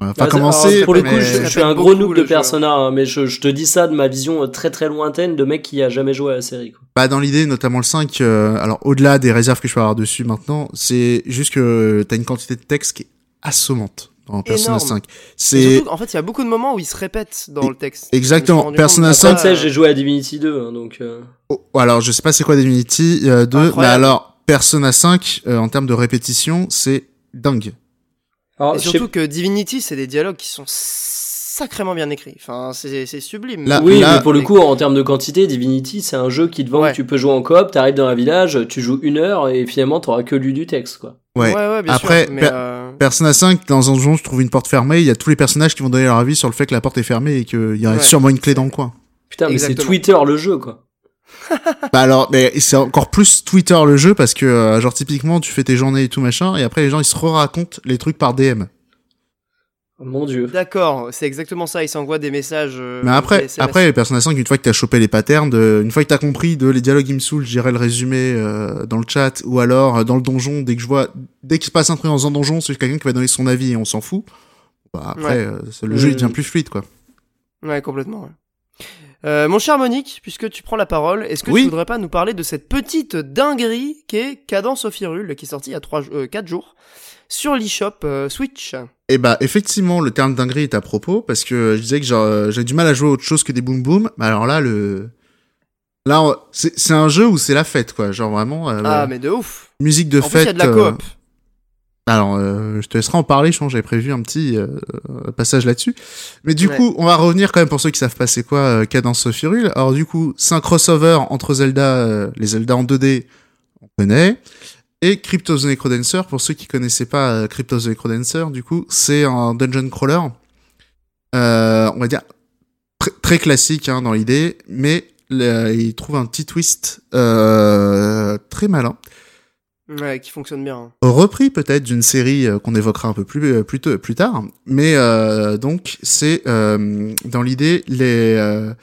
Enfin, commencer. Pour le coup, je, suis un gros noob de Persona, hein, mais je, je, te dis ça de ma vision euh, très très lointaine de mec qui a jamais joué à la série. Quoi. Bah dans l'idée, notamment le 5, euh, alors au-delà des réserves que je peux avoir dessus maintenant, c'est juste que t'as une quantité de texte qui est assommante dans Persona 5. C'est en fait, il y a beaucoup de moments où il se répète dans le texte. Exactement. Persona 5, sais, j'ai joué à Divinity 2 hein, donc euh... oh, alors je sais pas c'est quoi Divinity 2, euh, mais alors Persona 5 en termes de répétition, c'est dingue. Alors, et surtout que Divinity, c'est des dialogues qui sont sacrément bien écrits. Enfin, c'est sublime. oui, mais pour le coup, en termes de quantité, Divinity, c'est un jeu qui te vend que tu peux jouer en coop, t'arrives dans un village, tu joues une heure et finalement t'auras que lu du texte, quoi. Ouais. ouais, ouais, bien Après, sûr. Mais, per- euh, Persona 5, dans un donjon, je trouve une porte fermée, il y a tous les personnages qui vont donner leur avis sur le fait que la porte est fermée et qu'il y a Ouais. sûrement une clé dans le coin. Putain, mais c'est. Twitter le jeu, quoi. Bah alors, mais c'est encore plus Twitter le jeu parce que, euh, genre, typiquement, tu fais tes journées et tout machin, et après les gens ils se racontent les trucs par DM. Mon dieu. D'accord, c'est exactement ça. Ils s'envoient des messages. euh, Mais après, après, les Persona 5, une fois que t'as chopé les patterns, de, une fois que t'as compris de les dialogues ils me saoulent, j'irai le résumé euh, dans le chat, ou alors euh, dans le donjon, dès que je vois, dès qu'il se passe un truc dans un donjon, c'est quelqu'un qui va donner son avis et on s'en fout. Bah après, Ouais. euh, le jeu il devient plus fluide, quoi. Ouais, complètement. ouais. Euh, mon cher Monique, puisque tu prends la parole, est-ce que Oui. tu voudrais pas nous parler de cette petite dinguerie qui est Cadence of Hyrule, qui est sortie il y a 3, 4 jours sur l'eShop euh, Switch? Et bah effectivement, le terme dinguerie est à propos parce que je disais que euh, j'ai du mal à jouer à autre chose que des boom boom. Mais alors là, le là, c'est un jeu où c'est la fête, quoi. Genre vraiment euh, Ah, mais de ouf musique de En fête. il y a de la euh, coop. Alors, euh, je te laisserai en parler, je pense j'avais prévu un petit euh, euh, passage là-dessus. Mais du Ouais. coup, on va revenir quand même pour ceux qui savent pas c'est quoi euh, Cadence of Hyrule. Alors du coup, c'est un crossover entre Zelda, les Zelda en 2D, on connaît, et Crypt of the Necrodancer. Pour ceux qui connaissaient pas Crypt of the Necrodancer, du coup, c'est un dungeon crawler, on va dire tr- très classique hein, dans l'idée, mais il trouve un petit twist très malin Ouais, qui fonctionne bien. hein. repris peut-être d'une série euh, qu'on évoquera un peu plus euh, plus, tôt- plus tard. Mais euh, donc c'est dans l'idée les euh,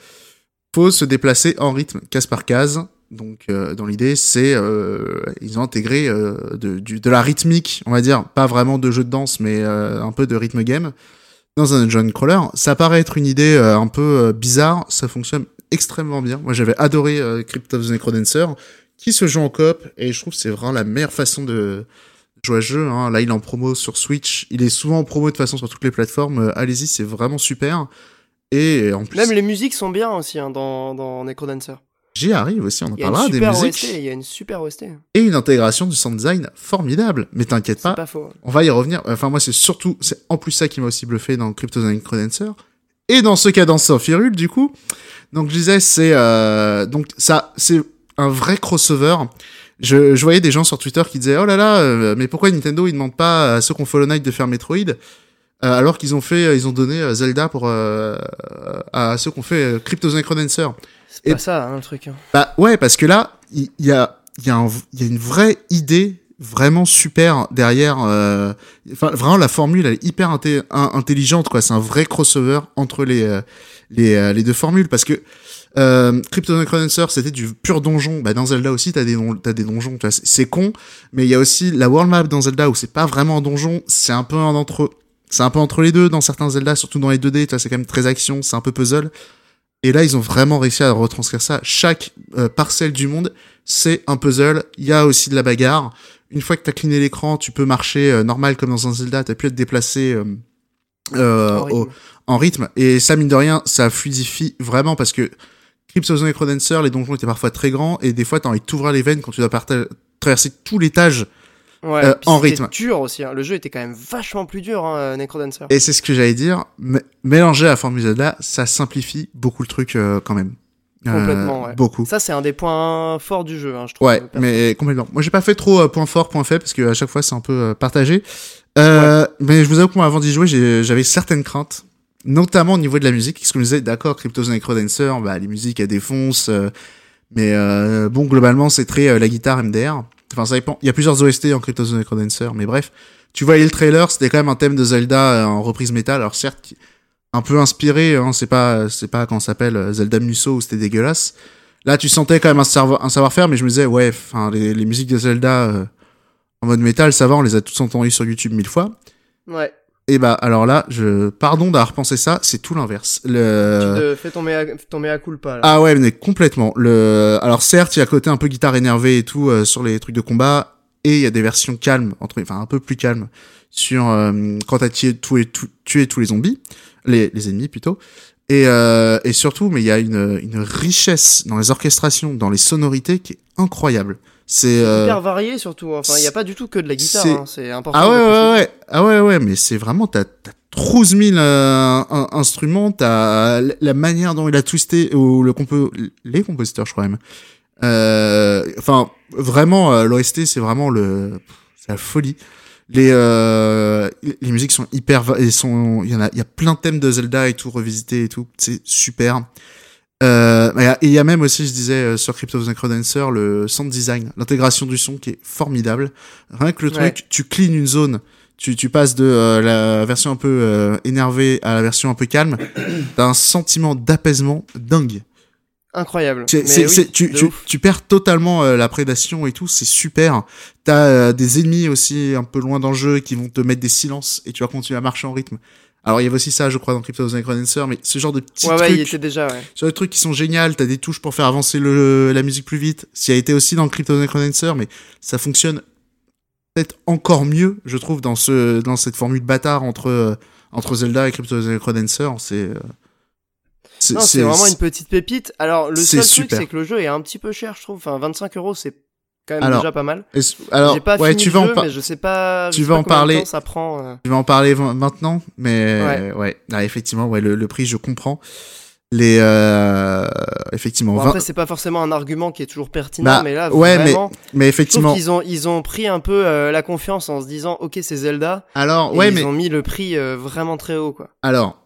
faut se déplacer en rythme case par case. Donc dans l'idée c'est ils ont intégré de, la rythmique on va dire. Pas vraiment de jeu de danse mais un peu de rythme game. Dans un dungeon crawler ça paraît être une idée un peu bizarre. Ça fonctionne extrêmement bien. Moi j'avais adoré Crypt of the Necrodancer qui se joue en coop et je trouve que c'est vraiment la meilleure façon de jouer à jeu. Hein. Là, il est en promo sur Switch. Il est souvent en promo de toute façon sur toutes les plateformes. Euh, Allez-y, c'est vraiment super. Et en plus, Même les musiques sont bien aussi hein, dans, dans Necrodancer. j'y arrive aussi. On en parlera des musiques il y a une super OST. et une intégration du sound design formidable. Mais t'inquiète pas, pas faux. on va y revenir. Enfin, moi, c'est surtout, c'est en plus ça qui m'a aussi bluffé dans Crypto Necrodancer. Et dans ce Cadence of Hyrule, du coup. Donc, je disais, c'est, euh, donc, ça, c'est un vrai crossover. Je, je voyais des gens sur Twitter qui disaient, oh là là, euh, mais pourquoi Nintendo, ils demandent pas à ceux qui ont Follow Knight de faire Metroid? euh, alors qu'ils ont fait, ils ont donné euh, Zelda pour, euh, à ceux qui ont fait euh, Crypto the Necrodancer. C'est pas ça, hein, le truc. hein. Bah ouais, parce que là, il y, a, il y, a il y a une vraie idée vraiment super derrière. euh, Enfin, vraiment, la formule elle est hyper inté- intelligente, quoi. C'est un vrai crossover entre les euh, les, euh, les deux formules, parce que euh, Crypto Necrodancer, c'était du pur donjon. Bah dans Zelda aussi, t'as des don- t'as des donjons. C'est con, mais il y a aussi la world map dans Zelda où c'est pas vraiment un donjon, c'est un peu un entre c'est un peu entre les deux dans certains Zelda, surtout dans les 2D. Tu vois, c'est quand même très action, c'est un peu puzzle. Et là, ils ont vraiment réussi à retranscrire ça. Chaque euh, parcelle du monde, c'est un puzzle. Il y a aussi de la bagarre. Une fois que tu as cliné l'écran, tu peux marcher euh, normal comme dans un Zelda. Tu as pu être déplacé euh, euh, En rythme. au- en rythme. Et ça, mine de rien, ça fluidifie vraiment parce que Crypt of the Necrodancer, les donjons étaient parfois très grands et des fois, t'as envie de t'ouvrir les veines quand tu dois traverser tout l'étage. Ouais, Euh, en c'était rythme. dur aussi. hein. Le jeu était quand même vachement plus dur, hein, Necrodancer. Et c'est ce que j'allais dire. Mélanger à la formule Zelda, ça simplifie beaucoup le truc euh, quand même. Euh, Complètement, ouais. Beaucoup. Ça, c'est un des points forts du jeu, hein, je trouve. Ouais, mais complètement. Moi, j'ai pas fait trop euh, point fort, point faible, parce que à chaque fois, c'est un peu euh, partagé. Euh, Mais je vous avoue que moi, avant d'y jouer, j'avais certaines craintes, notamment au niveau de la musique, parce me disais, d'accord, Crypto the Necrodancer, bah, les musiques, elles défoncent, euh, mais euh, bon, globalement, c'est très euh, la guitare MDR. Enfin, ça dépend. Il y a plusieurs OST en Crypto the Necrodancer, mais bref. Tu voyais le trailer, c'était quand même un thème de Zelda euh, en reprise métal. Alors certes, un peu inspiré, hein, c'est pas, c'est pas ça s'appelle euh, Zelda Musso où c'était dégueulasse. Là, tu sentais quand même un savoir-faire, mais je me disais, ouais, enfin, les, les musiques de Zelda euh, en mode métal, ça va, on les a tous entendues sur YouTube mille fois. Ouais. Et bah, alors là, je, pardon d'avoir pensé ça, c'est tout l'inverse. Le... Tu te fais ton mea, ton mea culpa, là. Ah ouais, mais complètement. Le, alors certes, il y a côté un peu guitare énervée et tout euh, sur les trucs de combat, et il y a des versions calmes, entre, enfin un peu plus calmes, sur euh, quand t'as tué, tué, tué tous les zombies, les, les ennemis plutôt. Et, euh, et surtout, mais il y a une, une richesse dans les orchestrations, dans les sonorités qui est incroyable. C'est euh, Hyper varié, surtout. Enfin, il n'y a pas du tout que de la guitare, c'est- hein, c'est important. ah ouais, ouais, ouais. Ah ouais, ouais, mais c'est vraiment, t'as, t'as 12 000 euh, in- instruments, t'as la- manière dont il a twisté, ou le compo, les compositeurs, je crois même. Euh, Enfin, vraiment, euh, l'OST, c'est vraiment le, c'est la folie. Les euh, les musiques sont hyper et sont il y en a il y a plein de thèmes de Zelda et tout revisités et tout, c'est super. Euh, et il y a- même aussi, je disais, euh, sur Crypt of the Necrodancer, le sound design, l'intégration du son qui est formidable. Rien que le Ouais. truc, tu clean une zone, tu, tu passes de euh, la version un peu euh, énervée à la version un peu calme, t'as un sentiment d'apaisement dingue. Incroyable. C'est- Mais c'est- oui, c'est- tu, tu, tu perds totalement euh, la prédation et tout, c'est super. T'as euh, des ennemis aussi un peu loin dans le jeu qui vont te mettre des silences et tu vas continuer à marcher en rythme. Alors il y avait aussi ça, je crois, dans Crypt of the Necrodancer, mais ce genre de petits Ouais, ouais, il trucs, était déjà, ouais. sur des trucs qui sont géniaux, t'as des touches pour faire avancer le, la musique plus vite. Ça a été aussi dans Crypt of the Necrodancer, mais ça fonctionne peut-être encore mieux, je trouve, dans ce dans cette formule bâtard entre entre Zelda et Crypt of the Necrodancer. C'est euh, c'est c'est vraiment une petite pépite. Alors, le seul truc, c'est que le jeu est un petit peu cher, je trouve. Enfin, 25 euros, c'est quand même Alors, déjà pas mal. Alors, pas ouais, fini tu vas en jeu, mais je sais pas. tu sais vas pas en parler. Ça prend. euh. Tu vas en parler maintenant, mais Ouais. ouais, Ah, effectivement, ouais, le, le prix, je comprends. Les, euh, effectivement, Bon, 20 après, c'est pas forcément un argument qui est toujours pertinent, Bah, mais là, ouais, mais vraiment, mais trouve effectivement. qu'ils ont, ils ont pris un peu euh, la confiance en se disant, ok, c'est Zelda. Alors, et ouais, ils mais ont mis le prix euh, vraiment très haut, quoi. alors,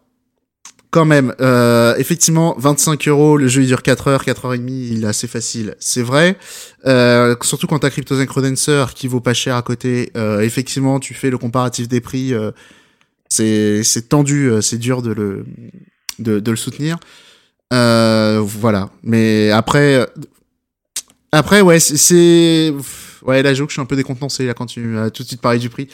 quand même, euh, effectivement, 25 euros, le jeu il dure 4 heures, 4 heures et demie, il est assez facile. C'est vrai. Euh, surtout quand t'as Crypto Necrodancer qui vaut pas cher à côté. Euh, effectivement, tu fais le comparatif des prix. euh, c'est c'est tendu, euh, c'est dur de le de, de le soutenir. Euh, voilà. Mais après, après ouais, c'est- c'est ouais là, j'avoue que je suis un peu décontenancé là quand tu as tout de suite parlé du prix.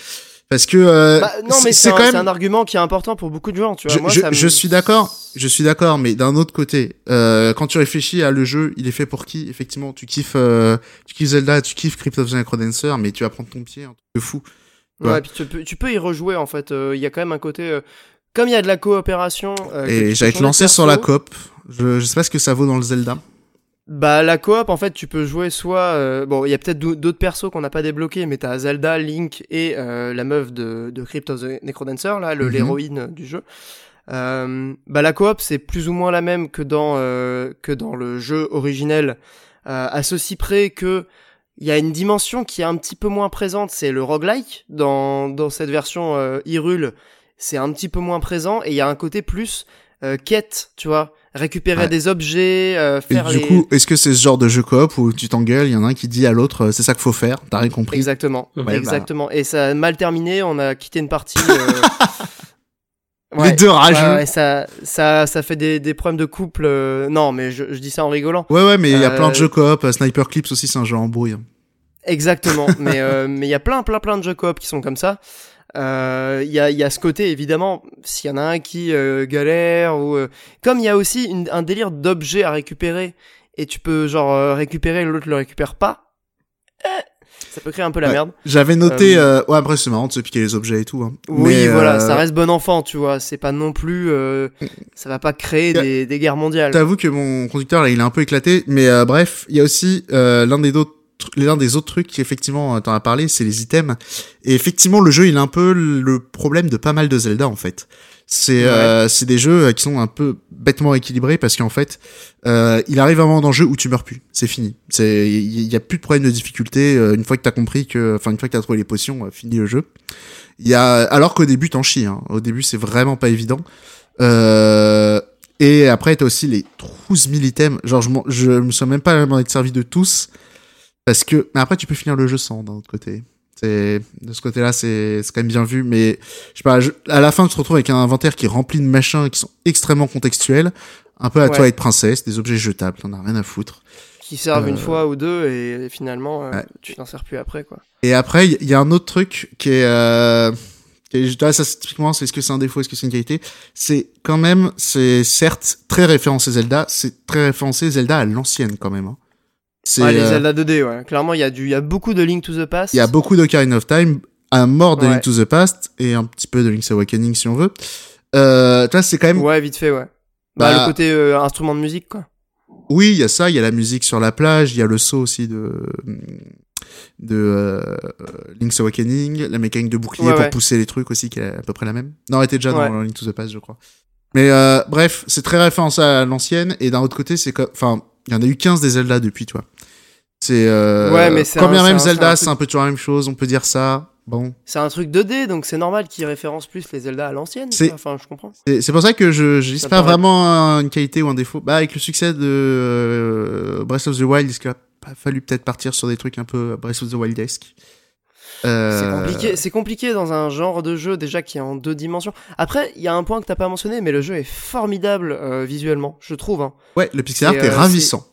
Parce que euh, Bah, non, mais c'est quand même un argument qui est important pour beaucoup de gens, tu vois. je, Moi, je- ça me- je suis d'accord, je suis d'accord, mais d'un autre côté, euh, quand tu réfléchis à le jeu, il est fait pour qui? Effectivement, tu kiffes, euh, tu kiffes Zelda, tu kiffes Crypt of the Necrodancer, mais tu vas prendre ton pied, un truc de fou. Ouais, Ouais. puis tu peux, tu peux y rejouer, en fait. Euh, Il y a quand même un côté. euh, Comme il y a de la coopération. euh, Et j'allais te lancer sur la coop. Je, je sais pas ce que ça vaut dans le Zelda. Bah la coop en fait tu peux jouer soit euh, bon il y a peut-être d'au- d'autres persos qu'on n'a pas débloqués mais t'as Zelda, Link et euh, la meuf de, de Crypt of the Necrodancer là le Mhm. l'héroïne du jeu. Euh, bah la coop c'est plus ou moins la même que dans euh, que dans le jeu originel euh, à ceci près que il y a une dimension qui est un petit peu moins présente c'est le roguelike dans dans cette version euh, Hyrule c'est un petit peu moins présent et il y a un côté plus euh, quête tu vois récupérer Ouais. des objets euh, Et faire du les coup, est-ce que c'est ce genre de jeu coop où tu t'engueules, il y en a un qui dit à l'autre, euh, c'est ça qu'il faut faire, t'as rien compris Exactement, Ouais, bah. exactement. Et ça a mal terminé, on a quitté une partie. euh, Les deux rageux. ouais, ça, ça, ça fait des, des problèmes de couple. euh, Non, mais je, je dis ça en rigolant. Ouais, ouais, mais il y a plein de jeux coop. euh, Sniper Clips aussi, c'est un jeu en hein. Exactement. mais euh, mais il y a plein, plein, plein de jeux coop qui sont comme ça. Euh, Il y, a, y a ce côté évidemment, s'il y en a un qui euh, galère ou euh, comme il y a aussi une- un délire d'objets à récupérer et tu peux genre euh, récupérer l'autre le récupère pas. ça peut créer un peu la Ouais. merde. J'avais noté, euh, ouais, après c'est marrant de se piquer les objets et tout. Hein. Oui, Mais, voilà, euh, ça reste bon enfant, tu vois. C'est pas non plus, euh, ça va pas créer des, des guerres mondiales. T'avoue que mon conducteur là, il est un peu éclaté, mais euh, bref, il y a aussi euh, l'un des autres l'un des autres trucs qui effectivement euh, t'en as parlé, c'est les items. Et effectivement, le jeu, il a un peu le problème de pas mal de Zelda en fait. C'est Ouais. euh, c'est des jeux euh, qui sont un peu bêtement équilibrés parce qu'en fait, euh, il arrive un moment dans le jeu où tu meurs plus, c'est fini. C'est il y, a plus de problème de difficulté euh, une fois que t'as compris que, enfin une fois que t'as trouvé les potions, fini le jeu. Il y a alors qu'au début t'en chies. Hein. Au début, c'est vraiment pas évident. Euh, et après, t'as aussi les 12 000 items. Genre, je, je me suis même pas m'en être servi de tous. Parce que, mais après, tu peux finir le jeu sans, d'un autre côté. C'est, de ce côté-là, c'est, c'est quand même bien vu. Mais, je sais pas, je- à la fin, tu te retrouves avec un inventaire qui est rempli de machins qui sont extrêmement contextuels. Un peu à Ouais. toi être princesse, des objets jetables, t'en as rien à foutre. Qui servent une Euh, fois ou deux et finalement, euh, ouais. tu t'en sers plus après, quoi. Et après, il y, a un autre truc qui est, euh, est- là, ça, c'est typiquement, c'est est-ce que c'est un défaut, est-ce que c'est une qualité? C'est quand même, c'est certes très référencé Zelda, c'est très référencé Zelda à l'ancienne quand même. hein. Ouais, les euh, Zelda 2D, ouais. Clairement, il y a du, il y a beaucoup de Link to the Past. il y a beaucoup d'Ocarina of Time, un mort de Ouais. Link to the Past et un petit peu de Link's Awakening si on veut. Euh, tu vois, c'est quand même, Ouais, vite fait, ouais. Bah, Bah, le côté euh, instrument de musique, quoi. oui, il y a ça, il y a la musique sur la plage, il y a le saut aussi de, de euh, Link's Awakening, la mécanique de bouclier Ouais, pour ouais. pousser les trucs aussi qui est à peu près la même. Non, elle était déjà dans Link to the Past, je crois. Mais euh, bref, c'est très référencé à l'ancienne et d'un autre côté, c'est que, enfin, il y en a eu 15 des Zelda depuis, tu vois. C'est euh, Ouais, mais c'est quand bien même Zelda, c'est un peu toujours la même chose, on peut dire ça. Bon, C'est un truc 2D, donc c'est normal qu'il référence plus les Zelda à l'ancienne. C'est-. Enfin, je comprends. c'est pour ça que je je pas vraiment une qualité ou un défaut. Bah avec le succès de euh, Breath of the Wild, il a fallu peut-être partir sur des trucs un peu Breath of the Wild-esque. Euh, C'est compliqué, c'est compliqué dans un genre de jeu déjà qui est en deux dimensions. Après, il y a un point que t'as pas mentionné, mais le jeu est formidable euh, visuellement, je trouve. Hein. Ouais, le pixel art est euh, ravissant.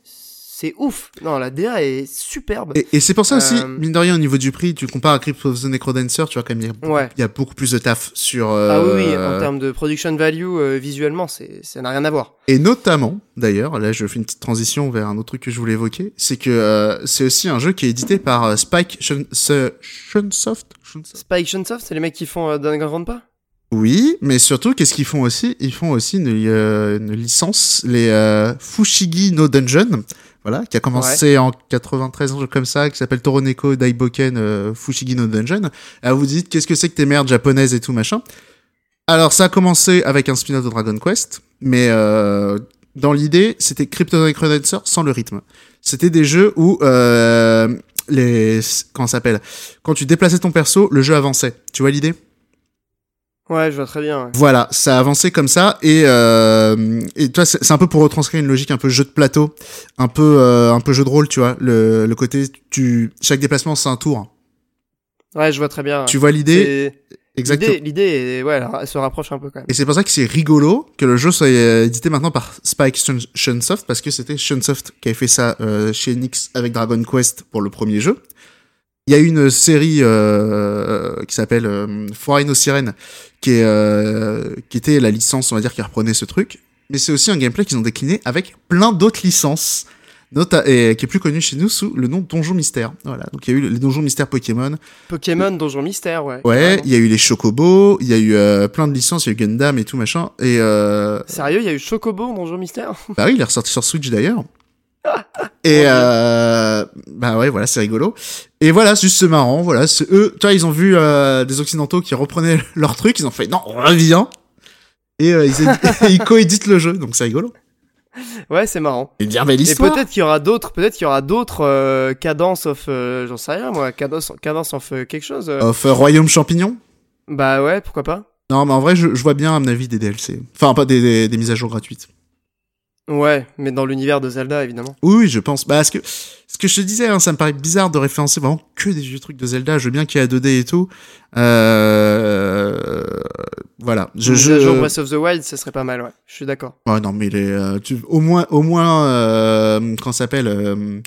C'est ouf. Non, la DA est superbe. Et, et c'est pour ça aussi, Euh, mine de rien, au niveau du prix, tu le compares à Crypt of the Necrodancer, tu vois quand même, il y Ouais. y a beaucoup plus de taf sur... Ah oui, oui, euh, en termes de production value, euh, visuellement, c'est, ça n'a rien à voir. Et notamment, d'ailleurs, là je fais une petite transition vers un autre truc que je voulais évoquer, c'est que euh, c'est aussi un jeu qui est édité par euh, Spike Shun- Shunsoft Shunsoft Spike Chunsoft, c'est les mecs qui font euh, Danganronpa Oui, mais surtout, qu'est-ce qu'ils font aussi? Ils font aussi une, euh, une licence, les euh, Fushigi no Dungeon, voilà, qui a commencé en 93, un jeu comme ça, qui s'appelle Toroneko Daiboken euh, Fushigi no Dungeon. Ah, vous dites, qu'est-ce que c'est que tes merdes japonaises et tout machin? Alors, ça a commencé avec un spin-off de Dragon Quest, mais euh, dans l'idée, c'était Crypto Necrodancer sans le rythme. C'était des jeux où euh, les comment s'appelle? Quand tu déplaçais ton perso, le jeu avançait. Tu vois l'idée? Ouais, je vois très bien. ouais. voilà, ça a avancé comme ça et euh, et toi c'est un peu pour retranscrire une logique un peu jeu de plateau, un peu euh, un peu jeu de rôle, tu vois, le, le côté tu chaque déplacement c'est un tour. Ouais, je vois très bien. Tu vois l'idée exactement. L'idée, ouais, elle, se rapproche un peu quand même. Et c'est pour ça que c'est rigolo que le jeu soit euh, édité maintenant par Spike Shun- Shunsoft parce que c'était Shunsoft qui avait fait ça euh, chez Nix avec Dragon Quest pour le premier jeu. Il y a une série euh, qui s'appelle euh, Foreign Siren qui est euh, qui était la licence on va dire qui reprenait ce truc, mais c'est aussi un gameplay qu'ils ont décliné avec plein d'autres licences. Nota et qui est plus connu chez nous sous le nom de Donjon Mystère. Voilà, donc il y a eu les Donjons Mystère Pokémon, Pokémon, Donjon Mystère, ouais. Ouais, il y a eu les Chocobos, il y a eu euh, plein de licences, il y a eu Gundam et tout machin. Et euh, Sérieux, il y a eu Chocobo, Donjon Mystère bah oui, il est ressorti sur Switch d'ailleurs. Et euh, bah ouais, voilà, c'est rigolo. Et voilà, c'est juste c'est marrant. Voilà, c'est eux. Tu vois, ils ont vu euh, des occidentaux qui reprenaient leur truc, ils ont fait non, on revient. Et euh, ils, ils coéditent le jeu, donc c'est rigolo. Ouais, c'est marrant. Et bien belle Et histoire. peut-être qu'il y aura d'autres, peut-être qu'il y aura d'autres euh, cadences of, euh, j'en sais rien moi, cadence, cadence of euh, quelque chose. Of Royaume Champignon. Bah ouais, pourquoi pas. Non, mais en vrai, je, je vois bien à mon avis des DLC. Enfin, pas des, des, des mises à jour gratuites. Ouais, mais dans l'univers de Zelda évidemment. Oui, oui, je pense. Bah, ce que, ce que je te disais, hein, ça me paraît bizarre de référencer vraiment que des vieux trucs de Zelda. Je veux bien qu'il y ait 2D et tout. Euh, voilà. Je, Je, je... Breath of the Wild, ça serait pas mal, ouais. Je suis d'accord. Ouais, non, mais les, euh, tu, au moins, au moins, euh, ça s'appelle, euh,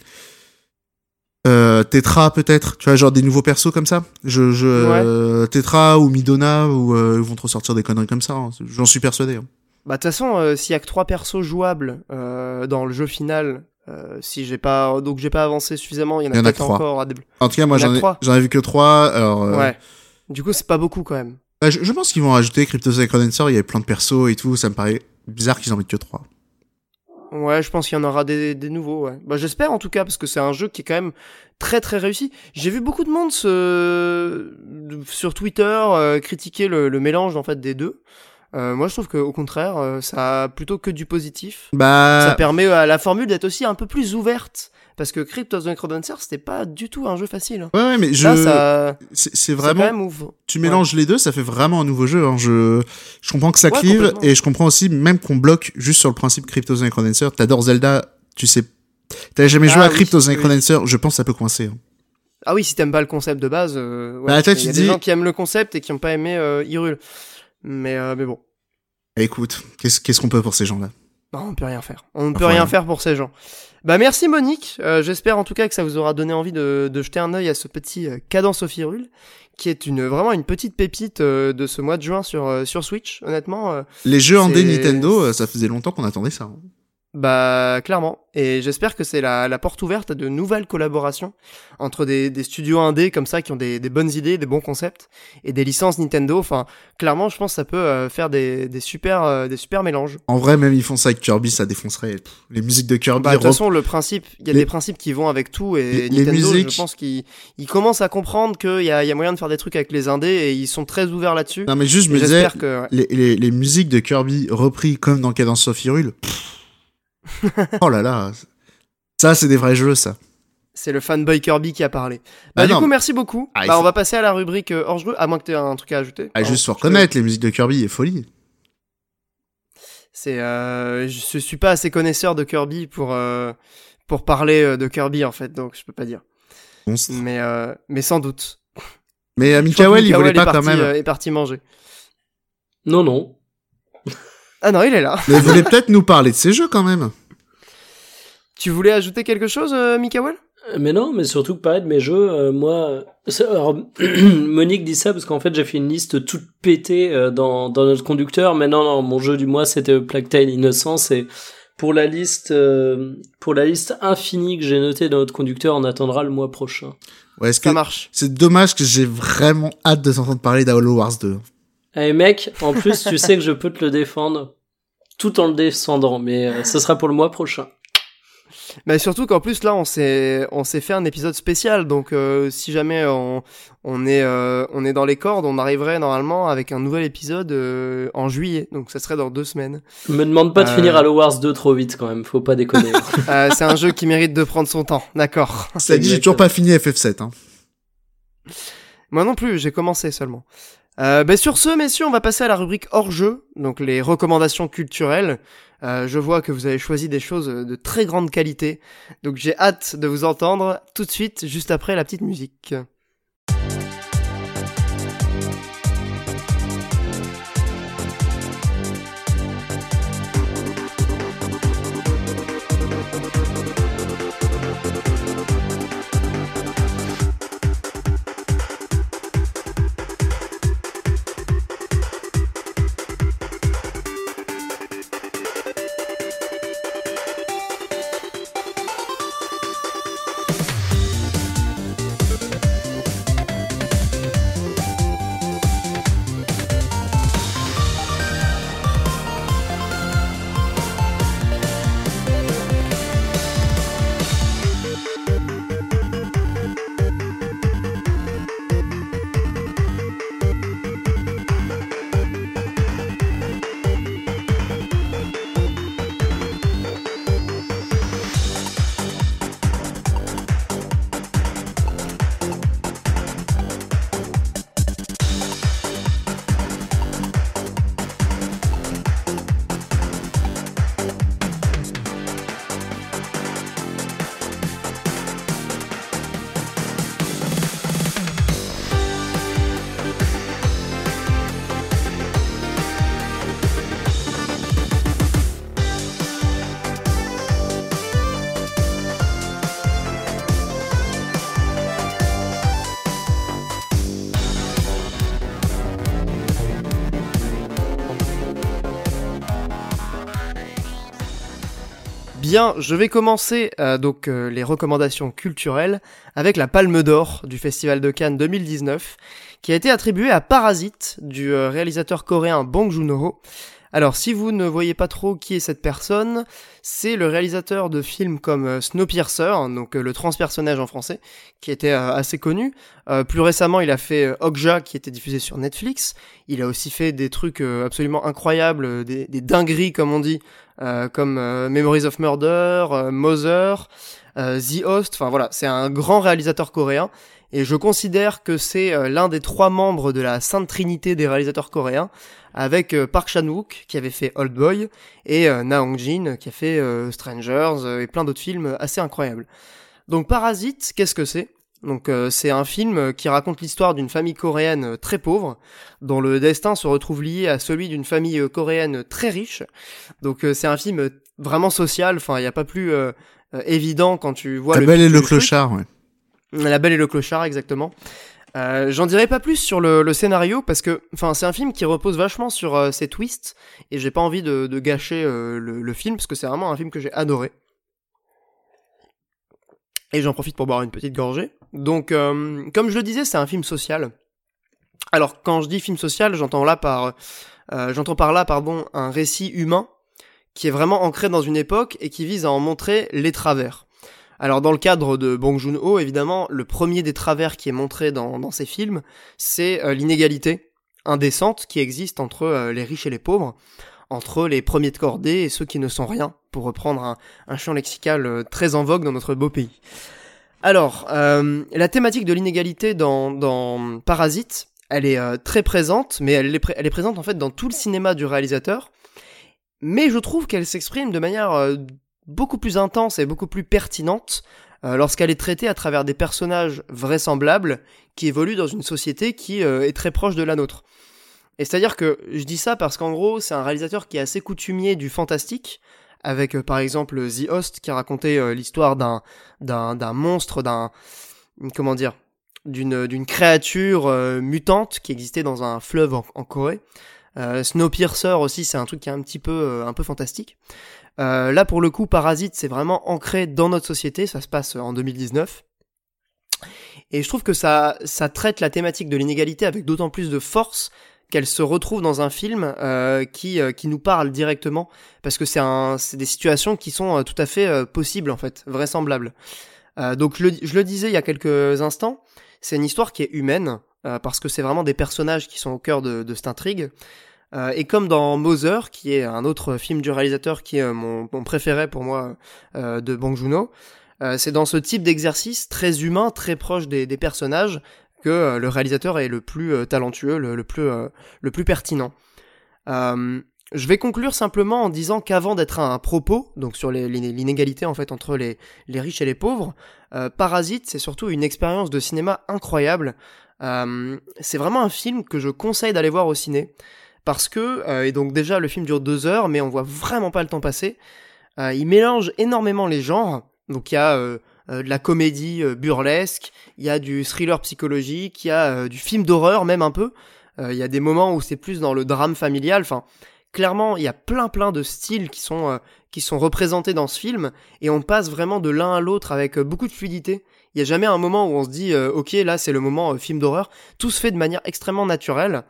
euh, Tetra peut-être, tu vois, genre des nouveaux persos comme ça. Je, je, euh, Tetra ou Midona ou euh, ils vont te ressortir des conneries comme ça. hein. J'en suis persuadé. hein. Bah de toute façon, euh, s'il y a que trois persos jouables euh, dans le jeu final, euh, si j'ai pas donc j'ai pas avancé suffisamment, il y en a, a trois. encore à débloquer. En tout cas, moi, j'en ai, j'en ai vu que trois. Alors, euh, Ouais. Du coup, c'est pas beaucoup quand même. bah, je, je pense qu'ils vont rajouter Crypto Necrodancer. Il y avait plein de persos et tout. Ça me paraît bizarre qu'ils en mettent que trois. Ouais, je pense qu'il y en aura des, des nouveaux, ouais. Bah, j'espère en tout cas, parce que c'est un jeu qui est quand même très très réussi. J'ai vu beaucoup de monde se... sur Twitter euh, critiquer le, le mélange en fait des deux. Euh, moi, je trouve qu'au contraire, euh, ça a plutôt que du positif. Bah, Ça permet à la formule d'être aussi un peu plus ouverte. Parce que Crypt of the Necrodancer, c'était pas du tout un jeu facile. hein. ouais, ouais, mais je, ça, c'est vraiment, quand même tu mélanges les deux, ça fait vraiment un nouveau jeu. Hein. Je, je comprends que ça Ouais, clive et je comprends aussi même qu'on bloque juste sur le principe Crypto the Necrodancer. T'adores Zelda, tu sais, t'as jamais joué Ah à oui, the oui. Necrodancer, je pense que ça peut coincer. hein. Ah oui, si t'aimes pas le concept de base, euh, ouais. Bah, toi, il y tu a dis- des gens qui aiment le concept et qui ont pas aimé euh, Hyrule. Mais, euh, mais bon. Eh, Écoute, qu'est-ce qu'est-ce qu'on peut pour ces gens-là? Non, on peut rien faire. On ne peut rien ouais. faire pour ces gens. Bah merci Monique. Euh, J'espère en tout cas que ça vous aura donné envie de, de jeter un œil à ce petit euh, Cadence of Hyrule, qui est une vraiment une petite pépite euh, de ce mois de juin sur euh, sur Switch. Honnêtement, euh, Les jeux D Nintendo, ça faisait longtemps qu'on attendait ça. hein. Bah clairement. Et j'espère que c'est la, la porte ouverte à de nouvelles collaborations entre des, des studios indés comme ça qui ont des, des bonnes idées, des bons concepts et des licences Nintendo. Enfin, clairement, je pense que ça peut euh, faire des, des super euh, des super mélanges. En vrai, même ils font ça avec Kirby, ça défoncerait. Pff, Les musiques de Kirby, Bah, de toute façon, le principe, il y a Les- des principes qui vont avec tout et Les- les Nintendo, musiques- je pense qu'ils ils commencent à comprendre qu'il y a, il y a moyen de faire des trucs avec les indés et ils sont très ouverts là-dessus. non mais juste je me disais, que ouais. les, les musiques de Kirby repris comme dans Cadence of Hyrule. pff. oh là là, ça c'est des vrais jeux ça. C'est le fanboy Kirby qui a parlé. Bah, Ah du non. coup, merci beaucoup. Ah, bah, faut- on va passer à la rubrique euh, hors jeu, à moins que tu aies un truc à ajouter. Ah, juste te- reconnaître, les musiques de Kirby est folie. C'est, euh, je suis pas assez connaisseur de Kirby pour euh, pour parler euh, de Kirby en fait, donc je peux pas dire. Monstre. Mais euh, mais sans doute. Mais euh, Mikael, il voulait pas parti, quand même. euh, est parti manger. Non, non. Ah non, il est là. Mais il voulait peut-être nous parler de ces jeux quand même. Tu voulais ajouter quelque chose, euh, Mikael? Euh, Mais non, mais surtout que parler de mes jeux, euh, moi, c'est- alors, Monique dit ça parce qu'en fait j'ai fait une liste toute pétée euh, dans, dans notre conducteur, mais non, non, mon jeu du mois c'était Plague Tale Innocence et pour la liste, euh, pour la liste infinie que j'ai notée dans notre conducteur, on attendra le mois prochain. Ouais, est-ce que Ça marche. c'est dommage que j'ai vraiment hâte de t'entendre parler d'Halo Wars 2. Eh mec, en plus tu sais que je peux te le défendre tout en le descendant, mais euh, ce sera pour le mois prochain. Mais surtout qu'en plus là, on s'est on s'est fait un épisode spécial, donc euh, si jamais on on est euh, on est dans les cordes, on arriverait normalement avec un nouvel épisode euh, en juillet, donc ça serait dans deux semaines. Me demande pas de Euh. finir Halo Wars 2 trop vite quand même, faut pas déconner. Euh, c'est un jeu qui mérite de prendre son temps, d'accord. Ça dit, j'ai toujours pas fini FF7. Hein. Moi non plus, j'ai commencé seulement. Euh, ben sur ce, messieurs, on va passer à la rubrique hors jeu, donc les recommandations culturelles. Euh, je vois que vous avez choisi des choses de très grande qualité, donc j'ai hâte de vous entendre tout de suite, juste après la petite musique. Je vais commencer euh, donc euh, les recommandations culturelles avec la Palme d'Or du Festival de Cannes 2019, qui a été attribuée à Parasite du euh, réalisateur coréen Bong Joon-ho. Alors, si vous ne voyez pas trop qui est cette personne, c'est le réalisateur de films comme euh, Snowpiercer, donc euh, le transpersonnage en français, qui était euh, assez connu. Plus récemment, il a fait Okja, qui était diffusé sur Netflix. Il a aussi fait des trucs absolument incroyables, des, dingueries comme on dit, comme Memories of Murder, Mother, The Host. Enfin voilà, c'est un grand réalisateur coréen. Et je considère que c'est l'un des trois membres de la Sainte Trinité des réalisateurs coréens, avec euh, Park Chan-wook qui avait fait Old Boy et euh, Na Hong-jin qui a fait euh, Strangers et plein d'autres films assez incroyables. Donc Parasite, qu'est-ce que c'est? Donc euh, c'est un film qui raconte l'histoire d'une famille coréenne très pauvre, dont le destin se retrouve lié à celui d'une famille coréenne très riche. Donc euh, c'est un film vraiment social, enfin il n'y a pas plus euh, évident quand tu vois La le belle et le clochard, ouais. La Belle et le Clochard, exactement. Euh, J'en dirai pas plus sur le, scénario parce que, enfin, c'est un film qui repose vachement sur euh, ses twists et j'ai pas envie de, gâcher euh, le, le film parce que c'est vraiment un film que j'ai adoré. Et j'en profite pour boire une petite gorgée. Donc, comme je le disais, c'est un film social. Alors, quand je dis film social, j'entends là par, j'entends par là, pardon, un récit humain qui est vraiment ancré dans une époque et qui vise à en montrer les travers. Alors dans le cadre de Bong Joon-ho, évidemment, le premier des travers qui est montré dans, dans ces films, c'est euh, l'inégalité indécente qui existe entre euh, les riches et les pauvres, entre les premiers de cordée et ceux qui ne sont rien, pour reprendre un, champ lexical euh, très en vogue dans notre beau pays. Alors, la thématique de l'inégalité dans, dans Parasite, elle est très présente, mais elle est, elle est présente en fait dans tout le cinéma du réalisateur. Mais je trouve qu'elle s'exprime de manière beaucoup plus intense et beaucoup plus pertinente lorsqu'elle est traitée à travers des personnages vraisemblables qui évoluent dans une société qui est très proche de la nôtre. Et c'est-à-dire que je dis ça parce qu'en gros, c'est un réalisateur qui est assez coutumier du fantastique, avec euh, par exemple The Host qui a raconté euh, l'histoire d'un d'un d'un monstre, d'un comment dire, d'une d'une créature euh, mutante qui existait dans un fleuve en, Corée. Snowpiercer aussi, c'est un truc qui est un petit peu un peu fantastique. Là pour le coup, Parasite, c'est vraiment ancré dans notre société. Ça se passe en 2019. Et je trouve que ça, ça traite la thématique de l'inégalité avec d'autant plus de force qu'elle se retrouve dans un film euh, qui euh, qui nous parle directement parce que c'est un c'est des situations qui sont euh, tout à fait euh, possibles en fait vraisemblables donc je le disais il y a quelques instants c'est une histoire qui est humaine parce que c'est vraiment des personnages qui sont au cœur de, de cette intrigue et comme dans Mother qui est un autre film du réalisateur qui est mon, mon préféré pour moi de Bong Joon-ho c'est dans ce type d'exercice très humain, très proche des, personnages, que euh, le réalisateur est le plus euh, talentueux, le, plus, euh, le plus pertinent. je vais conclure simplement en disant qu'avant d'être un propos, donc sur l'inégalité en fait entre les, les, riches et les pauvres, Parasite c'est surtout une expérience de cinéma incroyable. c'est vraiment un film que je conseille d'aller voir au ciné parce que et donc déjà le film dure deux heures mais on voit vraiment pas le temps passer. il mélange énormément les genres. Donc il y a euh, de la comédie euh, burlesque, il y a du thriller psychologique, il y a euh, du film d'horreur même un peu. Il y a des moments où c'est plus dans le drame familial. Enfin, clairement, il y a plein plein de styles qui sont qui sont représentés dans ce film et on passe vraiment de l'un à l'autre avec beaucoup de fluidité. Il y a jamais un moment où on se dit ok là c'est le moment film d'horreur. Tout se fait de manière extrêmement naturelle.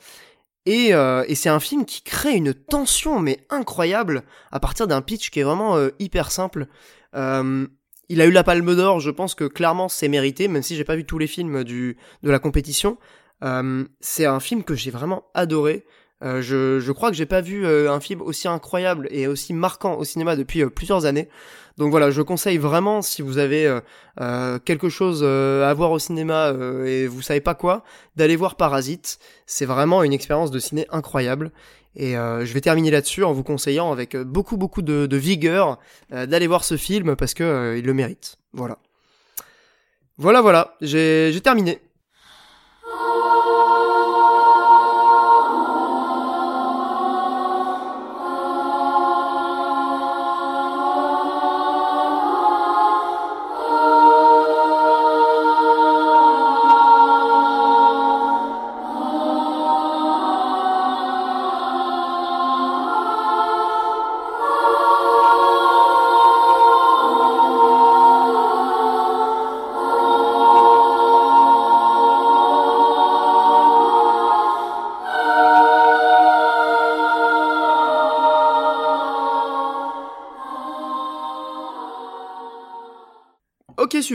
Et, et c'est un film qui crée une tension mais incroyable à partir d'un pitch qui est vraiment hyper simple. Euh, il a eu la Palme d'Or, je pense que clairement c'est mérité, même si j'ai pas vu tous les films du de la compétition. Euh, c'est un film que j'ai vraiment adoré. Euh, je, je, crois que j'ai pas vu euh, un film aussi incroyable et aussi marquant au cinéma depuis plusieurs années. Donc voilà, je conseille vraiment si vous avez quelque chose à voir au cinéma et vous savez pas quoi, d'aller voir Parasite. C'est vraiment une expérience de ciné incroyable. Et euh, je vais terminer là-dessus en vous conseillant avec euh, beaucoup beaucoup de, vigueur euh, d'aller voir ce film parce que il le mérite. Voilà. Voilà voilà, j'ai terminé.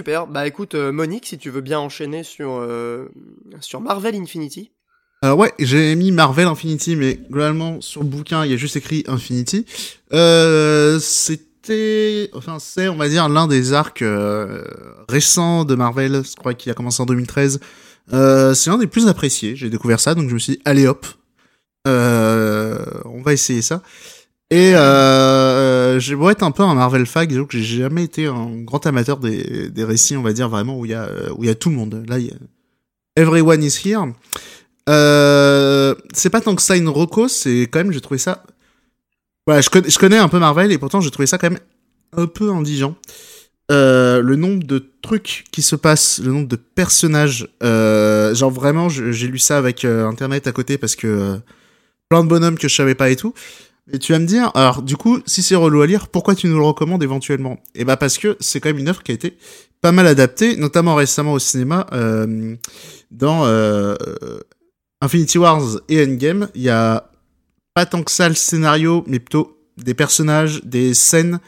Super. Bah écoute, euh, Monique, si tu veux bien enchaîner sur, euh, sur Marvel Infinity. Alors ouais, j'ai mis Marvel Infinity, mais globalement sur le bouquin, il y a juste écrit Infinity. Euh, C'était, enfin c'est, on va dire, l'un des arcs euh, récents de Marvel. Je crois qu'il a commencé en 2013. c'est l'un des plus appréciés. J'ai découvert ça, donc je me suis dit, allez hop, on va essayer ça. Et euh, j'ai beau être un peu un Marvel fag, que j'ai jamais été un grand amateur des, des récits, on va dire vraiment où il y a où il y a tout le monde. Là, il y a Everyone is here. Euh, c'est pas tant que ça une reco, c'est quand même j'ai trouvé ça. Voilà, je connais, un peu Marvel et pourtant j'ai trouvé ça quand même un peu indigent. Euh, le nombre de trucs qui se passent, le nombre de personnages, euh, genre vraiment, j'ai lu ça avec euh, internet à côté parce que euh, plein de bonhommes que je savais pas et tout. Et tu vas me dire, alors du coup, si c'est relou à lire, pourquoi tu nous le recommandes éventuellement? Eh bah parce que c'est quand même une œuvre qui a été pas mal adaptée, notamment récemment au cinéma, euh, dans euh, Infinity Wars et Endgame. Il y a pas tant que ça le scénario, mais plutôt des personnages, des scènes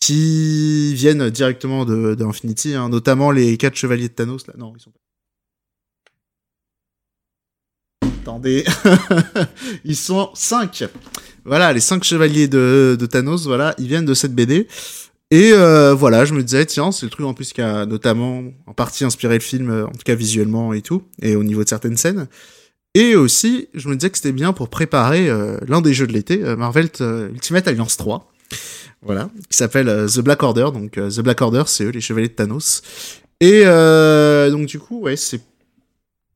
qui viennent directement de, Infinity, hein, notamment les quatre chevaliers de Thanos. Là, non, ils sont pas. Attendez, ils sont cinq. Voilà, les cinq chevaliers de, Thanos, voilà, ils viennent de cette BD. Et euh, voilà, je me disais, tiens, c'est le truc en plus qui a notamment en partie inspiré le film, euh, en tout cas visuellement et tout, et au niveau de certaines scènes. Et aussi, je me disais que c'était bien pour préparer euh, l'un des jeux de l'été, euh, Marvel euh, Ultimate Alliance 3. Voilà, qui s'appelle The Black Order. Donc The Black Order, c'est eux, les chevaliers de Thanos. Et donc du coup, ouais, c'est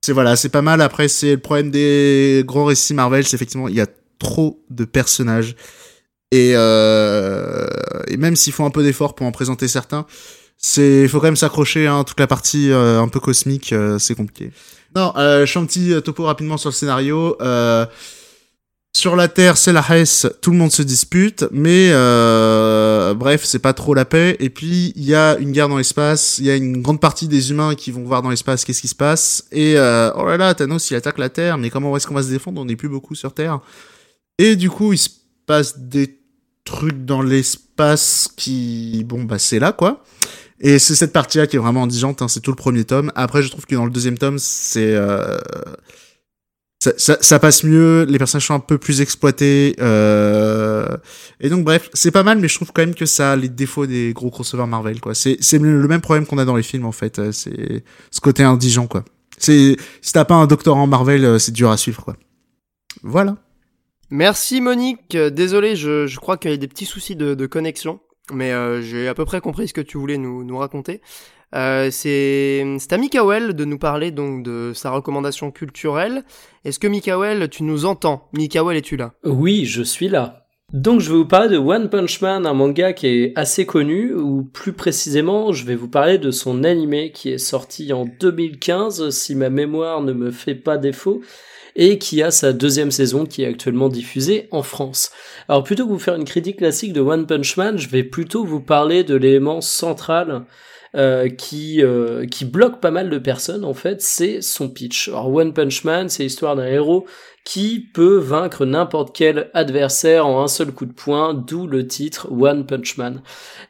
c'est voilà, c'est pas mal. Après, c'est le problème des grands récits Marvel, c'est effectivement il y a trop de personnages et, euh, et même s'ils font un peu d'effort pour en présenter certains, c'est faut quand même s'accrocher. Hein, toute la partie euh, un peu cosmique, euh, c'est compliqué. Non, je fais un petit topo rapidement sur le scénario. Sur la Terre, c'est la Hesse, tout le monde se dispute, mais bref, c'est pas trop la paix. Et puis il y a une guerre dans l'espace, il y a une grande partie des humains qui vont voir dans l'espace qu'est-ce qui se passe. Et oh là là, Thanos il attaque la Terre, mais comment est-ce qu'on va se défendre? On n'est plus beaucoup sur Terre. Et du coup, il se passe des trucs dans l'espace qui, bon bah c'est là quoi. Et c'est cette partie-là qui est vraiment indigente, hein, c'est tout le premier tome. Après, je trouve que dans le deuxième tome, c'est euh, ça, ça, ça passe mieux, les personnages sont un peu plus exploités. Euh... Et donc bref, c'est pas mal, mais je trouve quand même que ça a les défauts des gros crossovers Marvel, quoi. C'est le même problème qu'on a dans les films en fait. euh, C'est ce côté indigent, quoi. C'est si t'as pas un doctorant Marvel, euh, c'est dur à suivre, quoi. Voilà. Merci Monique. Euh, Désolé, je, crois qu'il y a des petits soucis de, connexion, mais euh, j'ai à peu près compris ce que tu voulais nous, raconter. Euh, c'est c'est à Mikael de nous parler donc de sa recommandation culturelle. Est-ce que Mikael, tu nous entends? Mikael, es-tu là? Oui, je suis là. Donc je vais vous parler de One Punch Man, un manga qui est assez connu, ou plus précisément, je vais vous parler de son animé qui est sorti en 2015, si ma mémoire ne me fait pas défaut, et qui a sa deuxième saison qui est actuellement diffusée en France. Alors plutôt que vous faire une critique classique de One Punch Man, je vais plutôt vous parler de l'élément central euh, qui euh, qui bloque pas mal de personnes en fait, c'est son pitch. Alors One Punch Man, c'est l'histoire d'un héros qui peut vaincre n'importe quel adversaire en un seul coup de poing, d'où le titre One Punch Man.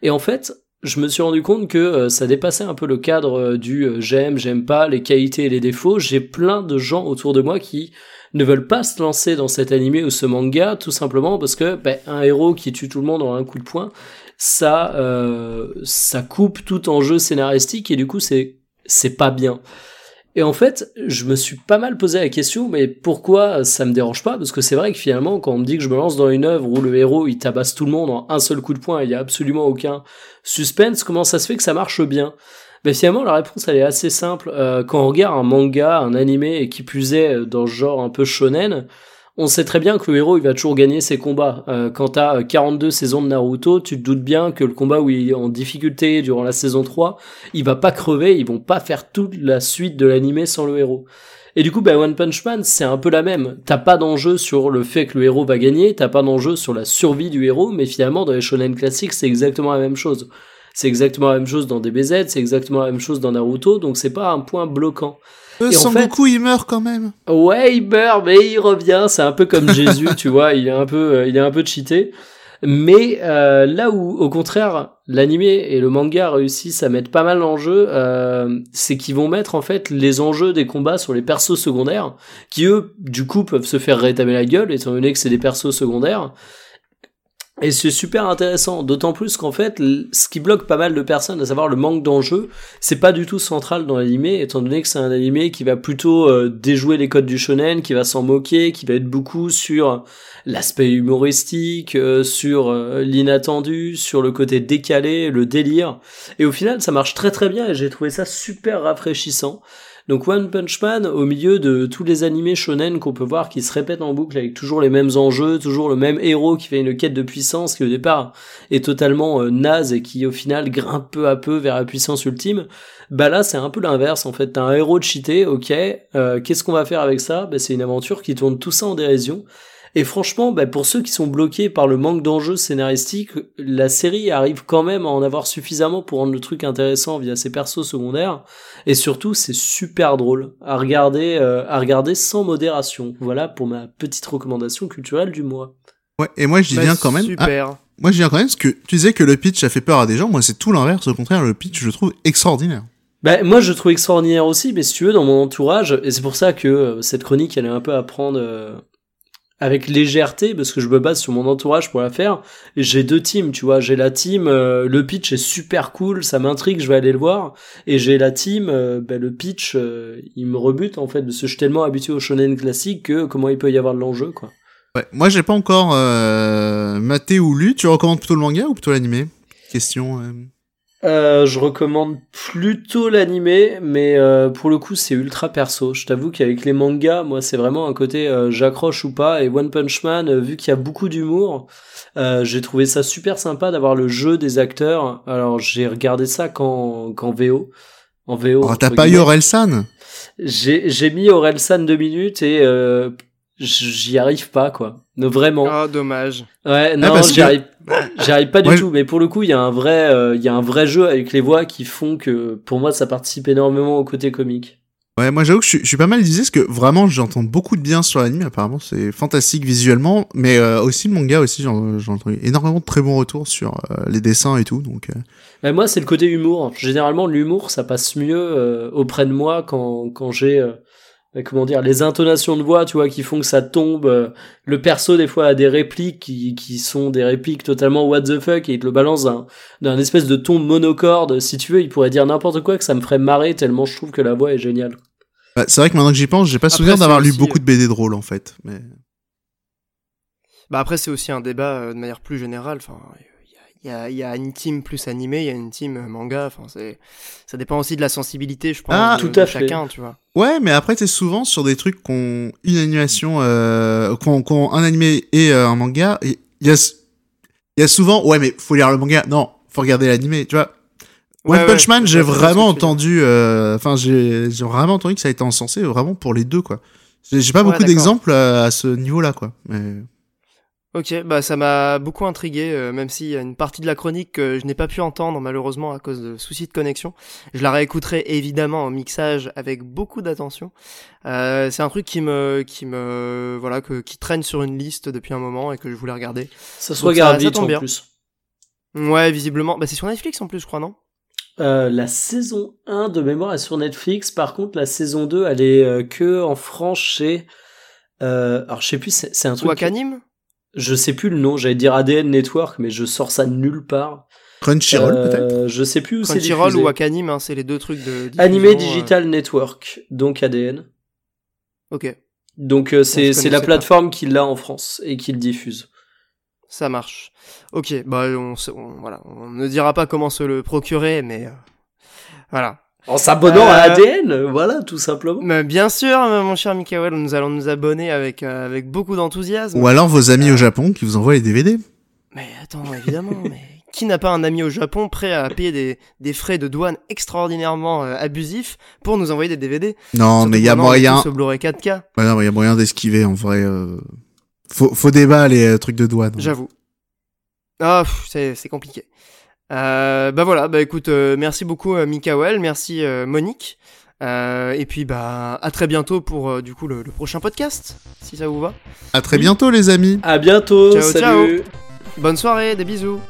Et en fait, je me suis rendu compte que euh, ça dépassait un peu le cadre euh, du euh, j'aime, j'aime pas, les qualités et les défauts. J'ai plein de gens autour de moi qui ne veulent pas se lancer dans cet animé ou ce manga, tout simplement parce que ben, un héros qui tue tout le monde en un coup de poing, ça, ça coupe tout enjeu scénaristique et du coup c'est c'est pas bien. Et en fait, je me suis pas mal posé la question, mais pourquoi ça me dérange pas? Parce que c'est vrai que finalement, quand on me dit que je me lance dans une œuvre où le héros il tabasse tout le monde en un seul coup de poing, il y a absolument aucun suspense, comment ça se fait que ça marche bien? Ben finalement, la réponse elle est assez simple. Euh, quand on regarde un manga, un animé, et qui plus euh, dans ce genre un peu shonen, on sait très bien que le héros il va toujours gagner ses combats. Euh, quand t'as euh, 42 saisons de Naruto, tu te doutes bien que le combat où il est en difficulté durant la saison 3, il va pas crever, ils vont pas faire toute la suite de l'animé sans le héros. Et du coup, bah, One Punch Man, c'est un peu la même. T'as pas d'enjeu sur le fait que le héros va gagner, t'as pas d'enjeu sur la survie du héros, mais finalement, dans les shonen classiques, c'est exactement la même chose. C'est exactement la même chose dans DBZ, c'est exactement la même chose dans Naruto, donc c'est pas un point bloquant. Euh, en Sangoku, il meurt quand même. Ouais, il meurt, mais il revient. C'est un peu comme Jésus, tu vois. Il est un peu, euh, il est un peu cheaté. Mais euh, là où, au contraire, l'animé et le manga réussissent à mettre pas mal d'enjeux, euh, c'est qu'ils vont mettre en fait les enjeux des combats sur les persos secondaires, qui eux, du coup, peuvent se faire rétamer la gueule, étant donné que c'est des persos secondaires. Et c'est super intéressant, d'autant plus qu'en fait, ce qui bloque pas mal de personnes, à savoir le manque d'enjeux, c'est pas du tout central dans l'animé, étant donné que c'est un animé qui va plutôt euh, déjouer les codes du shonen, qui va s'en moquer, qui va être beaucoup sur l'aspect humoristique, euh, sur euh, l'inattendu, sur le côté décalé, le délire. Et au final, ça marche très très bien et j'ai trouvé ça super rafraîchissant. Donc One Punch Man, au milieu de tous les animés shonen qu'on peut voir qui se répètent en boucle avec toujours les mêmes enjeux, toujours le même héros qui fait une quête de puissance qui au départ est totalement euh, naze et qui au final grimpe peu à peu vers la puissance ultime, bah là c'est un peu l'inverse en fait. T'as un héros cheaté, ok, euh, qu'est-ce qu'on va faire avec ça? Bah, C'est une aventure qui tourne tout ça en dérision. Et franchement, bah, pour ceux qui sont bloqués par le manque d'enjeux scénaristiques, la série arrive quand même à en avoir suffisamment pour rendre le truc intéressant via ses persos secondaires. Et surtout, c'est super drôle à regarder, euh, à regarder sans modération. Voilà pour ma petite recommandation culturelle du mois. Ouais, et moi je dis Bah, bien quand même. Ah, Super. moi je dis bien quand même parce que tu disais que le pitch a fait peur à des gens. Moi c'est tout l'inverse. Au contraire, le pitch je le trouve extraordinaire. Ben, moi, je le trouve extraordinaire aussi, mais si tu veux, dans mon entourage, et c'est pour ça que euh, cette chronique, elle est un peu à prendre, euh, avec légèreté parce que je me base sur mon entourage pour la faire. J'ai deux teams, tu vois. J'ai la team, euh, le pitch est super cool, ça m'intrigue, je vais aller le voir. Et j'ai la team, euh, ben, le pitch, euh, il me rebute en fait parce que je suis tellement habitué au shonen classique que comment il peut y avoir de l'enjeu, quoi. Ouais, moi j'ai pas encore maté ou lu. Tu recommandes plutôt le manga ou plutôt l'animé? Question. Euh, je recommande plutôt l'animé, mais euh, pour le coup c'est ultra perso. Je t'avoue qu'avec les mangas, moi c'est vraiment un côté euh, j'accroche ou pas. Et One Punch Man, vu qu'il y a beaucoup d'humour, j'ai trouvé ça super sympa d'avoir le jeu des acteurs. Alors j'ai regardé ça qu'en qu'en VO. En VO. Oh, t'as pas eu Orelsan? J'ai j'ai mis Orelsan deux minutes et j'y arrive pas quoi. vraiment. Ah dommage. Ouais, non, j'y arrive J'y arrive pas du tout, mais pour le coup, il y a un vrai, euh, il y a un vrai jeu avec les voix qui font que, pour moi, ça participe énormément au côté comique. Ouais, moi j'avoue que je suis, pas mal disé parce que vraiment j'entends beaucoup de bien sur l'anime. Apparemment, c'est fantastique visuellement, mais euh, aussi le manga aussi. J'entends énormément de très bons retours sur euh, les dessins et tout. Donc. Mais moi, c'est le côté humour. Généralement, l'humour, ça passe mieux auprès de moi quand quand j'ai comment dire les intonations de voix tu vois qui font que ça tombe euh, le perso des fois a des répliques qui, qui sont des répliques totalement what the fuck et il te le balance d'un espèce de ton monocorde si tu veux il pourrait dire n'importe quoi que ça me ferait marrer tellement je trouve que la voix est géniale bah, c'est vrai que maintenant que j'y pense j'ai pas souvenir d'avoir lu beaucoup de BD drôles en fait mais bah après c'est aussi un débat euh, de manière plus générale enfin il y a, y a, une team plus animée, il y a une team manga. Enfin, c'est, ça dépend aussi de la sensibilité, je pense, ah, de, tout à chacun, tu vois. Ouais, mais après, c'est souvent sur des trucs qu'on une animation, euh, qu'on, qu'on un animé et euh, un manga. Il y a, il y a souvent, ouais, mais faut lire le manga. Non, faut regarder l'animé, tu vois. One Punch Man, j'ai vraiment entendu, euh, enfin, j'ai, j'ai vraiment entendu que ça a été encensé vraiment pour les deux, quoi. J'ai, pas beaucoup d'exemples à, à ce niveau-là, quoi. Mais... Ok, bah ça m'a beaucoup intrigué, euh, même s'il y a une partie de la chronique que je n'ai pas pu entendre malheureusement à cause de soucis de connexion. Je la réécouterai évidemment en mixage avec beaucoup d'attention. Euh, c'est un truc qui me, qui me, voilà, que, qui traîne sur une liste depuis un moment et que je voulais regarder. Ça se regarde vite en plus. Ouais, visiblement. Bah c'est sur Netflix en plus, je crois, non? Euh, la saison 1 de mémoire est sur Netflix. Par contre, la saison 2, elle est euh, que en France chez. Euh, alors, je sais plus, c'est un truc. Wakanim? Je sais plus le nom, j'allais dire ADN Network, mais je sors ça de nulle part. Crunchyroll euh, peut-être Je sais plus où c'est Crunchyroll ou Wakanim, hein, c'est les deux trucs de... Animé euh. Digital Network, donc ADN. Ok. Donc euh, c'est c'est la plateforme qui l'a en France et qui le diffuse. Ça marche. Ok, bah on, voilà, on ne dira pas comment se le procurer, mais voilà. En s'abonnant à euh, ADN, voilà, tout simplement. Mais bien sûr, mon cher Mikael, nous allons nous abonner avec, euh, avec beaucoup d'enthousiasme. Ou alors vos amis au Japon qui vous envoient les DVD. Mais attends, évidemment, mais qui n'a pas un ami au Japon prêt à payer des, des frais de douane extraordinairement euh, abusifs pour nous envoyer des DVD Non, mais il y a moyen. Ce Blu-ray 4K. Ouais, non, il y a moyen d'esquiver en vrai. Faut, faut débat les trucs de douane. J'avoue. Ah, c'est compliqué. Euh, bah voilà, bah écoute, euh, merci beaucoup euh, Mikael, merci euh, Monique. et puis bah à très bientôt pour du coup le, le, prochain podcast, si ça vous va. À très bientôt les amis. À bientôt. Ciao, salut. ciao. Bonne soirée, des bisous.